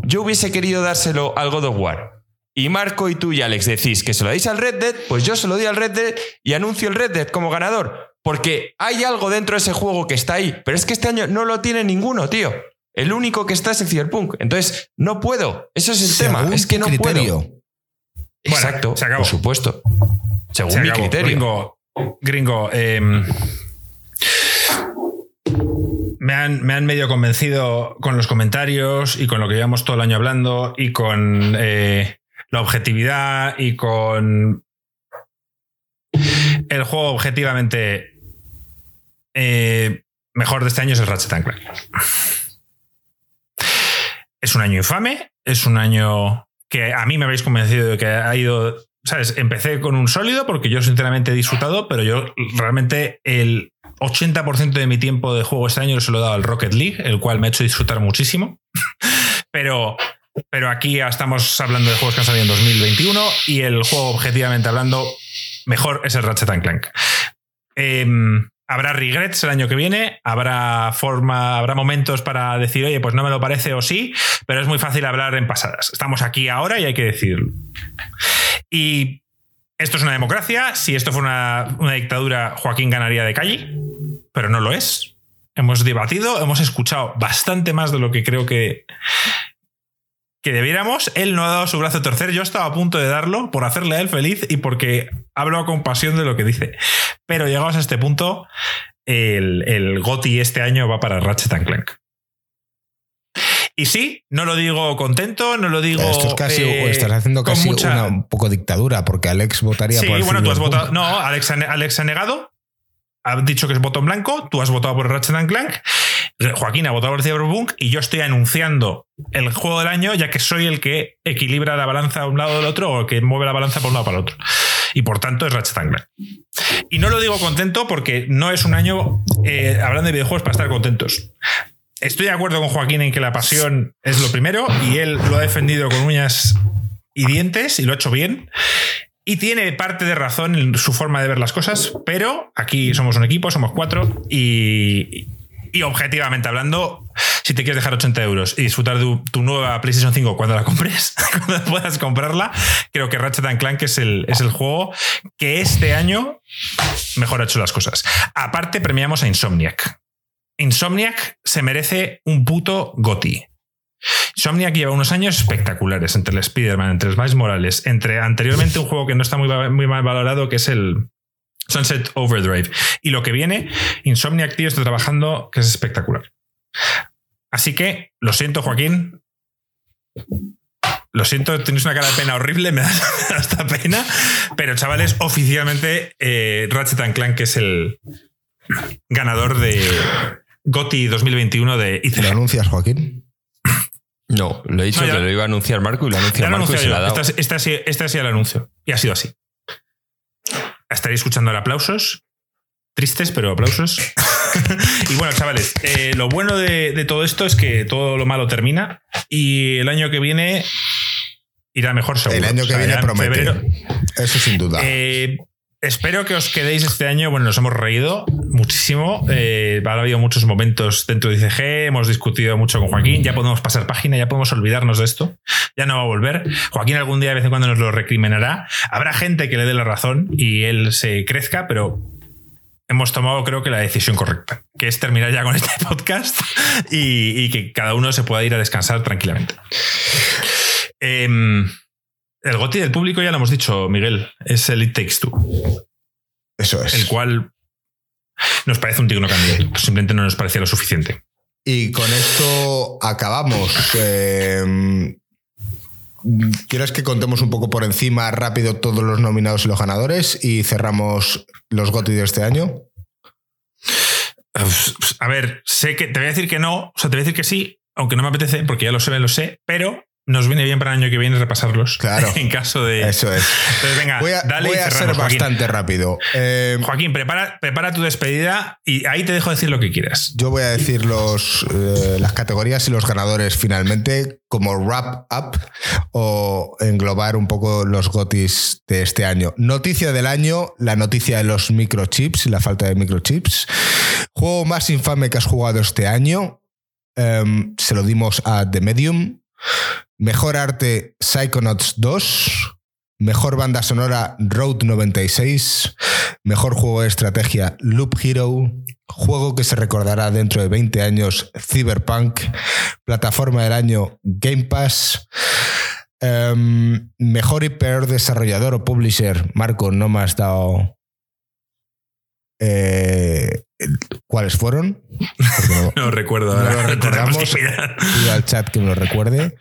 A: yo hubiese querido dárselo al God of War y Marco y tú y Alex decís que se lo dais al Red Dead, pues yo se lo doy al Red Dead y anuncio el Red Dead como ganador. Porque hay algo dentro de ese juego que está ahí. Pero es que este año no lo tiene ninguno, tío. El único que está es el Cyberpunk. Entonces, no puedo. Eso es el tema. Es que no
B: criterio.
A: puedo.
C: Bueno,
A: Exacto,
C: se acabó.
A: por supuesto. Según
C: Se
A: mi
C: acabó.
A: criterio.
C: Gringo, gringo, em, me, han, me han medio convencido con los comentarios y con lo que llevamos todo el año hablando y con eh, la objetividad y con el juego objetivamente eh, mejor de este año es el Ratchet Clank. Es un año infame, es un año que a mí me habéis convencido de que ha ido ¿sabes? Empecé con un sólido porque yo sinceramente he disfrutado, pero yo realmente el 80% de mi tiempo de juego este año se lo he dado al Rocket League, el cual me ha hecho disfrutar muchísimo. pero, pero aquí ya estamos hablando de juegos que han salido en 2021 y el juego, objetivamente hablando, mejor es el Ratchet Clank. Em, habrá regrets el año que viene, habrá forma, habrá momentos para decir, oye, pues no me lo parece o sí, pero es muy fácil hablar en pasadas. Estamos aquí ahora y hay que decirlo. Y esto es una democracia. Si esto fuera una, dictadura, Joaquín ganaría de calle, pero no lo es. Hemos debatido, hemos escuchado bastante más de lo que creo que, que debiéramos. Él no ha dado su brazo a torcer. Yo estaba a punto de darlo por hacerle a él feliz y porque hablo con pasión de lo que dice. Pero llegados a este punto, el, el GOTI este año va para Ratchet and Clank. Y sí, no lo digo contento, no lo digo.
B: Esto es casi,
C: eh,
B: estás haciendo casi
C: mucha-
B: una un poco dictadura, porque Alex votaría
C: Sí,
B: por el
C: bueno, tú has votado. No, Alex ha, Alex ha negado. Ha dicho que es voto en blanco. Tú has votado por Ratchet and Clank. Joaquín ha votado por Cyberpunk. Y yo estoy anunciando el juego del año, ya que soy el que equilibra la balanza a un lado del otro, o que mueve la balanza por un lado para el otro. Y por tanto es Ratchet Clank. Y no lo digo contento porque no es un año, eh, hablando de videojuegos, para estar contentos. Estoy de acuerdo con Joaquín en que la pasión es lo primero y él lo ha defendido con uñas y dientes y lo ha hecho bien. Y tiene parte de razón en su forma de ver las cosas, pero aquí somos un equipo, somos cuatro y, y objetivamente hablando, si te quieres dejar 80 euros y disfrutar de tu, nueva PlayStation 5 cuando la compres, cuando puedas comprarla, creo que Ratchet Clank es el, es el juego que este año mejor ha hecho las cosas. Aparte, premiamos a Insomniac. Insomniac se merece un puto goti. Insomniac lleva unos años espectaculares entre el Spider-Man, entre el Miles Morales, entre anteriormente un juego que no está muy, muy mal valorado, que es el Sunset Overdrive. Y lo que viene, Insomniac, tío, está trabajando, que es espectacular. Así que, lo siento, Joaquín. Lo siento, tienes una cara de pena horrible, me da hasta pena. Pero, chavales, oficialmente eh, Ratchet and Clank es el ganador de GOTY 2021 de
B: ¿Lo
C: ICG.
B: anuncias, Joaquín?
A: No, lo he dicho
C: No,
A: que lo iba a anunciar Marco y lo
C: lo
A: Marco y se lo ha dado.
C: Este, este este ha sido el anuncio. Y ha sido así. Estaréis escuchando ahora aplausos. Tristes, pero aplausos. y bueno, chavales, eh, lo bueno de, de todo esto es que todo lo malo termina. Y el año que viene irá mejor seguro.
B: El año
C: O
B: que
C: sea,
B: viene promete.
C: febrero-
B: Eso sin duda.
C: eh, espero que os quedéis este año. Bueno, nos hemos reído muchísimo. Eh, ha habido muchos momentos dentro de ICG. Hemos discutido mucho con Joaquín. Ya podemos pasar página, ya podemos olvidarnos de esto. Ya no va a volver. Joaquín algún día de vez en cuando nos lo recriminará. Habrá gente que le dé la razón y él se crezca, pero hemos tomado creo que la decisión correcta, que es terminar ya con este podcast y, que cada uno se pueda ir a descansar tranquilamente. Em, el goti del público ya lo hemos dicho, Miguel, es el It Takes Two,
B: Eso es.
C: el cual nos parece un digno candidato, simplemente no nos parecía lo suficiente.
B: Y con esto acabamos. Eh, ¿Quieres que contemos un poco por encima rápido todos los nominados y los ganadores y cerramos los GOTY de este año?
C: A ver, sé que te voy a decir que no, o sea, te voy a decir que sí, aunque no me apetece, porque ya lo sé, lo sé, pero nos viene bien para el año que viene repasarlos.
B: Claro.
C: en caso de.
B: Eso es.
C: Entonces, venga,
B: Voy a,
C: dale
B: voy a ser
C: Joaquín.
B: bastante rápido. Eh,
C: Joaquín, prepara, prepara tu despedida y ahí te dejo decir lo que quieras.
B: yo voy a decir los, eh, las categorías y los ganadores finalmente como wrap up o englobar un poco los GOTIs de este año. Noticia del año, la noticia de los microchips y la falta de microchips. Juego más infame que has jugado este año. em, se lo dimos a The Medium. Mejor arte Psychonauts 2. Mejor banda sonora Road 96. Mejor juego de estrategia Loop Hero. Juego que se recordará dentro de 20 años Cyberpunk. Plataforma del año Game Pass. Em, mejor y peor desarrollador o publisher. Marco, no me has dado. Eh, ¿Cuáles fueron? No-
C: No recuerdo.
B: No lo recordamos. Pido al chat que me lo recuerde.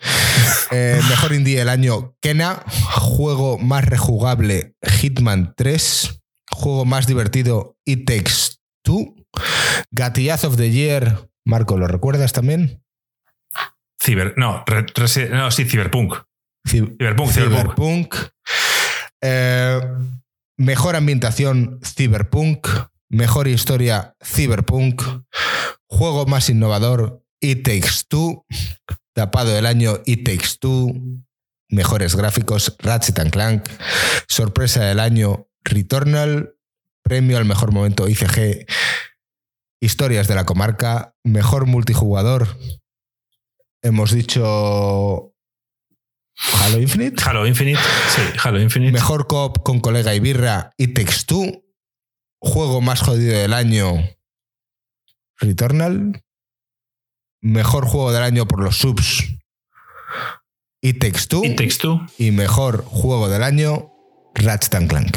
B: Eh, mejor indie del año, Kena. Juego más rejugable, Hitman 3. Juego más divertido, It Takes Two. Gatillazo of the Year. Marco, ¿lo recuerdas también?
C: Ciber, no, re- no, sí, Cyberpunk, Cyberpunk. Cyberpunk.
B: Eh, mejor ambientación, Cyberpunk. Mejor historia, Cyberpunk. Juego más innovador, It Takes Two. Tapado del año, It Takes Two. Mejores gráficos, Ratchet and Clank. Sorpresa del año, Returnal. Premio al mejor momento, ICG. Historias de la comarca. Mejor multijugador. Hemos dicho Halo Infinite.
C: Halo Infinite. Sí, Halo Infinite.
B: Mejor coop con colega y birra y. Juego más jodido del año. Returnal. Mejor juego del año por los subs. Two.
C: It Takes Two.
B: Y mejor juego del año. Ratchet and Clank.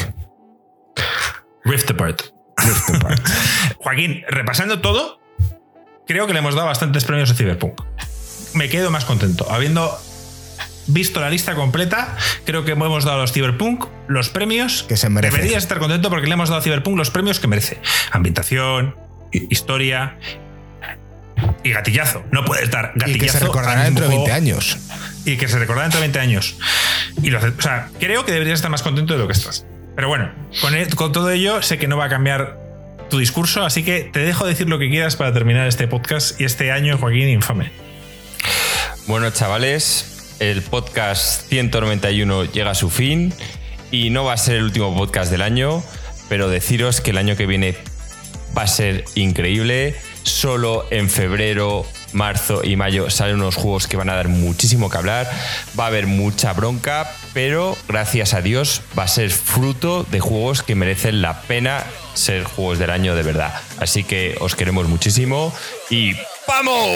C: Rift Apart.
B: Rift Apart.
C: Joaquín, repasando todo, creo que le hemos dado bastantes premios a Cyberpunk. Me quedo más contento. Habiendo visto la lista completa, creo que hemos dado a los Cyberpunk los premios
B: Que se merece.
C: Deberías estar contento porque le hemos dado a Cyberpunk los premios que merece. Ambientación, hi- historia y gatillazo. No puedes dar gatillazo.
B: y que se recordará dentro de
C: juego
B: 20 años.
C: y que se recordará dentro de 20 años. Y lo hace- o sea, creo que deberías estar más contento de lo que estás. Pero bueno, con, e- con todo ello sé que no va a cambiar tu discurso, así que te dejo decir lo que quieras para terminar este podcast y este año, Joaquín, infame.
A: Bueno, chavales, el podcast 191 llega a su fin y no va a ser el último podcast del año, pero deciros que el año que viene va a ser increíble. Solo en febrero, marzo y mayo salen unos juegos que van a dar muchísimo que hablar. Va a haber mucha bronca, pero gracias a Dios va a ser fruto de juegos que merecen la pena ser juegos del año de verdad. Así que os queremos muchísimo y ¡vamos!